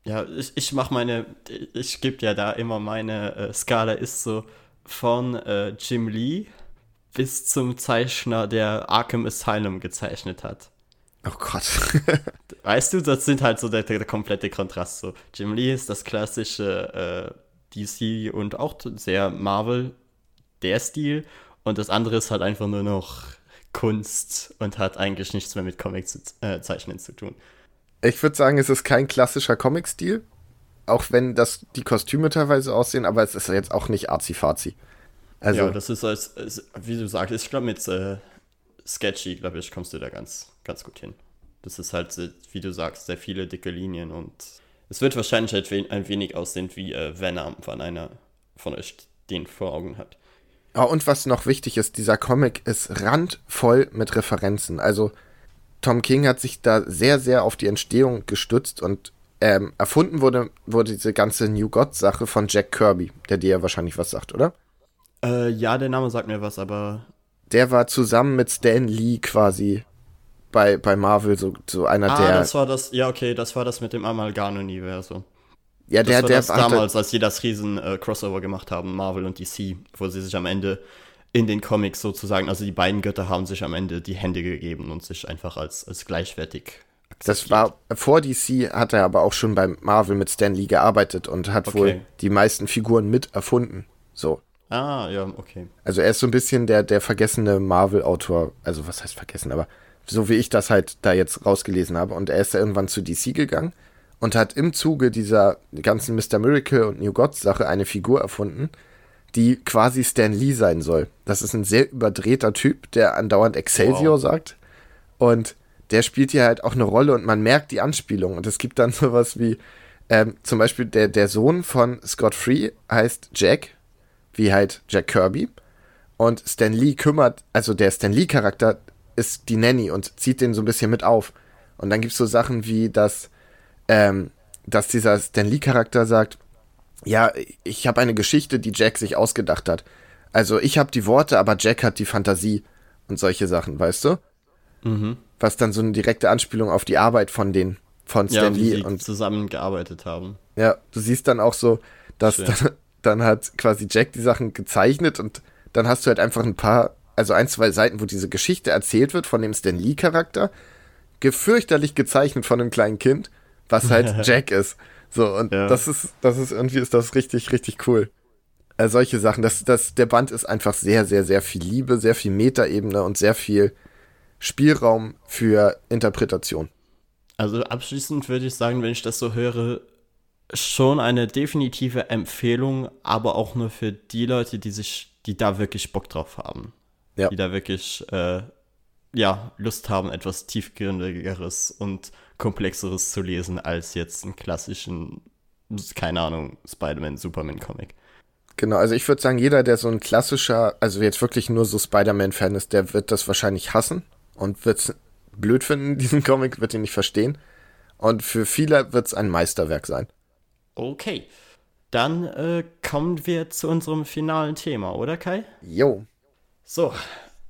Ja, ich, ich mache meine, ich gebe ja da immer meine äh, Skala ist so von äh, Jim Lee bis zum Zeichner, der Arkham Asylum gezeichnet hat. Oh Gott. weißt du, das sind halt so der, der, komplette Kontrast. So, Jim Lee ist das klassische äh, DC und auch sehr Marvel, der Stil. Und das andere ist halt einfach nur noch Kunst und hat eigentlich nichts mehr mit Comic-Zeichnen äh, zu tun. Ich würde sagen, es ist kein klassischer Comic-Stil. Auch wenn das die Kostüme teilweise aussehen, aber es ist jetzt auch nicht arzi-fazi. Also, ja, das ist als, wie du sagst, ich glaube mit äh, Sketchy, glaube ich, kommst du da ganz ganz gut hin. Das ist halt, wie du sagst, sehr viele dicke Linien und es wird wahrscheinlich halt ein wenig aussehen wie äh, Venom, wenn einer von euch den vor Augen hat. Oh, und was noch wichtig ist, dieser Comic ist randvoll mit Referenzen. Also Tom King hat sich da sehr, sehr auf die Entstehung gestützt und ähm, erfunden wurde, wurde diese ganze New God-Sache von Jack Kirby, der dir ja wahrscheinlich was sagt, oder? Äh, ja, der Name sagt mir was, aber. Der war zusammen mit Stan Lee quasi bei, bei Marvel so, so einer ah, der. das war das, ja, okay, das war das mit dem Amalgam-Universum. Ja, der, das war der das damals, als sie das riesen äh, Crossover gemacht haben, Marvel und DC, wo sie sich am Ende in den Comics sozusagen, also die beiden Götter haben sich am Ende die Hände gegeben und sich einfach als, als gleichwertig akzeptiert. Das war vor DC hat er aber auch schon beim Marvel mit Stan Lee gearbeitet und hat okay. wohl die meisten Figuren mit erfunden. So. Ah, ja, okay. Also er ist so ein bisschen der, der vergessene Marvel-Autor, also was heißt vergessen, aber so wie ich das halt da jetzt rausgelesen habe. Und er ist da irgendwann zu DC gegangen und hat im Zuge dieser ganzen Mr. Miracle und New Gods Sache eine Figur erfunden, die quasi Stan Lee sein soll. Das ist ein sehr überdrehter Typ, der andauernd Excelsior wow. sagt. Und der spielt hier halt auch eine Rolle und man merkt die Anspielung. Und es gibt dann sowas wie, ähm, zum Beispiel der, der Sohn von Scott Free heißt Jack, wie halt Jack Kirby. Und Stan Lee kümmert, also der Stan Lee-Charakter ist die Nanny und zieht den so ein bisschen mit auf. Und dann gibt es so Sachen wie, dass, ähm, dass dieser Stan Lee-Charakter sagt, ja, ich habe eine Geschichte, die Jack sich ausgedacht hat. Also ich habe die Worte, aber Jack hat die Fantasie und solche Sachen, weißt du? Mhm. Was dann so eine direkte Anspielung auf die Arbeit von den von Stan ja, Lee und zusammengearbeitet haben. Ja, du siehst dann auch so, dass dann, dann hat quasi Jack die Sachen gezeichnet und dann hast du halt einfach ein paar, also ein, zwei Seiten, wo diese Geschichte erzählt wird von dem Stan Lee Charakter, gefürchterlich gezeichnet von einem kleinen Kind, was halt Jack ist. So, und ja. das ist, das ist irgendwie ist das richtig, richtig cool. Äh, solche Sachen. Das, das, der Band ist einfach sehr, sehr, sehr viel Liebe, sehr viel Metaebene und sehr viel Spielraum für Interpretation. Also abschließend würde ich sagen, wenn ich das so höre, schon eine definitive Empfehlung, aber auch nur für die Leute, die sich, die da wirklich Bock drauf haben. Ja. Die da wirklich äh, ja, Lust haben, etwas tiefgründigeres und komplexeres zu lesen als jetzt einen klassischen, keine Ahnung, Spider-Man, Superman-Comic. Genau, also ich würde sagen, jeder, der so ein klassischer, also jetzt wirklich nur so Spider-Man-Fan ist, der wird das wahrscheinlich hassen und wird es blöd finden, diesen Comic, wird ihn nicht verstehen. Und für viele wird es ein Meisterwerk sein. Okay. Dann äh, kommen wir zu unserem finalen Thema, oder Kai? Jo. So,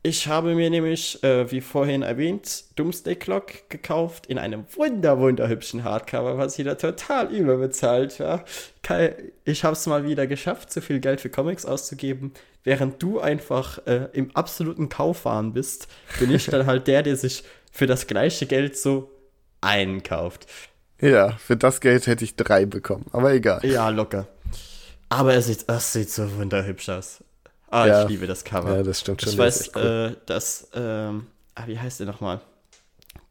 ich habe mir nämlich, äh, wie vorhin erwähnt, Doomsday Clock gekauft in einem wunder, wunderhübschen Hardcover, was wieder total überbezahlt war. Kai, ich habe es mal wieder geschafft, so viel Geld für Comics auszugeben. Während du einfach äh, im absoluten Kaufwahn bist, bin ich dann halt der, der sich für das gleiche Geld so einkauft. Ja, für das Geld hätte ich drei bekommen, aber egal. Ja, locker. Aber es sieht, es sieht so wunderhübsch aus. Ah, ja. ich liebe das Cover. Ja, das stimmt schon. Ich weiß, cool. äh, dass, ähm, ah, wie heißt der nochmal?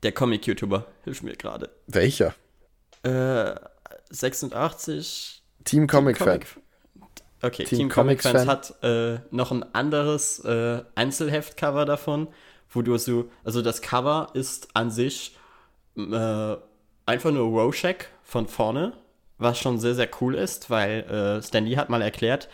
Der Comic-YouTuber, hilf mir gerade. Welcher? Äh, 86. Team Comic, Fan. Okay, Team, Team Comic Fans Fan. hat äh, noch ein anderes äh, Einzelheft-Cover davon, wo du so, also das Cover ist an sich äh, einfach nur Rorschach von vorne, was schon sehr, sehr cool ist, weil äh, Stan Lee hat mal erklärt,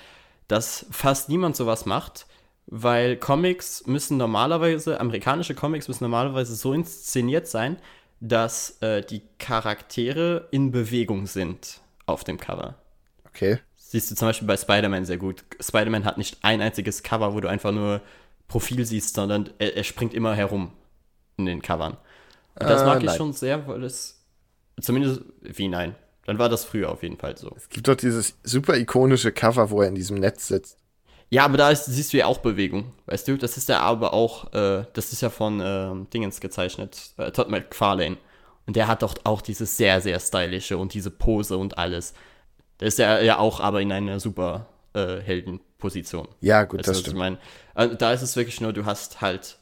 dass fast niemand sowas macht, weil Comics müssen normalerweise, amerikanische Comics müssen normalerweise so inszeniert sein, dass äh, die Charaktere in Bewegung sind auf dem Cover. Okay. Siehst du zum Beispiel bei Spider-Man sehr gut. Spider-Man hat nicht ein einziges Cover, wo du einfach nur Profil siehst, sondern er, er springt immer herum in den Covern. Und das äh, mag ich nein. schon sehr, weil es zumindest, wie nein, dann war das früher auf jeden Fall so. Es gibt doch dieses super ikonische Cover, wo er in diesem Netz sitzt. Ja, aber da ist, siehst du ja auch Bewegung, weißt du? Das ist ja aber auch, äh, das ist ja von äh, Dingens gezeichnet, äh, Todd McFarlane. Und der hat doch auch dieses sehr, sehr stylische und diese Pose und alles. Der ist ja, ja auch aber in einer super äh, Heldenposition. Ja, gut, weißt das stimmt. Ich mein, also da ist es wirklich nur, du hast halt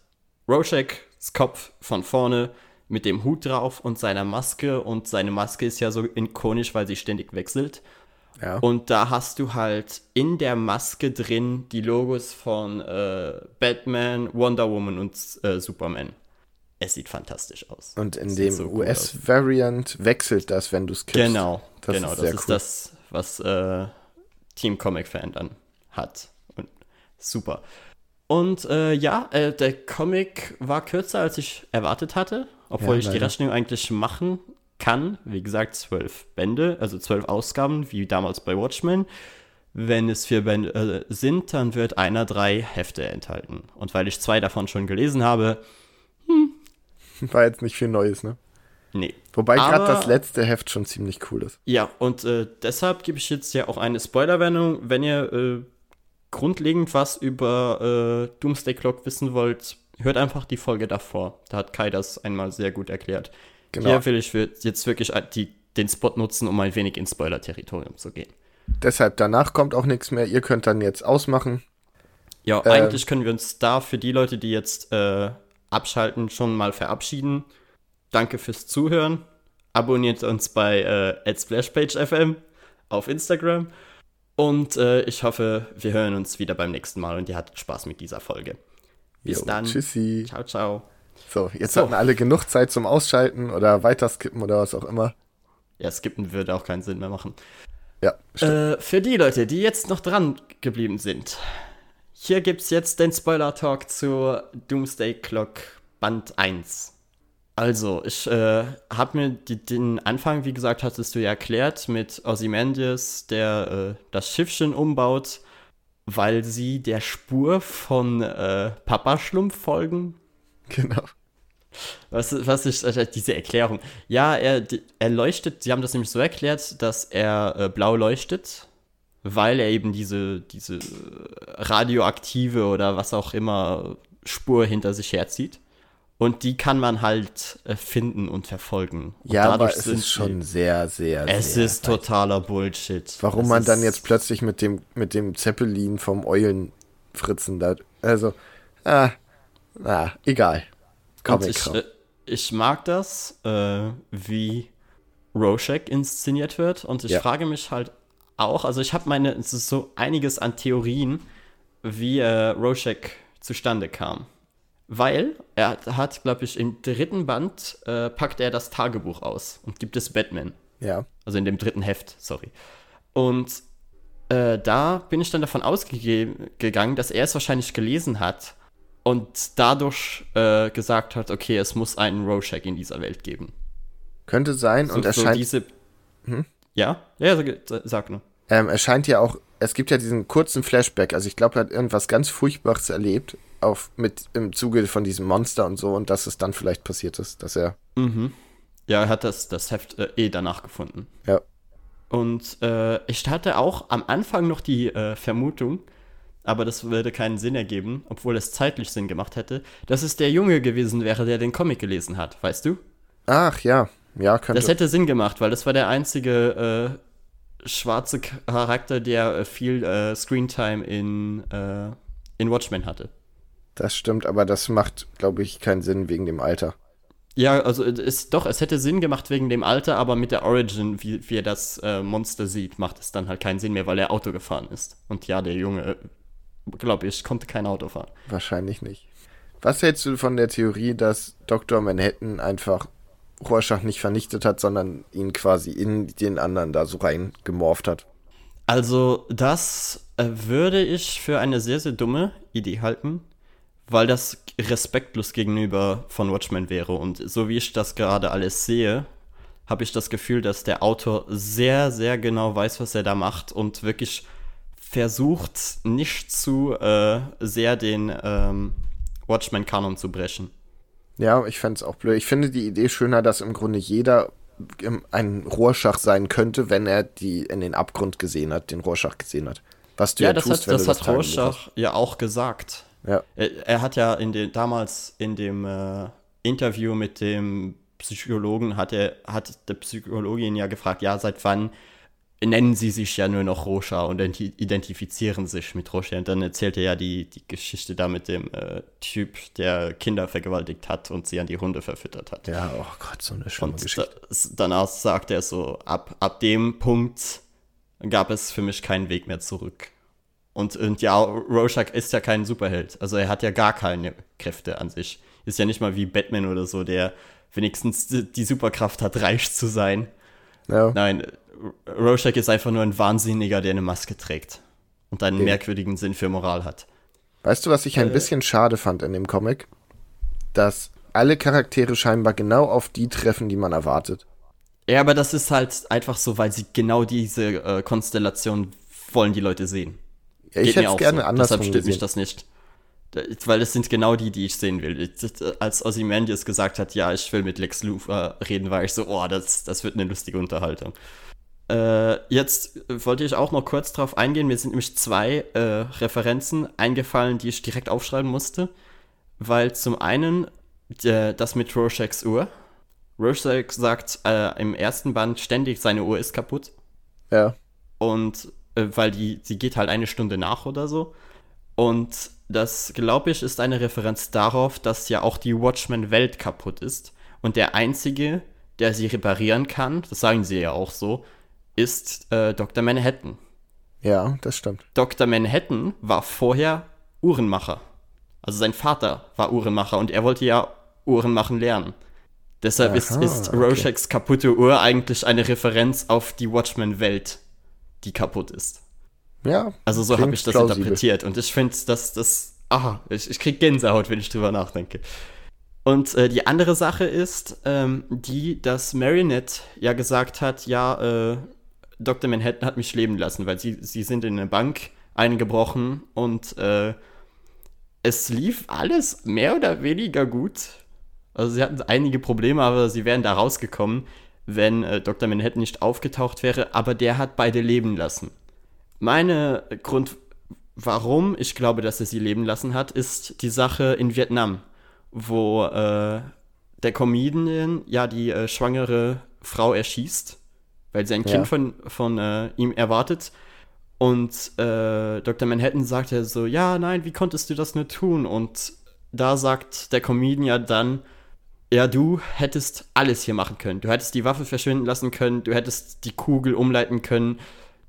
Rorschachs Kopf von vorne, mit dem Hut drauf und seiner Maske. Und seine Maske ist ja so ikonisch, weil sie ständig wechselt. Ja. Und da hast du halt in der Maske drin die Logos von äh, Batman, Wonder Woman und äh, Superman. Es sieht fantastisch aus. Und in dem so US-Variant wechselt das, wenn du es kippst. Genau, das genau, ist das ist cool. das, was äh, Team Comic Fan dann hat. Und super. Und äh, ja, äh, der Comic war kürzer, als ich erwartet hatte obwohl ja, ich die Rechnung eigentlich machen kann. Wie gesagt, zwölf Bände, also zwölf Ausgaben, wie damals bei Watchmen. Wenn es vier Bände äh, sind, dann wird einer drei Hefte enthalten. Und weil ich zwei davon schon gelesen habe, hm. War jetzt nicht viel Neues, ne? Nee. Wobei gerade das letzte Heft schon ziemlich cool ist. Ja, und äh, deshalb gebe ich jetzt ja auch eine Spoilerwarnung. Wenn ihr äh, grundlegend was über äh, Doomsday Clock wissen wollt, hört einfach die Folge davor. Da hat Kai das einmal sehr gut erklärt. Genau. Hier will ich jetzt wirklich die, den Spot nutzen, um ein wenig ins Spoiler-Territorium zu gehen. Deshalb, danach kommt auch nichts mehr. Ihr könnt dann jetzt ausmachen. Ja, äh, eigentlich können wir uns da für die Leute, die jetzt äh, abschalten, schon mal verabschieden. Danke fürs Zuhören. Abonniert uns bei äh, @splashpagefm auf Instagram. Und äh, ich hoffe, wir hören uns wieder beim nächsten Mal und ihr hattet Spaß mit dieser Folge. Bis jo, dann. Tschüssi. Ciao, ciao. So, jetzt so. hatten alle genug Zeit zum Ausschalten oder weiterskippen oder was auch immer. Ja, skippen würde auch keinen Sinn mehr machen. Ja. Äh, für die Leute, die jetzt noch dran geblieben sind, hier gibt es jetzt den Spoiler-Talk zu Doomsday Clock Band 1. Also, ich äh, habe mir die, den Anfang, wie gesagt, hattest du ja erklärt, mit Ozymandias, der äh, das Schiffchen umbaut, weil sie der Spur von äh, Papa Schlumpf folgen. Genau. Was, was ist äh, diese Erklärung? Ja, er, er leuchtet, sie haben das nämlich so erklärt, dass er äh, blau leuchtet, weil er eben diese, diese radioaktive oder was auch immer Spur hinter sich herzieht. Und die kann man halt äh, finden und verfolgen. Und ja, aber es ist schon sehr, sehr, Es sehr ist totaler Bullshit. Warum es man dann jetzt plötzlich mit dem, mit dem Zeppelin vom Eulenfritzen da. Also, ah, ah egal. Und ich, äh, ich mag das, äh, wie Rorschach inszeniert wird. Und ich ja. frage mich halt auch, also ich habe meine, es ist so einiges an Theorien, wie äh, Rorschach zustande kam. Weil er hat, glaube ich, im dritten Band äh, packt er das Tagebuch aus und gibt es Batman. Ja. Also in dem dritten Heft, sorry. Und äh, da bin ich dann davon ausgegangen, dass er es wahrscheinlich gelesen hat und dadurch äh, gesagt hat, okay, es muss einen Rorschach in dieser Welt geben. Könnte sein so, und er so scheint. Diese, hm? Ja, ja, sag, sag nur. Ähm, er scheint ja auch, es gibt ja diesen kurzen Flashback, also ich glaube, er hat irgendwas ganz Furchtbares erlebt, auf, mit, im Zuge von diesem Monster und so, und dass es dann vielleicht passiert ist, dass er. Mhm. Ja, er hat das, das Heft äh, eh danach gefunden. Ja. Und äh, ich hatte auch am Anfang noch die äh, Vermutung, aber das würde keinen Sinn ergeben, obwohl es zeitlich Sinn gemacht hätte, dass es der Junge gewesen wäre, der den Comic gelesen hat, weißt du? Ach ja, ja, könnte. Das hätte Sinn gemacht, weil das war der einzige äh, schwarze Charakter, der äh, viel äh, Screentime in, in Watchmen hatte. Das stimmt, aber das macht, glaube ich, keinen Sinn wegen dem Alter. Ja, also ist doch, es hätte Sinn gemacht wegen dem Alter, aber mit der Origin, wie, wie er das äh, Monster sieht, macht es dann halt keinen Sinn mehr, weil er Auto gefahren ist. Und ja, der Junge glaube ich, konnte kein Auto fahren. Wahrscheinlich nicht. Was hältst du von der Theorie, dass Dr. Manhattan einfach Rorschach nicht vernichtet hat, sondern ihn quasi in den anderen da so reingemorft hat? Also, das äh, würde ich für eine sehr, sehr dumme Idee halten, weil das respektlos gegenüber von Watchmen wäre. Und so wie ich das gerade alles sehe, habe ich das Gefühl, dass der Autor sehr, sehr genau weiß, was er da macht und wirklich versucht nicht zu äh, sehr den ähm, Watchmen-Kanon zu brechen. Ja, ich fände es auch blöd. Ich finde die Idee schöner, dass im Grunde jeder ein Rorschach sein könnte, wenn er die in den Abgrund gesehen hat, den Rorschach gesehen hat. Was du ja, ja das tust, hat, das, das hat Rorschach ja auch gesagt. Ja. Er, er, hat ja in den, damals in dem äh, Interview mit dem Psychologen hat er hat der Psychologin ja gefragt, ja, seit wann nennen sie sich ja nur noch Rosha und identifizieren sich mit Rosha. Und dann erzählt er ja die, die Geschichte da mit dem äh, Typ, der Kinder vergewaltigt hat und sie an die Hunde verfüttert hat. Ja, oh Gott, so eine schlimme und Geschichte. Da, danach sagt er so, ab, ab dem Punkt gab es für mich keinen Weg mehr zurück. Und, und ja, Rorschach ist ja kein Superheld. Also er hat ja gar keine Kräfte an sich. Ist ja nicht mal wie Batman oder so, der wenigstens die Superkraft hat, reich zu sein. Ja. Nein, Rorschach ist einfach nur ein Wahnsinniger, der eine Maske trägt und einen okay. merkwürdigen Sinn für Moral hat. Weißt du, was ich ein äh, bisschen schade fand in dem Comic? Dass alle Charaktere scheinbar genau auf die treffen, die man erwartet. Ja, aber das ist halt einfach so, weil sie genau diese äh, Konstellation wollen die Leute sehen. Ja, ich hätte es gerne so. anders Deshalb stimmt mich das nicht. Weil es sind genau die, die ich sehen will. Als Ozymandias gesagt hat, ja, ich will mit Lex Luthor reden, war ich so, oh, das, das wird eine lustige Unterhaltung. Äh, jetzt wollte ich auch noch kurz drauf eingehen. Mir sind nämlich zwei äh, Referenzen eingefallen, die ich direkt aufschreiben musste. Weil zum einen äh, das mit Rorschachs Uhr. Rorschach sagt äh, im ersten Band ständig, seine Uhr ist kaputt. Ja. Und äh, weil die, sie geht halt eine Stunde nach oder so. Und das, glaube ich, ist eine Referenz darauf, dass ja auch die Watchmen-Welt kaputt ist. Und der Einzige, der sie reparieren kann, das sagen sie ja auch so, ist äh, Dr. Manhattan. Ja, das stimmt. Dr. Manhattan war vorher Uhrenmacher. Also sein Vater war Uhrenmacher und er wollte ja Uhren machen lernen. Deshalb Aha, ist, ist okay. Rorschachs kaputte Uhr eigentlich eine Referenz auf die Watchmen-Welt, die kaputt ist. Ja. Also so habe ich das plausibel. interpretiert. Und ich finde, dass das. Aha, ich, ich krieg Gänsehaut, wenn ich drüber nachdenke. Und äh, die andere Sache ist, ähm, die, dass Marinette ja gesagt hat, ja, äh, Dr. Manhattan hat mich leben lassen, weil sie, sie sind in eine Bank eingebrochen und äh, es lief alles mehr oder weniger gut. Also sie hatten einige Probleme, aber sie wären da rausgekommen, wenn äh, Dr. Manhattan nicht aufgetaucht wäre, aber der hat beide leben lassen. Meine Grund, warum ich glaube, dass er sie leben lassen hat, ist die Sache in Vietnam, wo äh, der Comedian ja die äh, schwangere Frau erschießt, weil sie ein ja. Kind von, von äh, ihm erwartet. Und äh, Dr. Manhattan sagt ja so, ja, nein, wie konntest du das nur tun? Und da sagt der Comedian ja dann, ja, du hättest alles hier machen können. Du hättest die Waffe verschwinden lassen können, du hättest die Kugel umleiten können,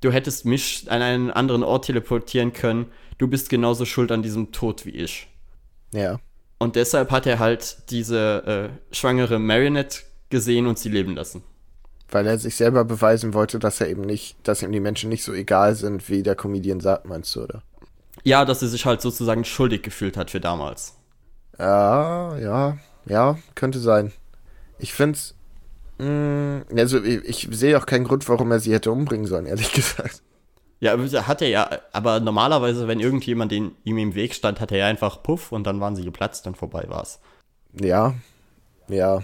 du hättest mich an einen anderen Ort teleportieren können. Du bist genauso schuld an diesem Tod wie ich. Ja. Und deshalb hat er halt diese äh, schwangere Marionette gesehen und sie leben lassen. Weil er sich selber beweisen wollte, dass er eben nicht, dass ihm die Menschen nicht so egal sind, wie der Comedian sagt, meinst du, oder? Ja, dass er sich halt sozusagen schuldig gefühlt hat für damals. Ja, ja, ja, könnte sein. Ich finde es. Mm, also, ich, ich sehe auch keinen Grund, warum er sie hätte umbringen sollen, ehrlich gesagt. Ja, hat er ja, aber normalerweise, wenn irgendjemand den, ihm im Weg stand, hat er ja einfach Puff und dann waren sie geplatzt und vorbei war's. Ja, ja.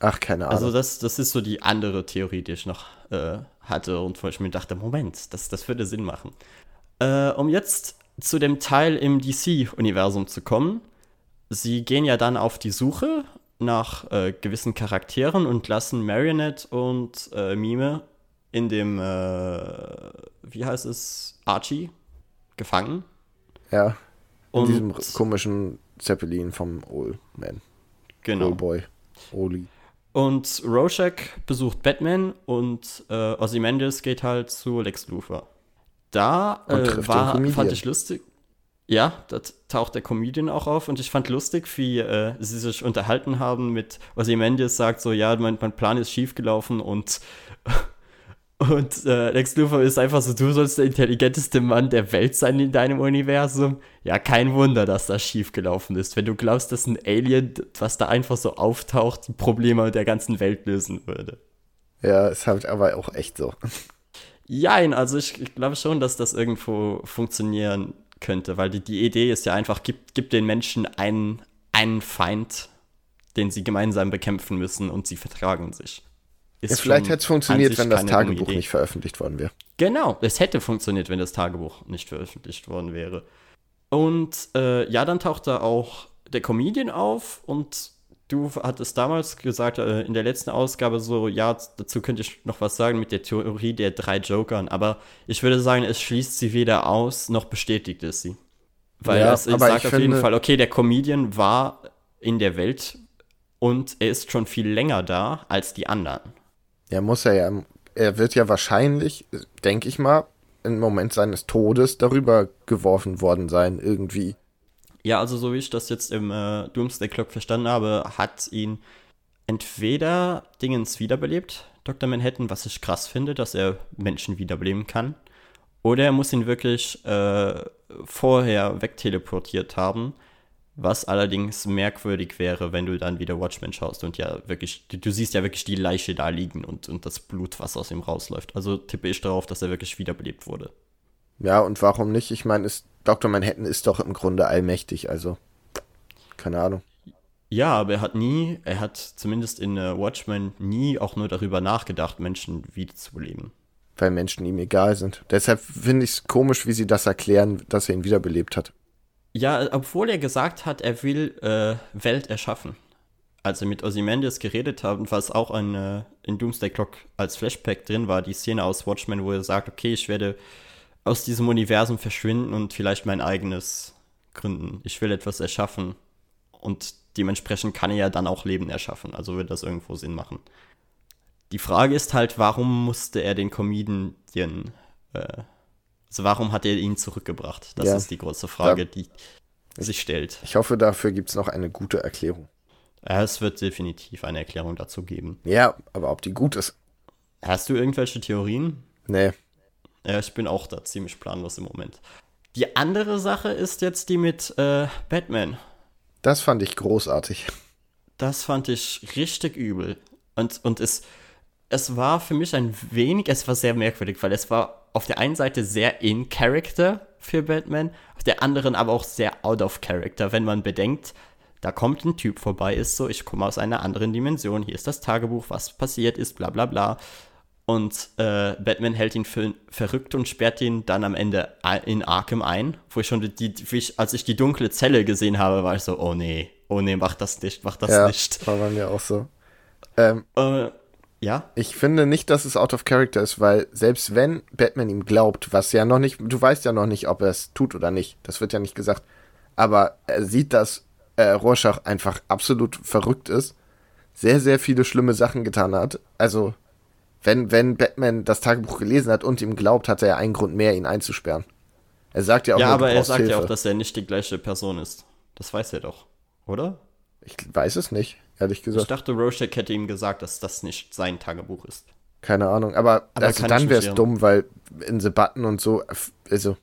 Ach, keine Ahnung. Also, das, das ist so die andere Theorie, die ich noch äh, hatte und wo ich mir dachte: Moment, das, das würde Sinn machen. Äh, um jetzt zu dem Teil im DC-Universum zu kommen, sie gehen ja dann auf die Suche nach äh, gewissen Charakteren und lassen Marionette und äh, Mime in dem, äh, wie heißt es, Archie gefangen. Ja. In und diesem komischen Zeppelin vom Old Man. Genau. Old Boy. Oli. Und Rorschach besucht Batman und äh, Ozymandias geht halt zu Lex Luthor. Da äh, war, fand ich lustig. Ja, da taucht der Comedian auch auf und ich fand lustig, wie äh, sie sich unterhalten haben mit Ozymandias sagt so, ja, mein, mein Plan ist schiefgelaufen und und äh, Lex Luthor ist einfach so, du sollst der intelligenteste Mann der Welt sein in deinem Universum. Ja, kein Wunder, dass das schiefgelaufen ist. Wenn du glaubst, dass ein Alien, was da einfach so auftaucht, die Probleme der ganzen Welt lösen würde. Ja, ist halt aber auch echt so. Jein, also ich, ich glaube schon, dass das irgendwo funktionieren könnte, weil die, die Idee ist ja einfach, gib, gib den Menschen einen, einen Feind, den sie gemeinsam bekämpfen müssen und sie vertragen sich. Ja, vielleicht hätte es funktioniert, wenn das Tagebuch nicht veröffentlicht worden wäre. Genau, es hätte funktioniert, wenn das Tagebuch nicht veröffentlicht worden wäre. Und äh, ja, dann taucht da auch der Comedian auf und du hattest damals gesagt, äh, in der letzten Ausgabe so, ja, dazu könnte ich noch was sagen mit der Theorie der drei Jokern, aber ich würde sagen, es schließt sie weder aus, noch bestätigt es sie. Weil ja, es, es sagt auf jeden Fall, okay, der Comedian war in der Welt und er ist schon viel länger da als die anderen. Ja, muss er ja. Er wird ja wahrscheinlich, denke ich mal, im Moment seines Todes darüber geworfen worden sein, irgendwie. Ja, also so wie ich das jetzt im äh, Doomsday Clock verstanden habe, hat ihn entweder Dingens wiederbelebt, Dr. Manhattan, was ich krass finde, dass er Menschen wiederbeleben kann, oder er muss ihn wirklich äh, vorher wegteleportiert haben, was allerdings merkwürdig wäre, wenn du dann wieder Watchmen schaust und ja wirklich, du, du, siehst ja wirklich die Leiche da liegen und, und das Blut, was aus ihm rausläuft. Also tippe ich darauf, dass er wirklich wiederbelebt wurde. Ja, und warum nicht? Ich meine, ist Dr. Manhattan ist doch im Grunde allmächtig, also keine Ahnung. Ja, aber er hat nie, er hat zumindest in uh, Watchmen nie auch nur darüber nachgedacht, Menschen wiederzubeleben. Weil Menschen ihm egal sind. Deshalb finde ich es komisch, wie sie das erklären, dass er ihn wiederbelebt hat. Ja, obwohl er gesagt hat, er will äh, Welt erschaffen. Als er mit Ozymandias geredet haben, was auch ein, äh, in Doomsday Clock als Flashback drin war, die Szene aus Watchmen, wo er sagt, okay, ich werde aus diesem Universum verschwinden und vielleicht mein eigenes gründen. Ich will etwas erschaffen. Und dementsprechend kann er ja dann auch Leben erschaffen. Also wird das irgendwo Sinn machen. Die Frage ist halt, warum musste er den Comedian äh, Also warum hat er ihn zurückgebracht? Das ja, ist die große Frage, die sich stellt. Ich hoffe, dafür gibt es noch eine gute Erklärung. Ja, es wird definitiv eine Erklärung dazu geben. Ja, aber ob die gut ist. Hast du irgendwelche Theorien? Nee. Ja, ich bin auch da ziemlich planlos im Moment. Die andere Sache ist jetzt die mit äh, Batman. Das fand ich großartig. Das fand ich richtig übel. Und, und es, es war für mich ein wenig, es war sehr merkwürdig, weil es war auf der einen Seite sehr in Character für Batman, auf der anderen aber auch sehr out of Character, wenn man bedenkt, da kommt ein Typ vorbei, ist so, ich komme aus einer anderen Dimension, hier ist das Tagebuch, was passiert ist, bla bla bla. Und äh, Batman hält ihn für verrückt und sperrt ihn dann am Ende in Arkham ein, wo ich schon die, die ich, als ich die dunkle Zelle gesehen habe, war ich so, oh nee, oh nee, mach das nicht, mach das ja, nicht. War bei mir auch so. Ähm, äh, ja? Ich finde nicht, dass es out of character ist, weil selbst wenn Batman ihm glaubt, was ja noch nicht, du weißt ja noch nicht, ob er es tut oder nicht, das wird ja nicht gesagt, aber er sieht, dass äh, Rorschach einfach absolut verrückt ist, sehr, sehr viele schlimme Sachen getan hat. Also, wenn, wenn Batman das Tagebuch gelesen hat und ihm glaubt, hat er ja einen Grund mehr, ihn einzusperren. Er sagt ja auch, ja, nur, aber er sagt Hilfe. ja auch, dass er nicht die gleiche Person ist. Das weiß er doch, oder? Ich weiß es nicht, ehrlich gesagt. Ich dachte, Rorschach hätte ihm gesagt, dass das nicht sein Tagebuch ist. Keine Ahnung, aber, aber also dann wäre es dumm, weil in The Button und so, also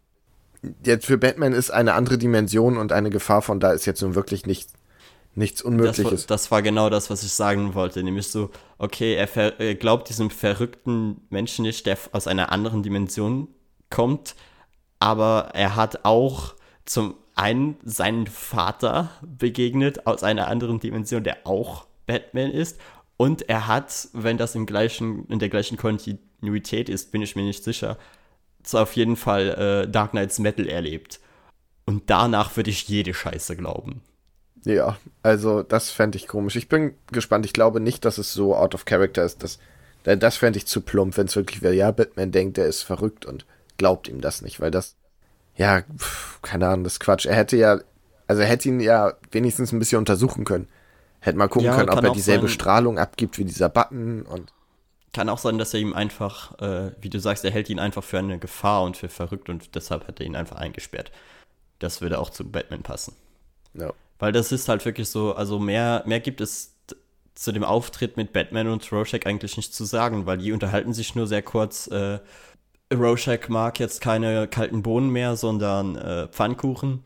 jetzt für Batman ist eine andere Dimension und eine Gefahr von da ist jetzt nun wirklich nichts, nichts Unmögliches. Das war, das war genau das, was ich sagen wollte, nämlich so, okay, er, er glaubt diesem verrückten Menschen nicht, der aus einer anderen Dimension kommt, aber er hat auch zum einen seinen Vater begegnet aus einer anderen Dimension, der auch Batman ist. Und er hat, wenn das im gleichen, in der gleichen Kontinuität ist, bin ich mir nicht sicher, so auf jeden Fall äh, Dark Knights Metal erlebt. Und danach würde ich jede Scheiße glauben. Ja, also das fände ich komisch. Ich bin gespannt. Ich glaube nicht, dass es so out of character ist. Das, das fände ich zu plump, wenn es wirklich wäre, ja, Batman denkt, er ist verrückt und glaubt ihm das nicht, weil das, ja, pf, keine Ahnung, das ist Quatsch. Er hätte ja, also er hätte ihn ja wenigstens ein bisschen untersuchen können. Hätte mal gucken ja, können, ob er dieselbe sein, Strahlung abgibt wie dieser Button und. Kann auch sein, dass er ihm einfach, äh, wie du sagst, er hält ihn einfach für eine Gefahr und für verrückt und deshalb hat er ihn einfach eingesperrt. Das würde auch zu Batman passen. Ja. Weil das ist halt wirklich so, also mehr, mehr gibt es zu dem Auftritt mit Batman und Rorschach eigentlich nicht zu sagen, weil die unterhalten sich nur sehr kurz. Äh, Rorschach mag jetzt keine kalten Bohnen mehr, sondern äh, Pfannkuchen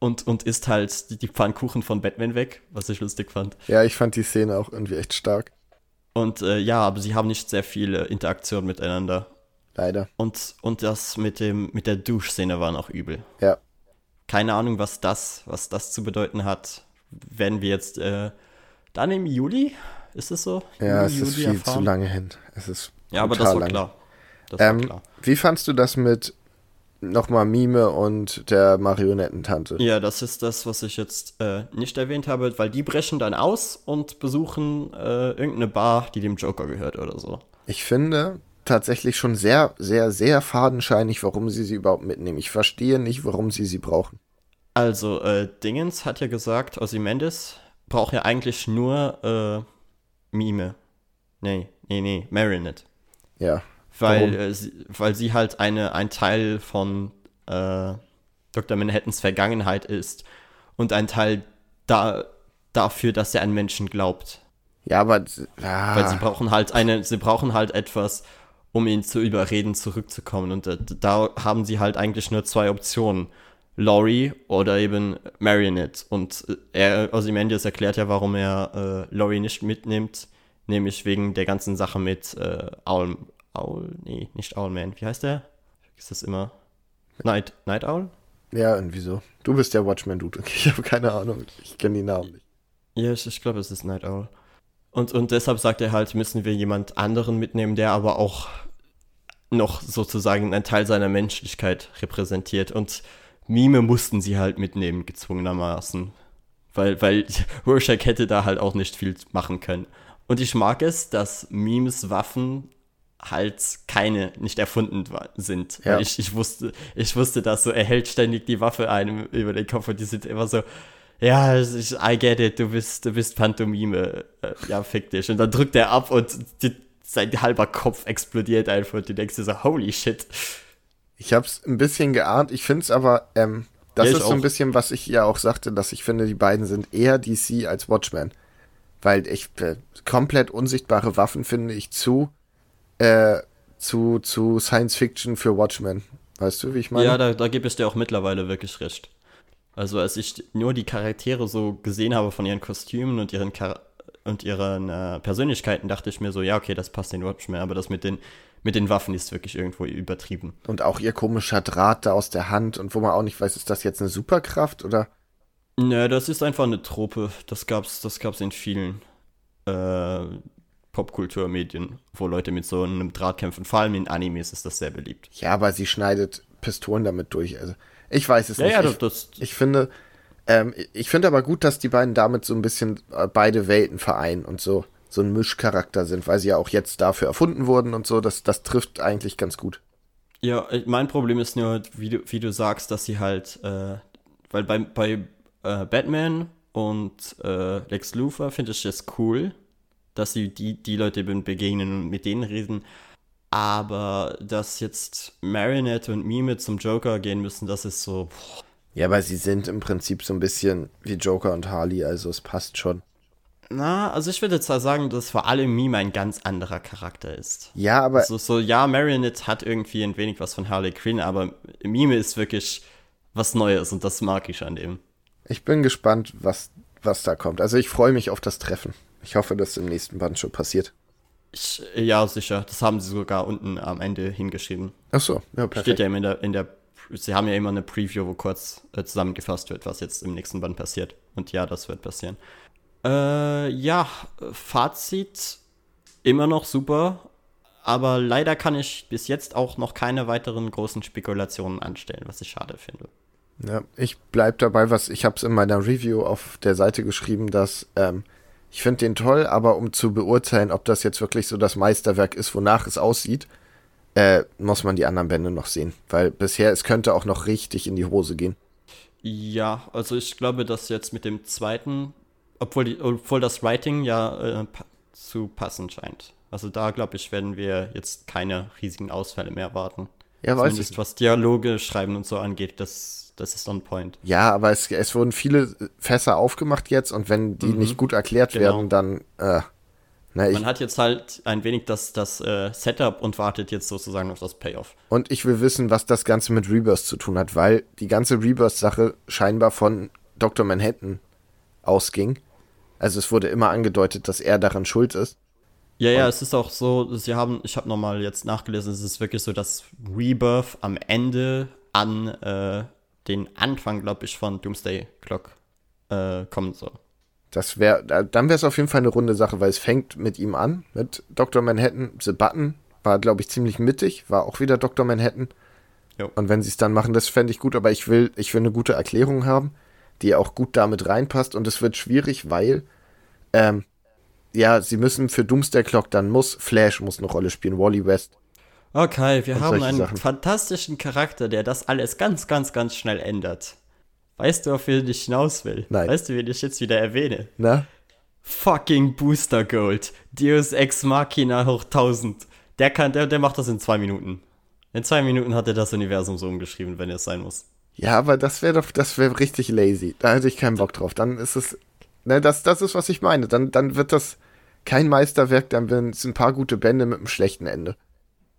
und, und isst halt die, die Pfannkuchen von Batman weg, was ich lustig fand. Ja, ich fand die Szene auch irgendwie echt stark. Und äh, ja, aber sie haben nicht sehr viele Interaktion miteinander. Leider. Und, und das mit dem mit der Duschszene war noch übel. Ja. Keine Ahnung, was das, was das zu bedeuten hat. Werden wir jetzt äh, dann im Juli? Ist es so? Ja, Juli, es ist viel erfahren? zu lange hin. Es ist ja, aber das war lang. klar. Das ähm, war klar. Wie fandst du das mit nochmal Mime und der Marionettentante. Ja, das ist das, was ich jetzt äh, nicht erwähnt habe, weil die brechen dann aus und besuchen äh, irgendeine Bar, die dem Joker gehört oder so. Ich finde tatsächlich schon sehr, sehr, sehr fadenscheinig, warum sie sie überhaupt mitnehmen. Ich verstehe nicht, warum sie sie brauchen. Also, äh, Dingens hat ja gesagt, Ozymandias braucht ja eigentlich nur äh, Mime. Nee, nee, nee, Marinette. Ja weil, äh, sie, weil sie halt eine, ein Teil von äh, Dr. Manhattans Vergangenheit ist und ein Teil da, dafür, dass er an Menschen glaubt. Ja, aber ah. weil sie brauchen halt eine, sie brauchen halt etwas, um ihn zu überreden, zurückzukommen. Und äh, da haben sie halt eigentlich nur zwei Optionen. Laurie oder eben Marionette. Und äh, er, Ozymandias erklärt ja, warum er äh, Laurie nicht mitnimmt, nämlich wegen der ganzen Sache mit äh, Owl, Owl, nee, nicht Owlman. Wie heißt der? Ist das immer? Night, Night Owl? Ja, irgendwie so. Du bist der Watchman-Dude. Ich habe keine Ahnung. Ich kenne die Namen nicht. Ja, ich, ich glaube, es ist Night Owl. Und, und deshalb sagt er halt, müssen wir jemand anderen mitnehmen, der aber auch noch sozusagen einen Teil seiner Menschlichkeit repräsentiert. Und Mime mussten sie halt mitnehmen, gezwungenermaßen. Weil, weil Rorschach hätte da halt auch nicht viel machen können. Und ich mag es, dass Memes Waffen halt keine nicht erfunden sind. Ja. ich, ich wusste, ich wusste das so, er hält ständig die Waffe einem über den Kopf und die sind immer so, ja, ich, I get it, du bist, du bist Pantomime, äh, ja, fick dich. Und dann drückt er ab und die, sein halber Kopf explodiert einfach und du denkst dir so, holy shit. Ich habe es ein bisschen geahnt. Ich finde es aber, ähm, das ja, ist so ein bisschen, was ich ja auch sagte, dass ich finde, die beiden sind eher DC als Watchmen. Weil ich äh, komplett unsichtbare Waffen finde ich zu, äh, zu, zu Science Fiction für Watchmen. Weißt du, wie ich meine? Ja, da, da gebe ich dir auch mittlerweile wirklich recht. Also als ich nur die Charaktere so gesehen habe von ihren Kostümen und ihren Char und ihren äh, Persönlichkeiten, dachte ich mir so, ja, okay, das passt den Watchmen, aber das mit den, mit den Waffen ist wirklich irgendwo übertrieben. Und auch ihr komischer Draht da aus der Hand und wo man auch nicht weiß, ist das jetzt eine Superkraft oder? Nö, das ist einfach eine Trope. Das gab's, das gab's in vielen äh, Popkulturmedien, wo Leute mit so einem Draht kämpfen. Vor allem in Animes ist das sehr beliebt. Ja, aber sie schneidet Pistolen damit durch. Also ich weiß es ja, nicht. Ja, ich, das, ich finde, ähm, ich finde aber gut, dass die beiden damit so ein bisschen äh, beide Welten vereinen und so so ein Mischcharakter sind, weil sie ja auch jetzt dafür erfunden wurden und so. Das, das trifft eigentlich ganz gut. Ja, mein Problem ist nur, wie du, wie du sagst, dass sie halt, äh, weil bei, bei äh, Batman und äh, Lex Luthor finde ich es cool, dass sie die, die Leute begegnen und mit denen reden. Aber dass jetzt Marinette und Mime zum Joker gehen müssen, das ist so. Boah. Ja, aber sie sind im Prinzip so ein bisschen wie Joker und Harley, also es passt schon. Na, also ich würde zwar sagen, dass vor allem Mime ein ganz anderer Charakter ist. Ja, aber. Also so, ja, Marionette hat irgendwie ein wenig was von Harley Quinn, aber Mime ist wirklich was Neues und das mag ich an dem. Ich bin gespannt, was, was da kommt. Also ich freue mich auf das Treffen. Ich hoffe, dass im nächsten Band schon passiert. Ich, ja, sicher. Das haben sie sogar unten am Ende hingeschrieben. Ach so, ja, perfekt. Steht ja immer in der, in der sie haben ja immer eine Preview, wo kurz äh, zusammengefasst wird, was jetzt im nächsten Band passiert. Und ja, das wird passieren. Äh, ja, Fazit immer noch super, aber leider kann ich bis jetzt auch noch keine weiteren großen Spekulationen anstellen, was ich schade finde. Ja, ich bleib dabei, was ich habe es in meiner Review auf der Seite geschrieben, dass ähm, ich finde den toll, aber um zu beurteilen, ob das jetzt wirklich so das Meisterwerk ist, wonach es aussieht, äh, muss man die anderen Bände noch sehen, weil bisher es könnte auch noch richtig in die Hose gehen. Ja, also ich glaube, dass jetzt mit dem zweiten obwohl, die, obwohl das Writing ja äh, pa zu passen scheint. Also da, glaube ich, werden wir jetzt keine riesigen Ausfälle mehr erwarten. Ja, weiß Zumindest ich. was Dialoge schreiben und so angeht, das, das ist on point. Ja, aber es, es wurden viele Fässer aufgemacht jetzt und wenn die mhm. nicht gut erklärt genau. werden, dann äh, na, Man hat jetzt halt ein wenig das, das äh, Setup und wartet jetzt sozusagen auf das Payoff. Und ich will wissen, was das Ganze mit Rebirth zu tun hat, weil die ganze Rebirth-Sache scheinbar von Dr. Manhattan ausging. Also es wurde immer angedeutet, dass er daran schuld ist. Ja, ja, es ist auch so, sie haben, ich habe nochmal jetzt nachgelesen, es ist wirklich so, dass Rebirth am Ende an äh, den Anfang, glaube ich, von Doomsday Clock äh, kommen soll. Das wäre, dann wäre es auf jeden Fall eine runde Sache, weil es fängt mit ihm an, mit Dr. Manhattan. The Button war, glaube ich, ziemlich mittig, war auch wieder Dr. Manhattan. Jo. Und wenn sie es dann machen, das fände ich gut, aber ich will, ich will eine gute Erklärung haben die auch gut damit reinpasst. Und es wird schwierig, weil, ähm, ja, sie müssen für Doomsday Clock, dann muss Flash muss eine Rolle spielen, Wally West. Okay, wir haben einen Sachen. fantastischen Charakter, der das alles ganz, ganz, ganz schnell ändert. Weißt du, auf wen ich hinaus will? Nein. Weißt du, wen ich jetzt wieder erwähne? Na? Fucking Booster Gold. Deus Ex Machina hoch 1000. Der kann, der, der macht das in zwei Minuten. In zwei Minuten hat er das Universum so umgeschrieben, wenn es sein muss. Ja, aber das wäre doch, das wäre richtig lazy. Da hätte ich keinen Bock drauf. Dann ist es, ne, das, das ist, was ich meine. Dann, dann wird das kein Meisterwerk, dann es ein paar gute Bände mit einem schlechten Ende.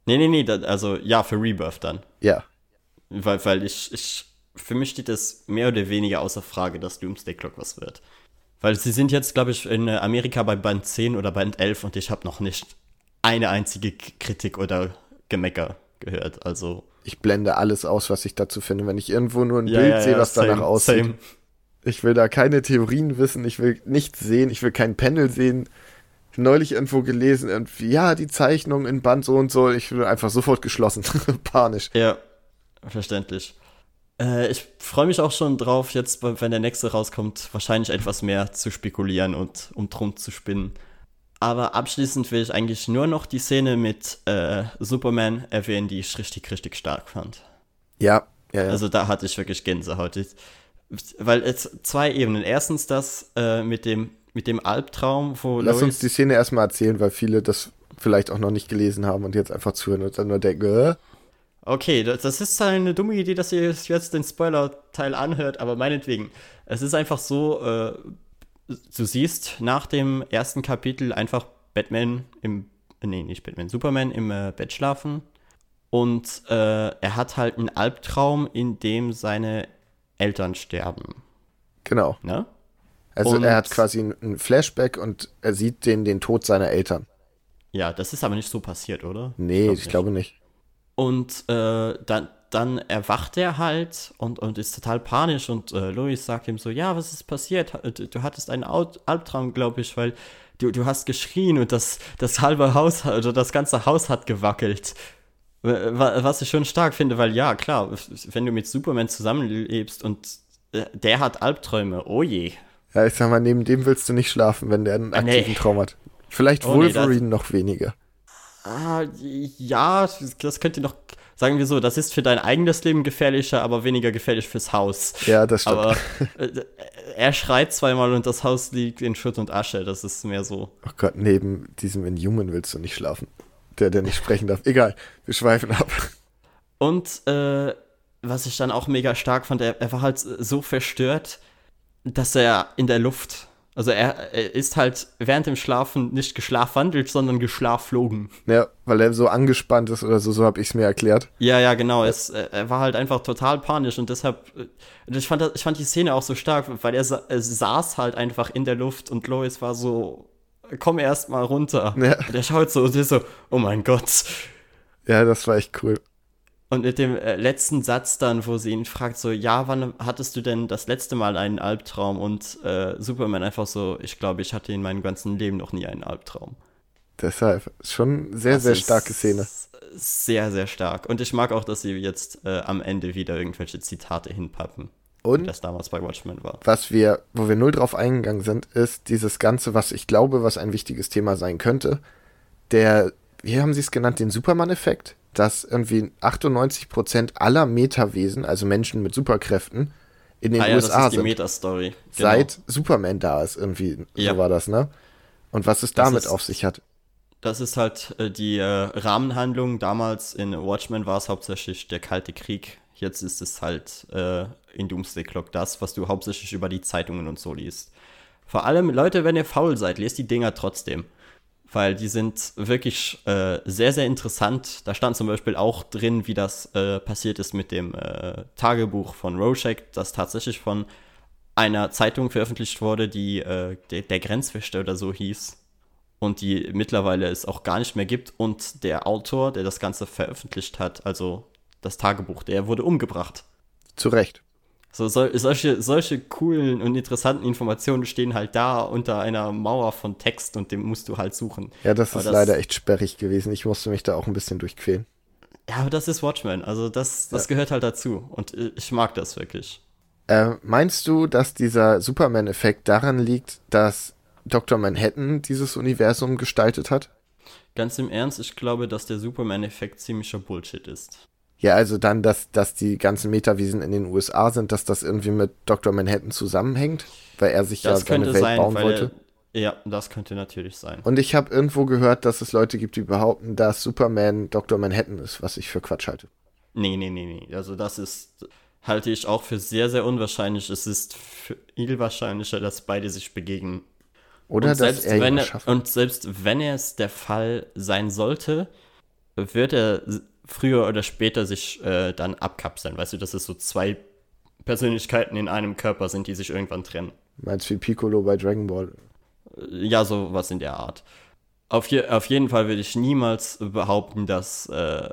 Nee, nee, nee, also ja, für Rebirth dann. Ja. Weil, weil ich, ich, für mich steht es mehr oder weniger außer Frage, dass Doomsday Clock was wird. Weil sie sind jetzt, glaube ich, in Amerika bei Band 10 oder Band 11 und ich habe noch nicht eine einzige Kritik oder Gemecker gehört. Also ich blende alles aus, was ich dazu finde. Wenn ich irgendwo nur ein ja, Bild ja, sehe, was same, danach aussieht. Same. Ich will da keine Theorien wissen, ich will nichts sehen, ich will kein Panel sehen. Neulich irgendwo gelesen, irgendwie, ja, die Zeichnung in Band so und so, ich will einfach sofort geschlossen. Panisch. Ja, verständlich. Äh, ich freue mich auch schon drauf, jetzt, wenn der nächste rauskommt, wahrscheinlich etwas mehr zu spekulieren und um drum zu spinnen. Aber abschließend will ich eigentlich nur noch die Szene mit äh, Superman erwähnen, die ich richtig, richtig stark fand. Ja, ja, ja. Also da hatte ich wirklich Gänsehaut. Weil es zwei Ebenen. Erstens das äh, mit, dem, mit dem Albtraum, wo Lass Lois uns die Szene erstmal erzählen, weil viele das vielleicht auch noch nicht gelesen haben und jetzt einfach zuhören und dann nur denken, äh? Okay, das ist eine dumme Idee, dass ihr jetzt den Spoiler-Teil anhört, aber meinetwegen. Es ist einfach so, äh, du siehst nach dem ersten Kapitel einfach Batman im, nee, nicht Batman, Superman im äh, Bett schlafen. Und äh, er hat halt einen Albtraum, in dem seine Eltern sterben. Genau. Ne? Also und er hat quasi ein Flashback und er sieht den, den Tod seiner Eltern. Ja, das ist aber nicht so passiert, oder? Nee, ich, glaub ich glaube nicht. Und äh, dann, dann erwacht er halt und, und ist total panisch und äh, Louis sagt ihm so, ja, was ist passiert? Du hattest einen Albtraum, glaube ich, weil du, du hast geschrien und das, das halbe Haus, also das ganze Haus hat gewackelt. Was ich schon stark finde, weil ja, klar, wenn du mit Superman zusammenlebst und äh, der hat Albträume, oh je. Ja, ich sag mal, neben dem willst du nicht schlafen, wenn der einen aktiven nee. Traum hat. Vielleicht oh, Wolverine nee, noch weniger. Ah, ja, das könnte noch, sagen wir so, das ist für dein eigenes Leben gefährlicher, aber weniger gefährlich fürs Haus. Ja, das stimmt. Aber äh, er schreit zweimal und das Haus liegt in Schutt und Asche, das ist mehr so. Oh Gott, neben diesem Inhuman willst du nicht schlafen. Der, der nicht sprechen darf. Egal, wir schweifen ab. Und, äh, was ich dann auch mega stark fand, er, er war halt so verstört, dass er in der Luft also er, er, ist halt während dem Schlafen nicht geschlafwandelt, sondern geschlafflogen. Ja, weil er so angespannt ist oder so, so habe ich es mir erklärt. Ja, ja, genau. Es, er war halt einfach total panisch und deshalb, äh, ich fand, ich fand die Szene auch so stark, weil er, er saß halt einfach in der Luft und Lois war so, komm erst mal runter. Ja. Und er schaut so und ist so, oh mein Gott. Ja, das war echt cool. Und mit dem äh, letzten Satz dann, wo sie ihn fragt, so, ja, wann hattest du denn das letzte Mal einen Albtraum? Und äh, Superman einfach so, ich glaube, ich hatte in meinem ganzen Leben noch nie einen Albtraum. Deshalb, schon sehr, das sehr starke Szene. Sehr, sehr stark. Und ich mag auch, dass sie jetzt äh, am Ende wieder irgendwelche Zitate hinpappen. Und wie das damals bei Watchmen war. Was wir, wo wir null drauf eingegangen sind, ist dieses Ganze, was ich glaube, was ein wichtiges Thema sein könnte. Der, wie haben sie es genannt, den Superman-Effekt? Dass irgendwie 98% aller Metawesen, also Menschen mit Superkräften, in den ah, ja, USA sind. Meta-Story. Genau. Seit Superman da ist, irgendwie. Ja. So war das, ne? Und was es damit ist, auf sich hat. Das ist halt äh, die äh, Rahmenhandlung. Damals in Watchmen war es hauptsächlich der Kalte Krieg. Jetzt ist es halt äh, in Doomsday Clock das, was du hauptsächlich über die Zeitungen und so liest. Vor allem, Leute, wenn ihr faul seid, lest die Dinger trotzdem weil die sind wirklich äh, sehr, sehr interessant. Da stand zum Beispiel auch drin, wie das äh, passiert ist mit dem äh, Tagebuch von Rorschach, das tatsächlich von einer Zeitung veröffentlicht wurde, die äh, de der Grenzwächter oder so hieß und die mittlerweile es auch gar nicht mehr gibt. Und der Autor, der das Ganze veröffentlicht hat, also das Tagebuch, der wurde umgebracht. Zu Recht. So, so, solche, solche coolen und interessanten Informationen stehen halt da unter einer Mauer von Text und dem musst du halt suchen. Ja, das aber ist das, leider echt sperrig gewesen. Ich musste mich da auch ein bisschen durchquälen. Ja, aber das ist Watchmen. Also das, das ja. gehört halt dazu. Und ich mag das wirklich. Äh, meinst du, dass dieser Superman-Effekt daran liegt, dass Dr. Manhattan dieses Universum gestaltet hat? Ganz im Ernst, ich glaube, dass der Superman-Effekt ziemlicher Bullshit ist. Ja, also dann, dass, dass die ganzen Metawiesen in den USA sind, dass das irgendwie mit Dr. Manhattan zusammenhängt, weil er sich das ja seine Welt sein, bauen wollte. Er, ja, das könnte natürlich sein. Und ich habe irgendwo gehört, dass es Leute gibt, die behaupten, dass Superman Dr. Manhattan ist, was ich für Quatsch halte. Nee, nee, nee, nee. Also das ist, halte ich auch für sehr, sehr unwahrscheinlich. Es ist viel wahrscheinlicher, dass beide sich begegnen. Oder und dass er wenn er, Und selbst wenn es der Fall sein sollte, wird er früher oder später sich äh, dann abkapseln. Weißt du, dass es so zwei Persönlichkeiten in einem Körper sind, die sich irgendwann trennen. Meinst du wie Piccolo bei Dragon Ball? Ja, so was in der Art. Auf, je, auf jeden Fall würde ich niemals behaupten, dass äh,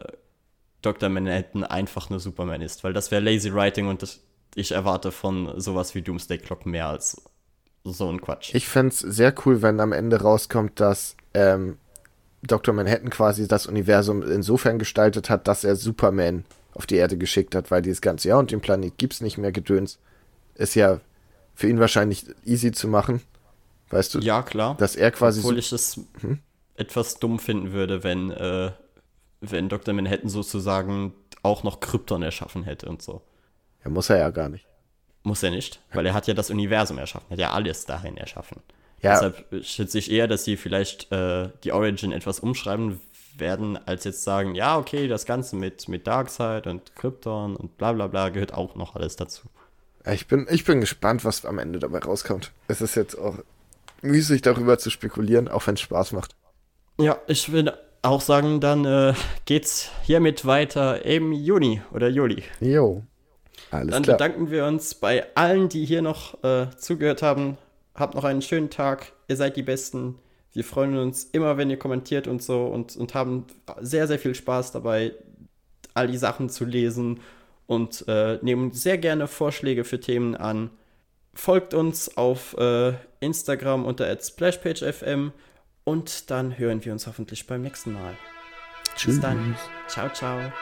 Dr. Manhattan einfach nur Superman ist, weil das wäre lazy writing und das, ich erwarte von sowas wie Doomsday Clock mehr als so ein Quatsch. Ich fände es sehr cool, wenn am Ende rauskommt, dass ähm, Dr. Manhattan quasi das Universum insofern gestaltet hat, dass er Superman auf die Erde geschickt hat, weil dieses ganze, ja, und den Planet gibt's nicht mehr gedöns, ist ja für ihn wahrscheinlich easy zu machen. Weißt du? Ja, klar. Dass er quasi. Obwohl ich es hm? etwas dumm finden würde, wenn, äh, wenn Dr. Manhattan sozusagen auch noch Krypton erschaffen hätte und so. Ja, muss er ja gar nicht. Muss er nicht, weil er hat ja das Universum erschaffen, hat ja alles dahin erschaffen. Ja. Deshalb schätze ich eher, dass sie vielleicht äh, die Origin etwas umschreiben werden, als jetzt sagen, ja, okay, das Ganze mit, mit Darkseid und Krypton und bla bla bla gehört auch noch alles dazu. Ich bin, ich bin gespannt, was am Ende dabei rauskommt. Es ist jetzt auch müßig darüber zu spekulieren, auch wenn es Spaß macht. Ja, ich will auch sagen, dann äh, geht's hiermit weiter im Juni oder Juli. Jo. Alles dann klar. bedanken wir uns bei allen, die hier noch äh, zugehört haben. Habt noch einen schönen Tag. Ihr seid die Besten. Wir freuen uns immer, wenn ihr kommentiert und so und, und haben sehr, sehr viel Spaß dabei, all die Sachen zu lesen und äh, nehmen sehr gerne Vorschläge für Themen an. Folgt uns auf äh, Instagram unter splashpagefm und dann hören wir uns hoffentlich beim nächsten Mal. Tschüss. Bis dann. Ciao, ciao.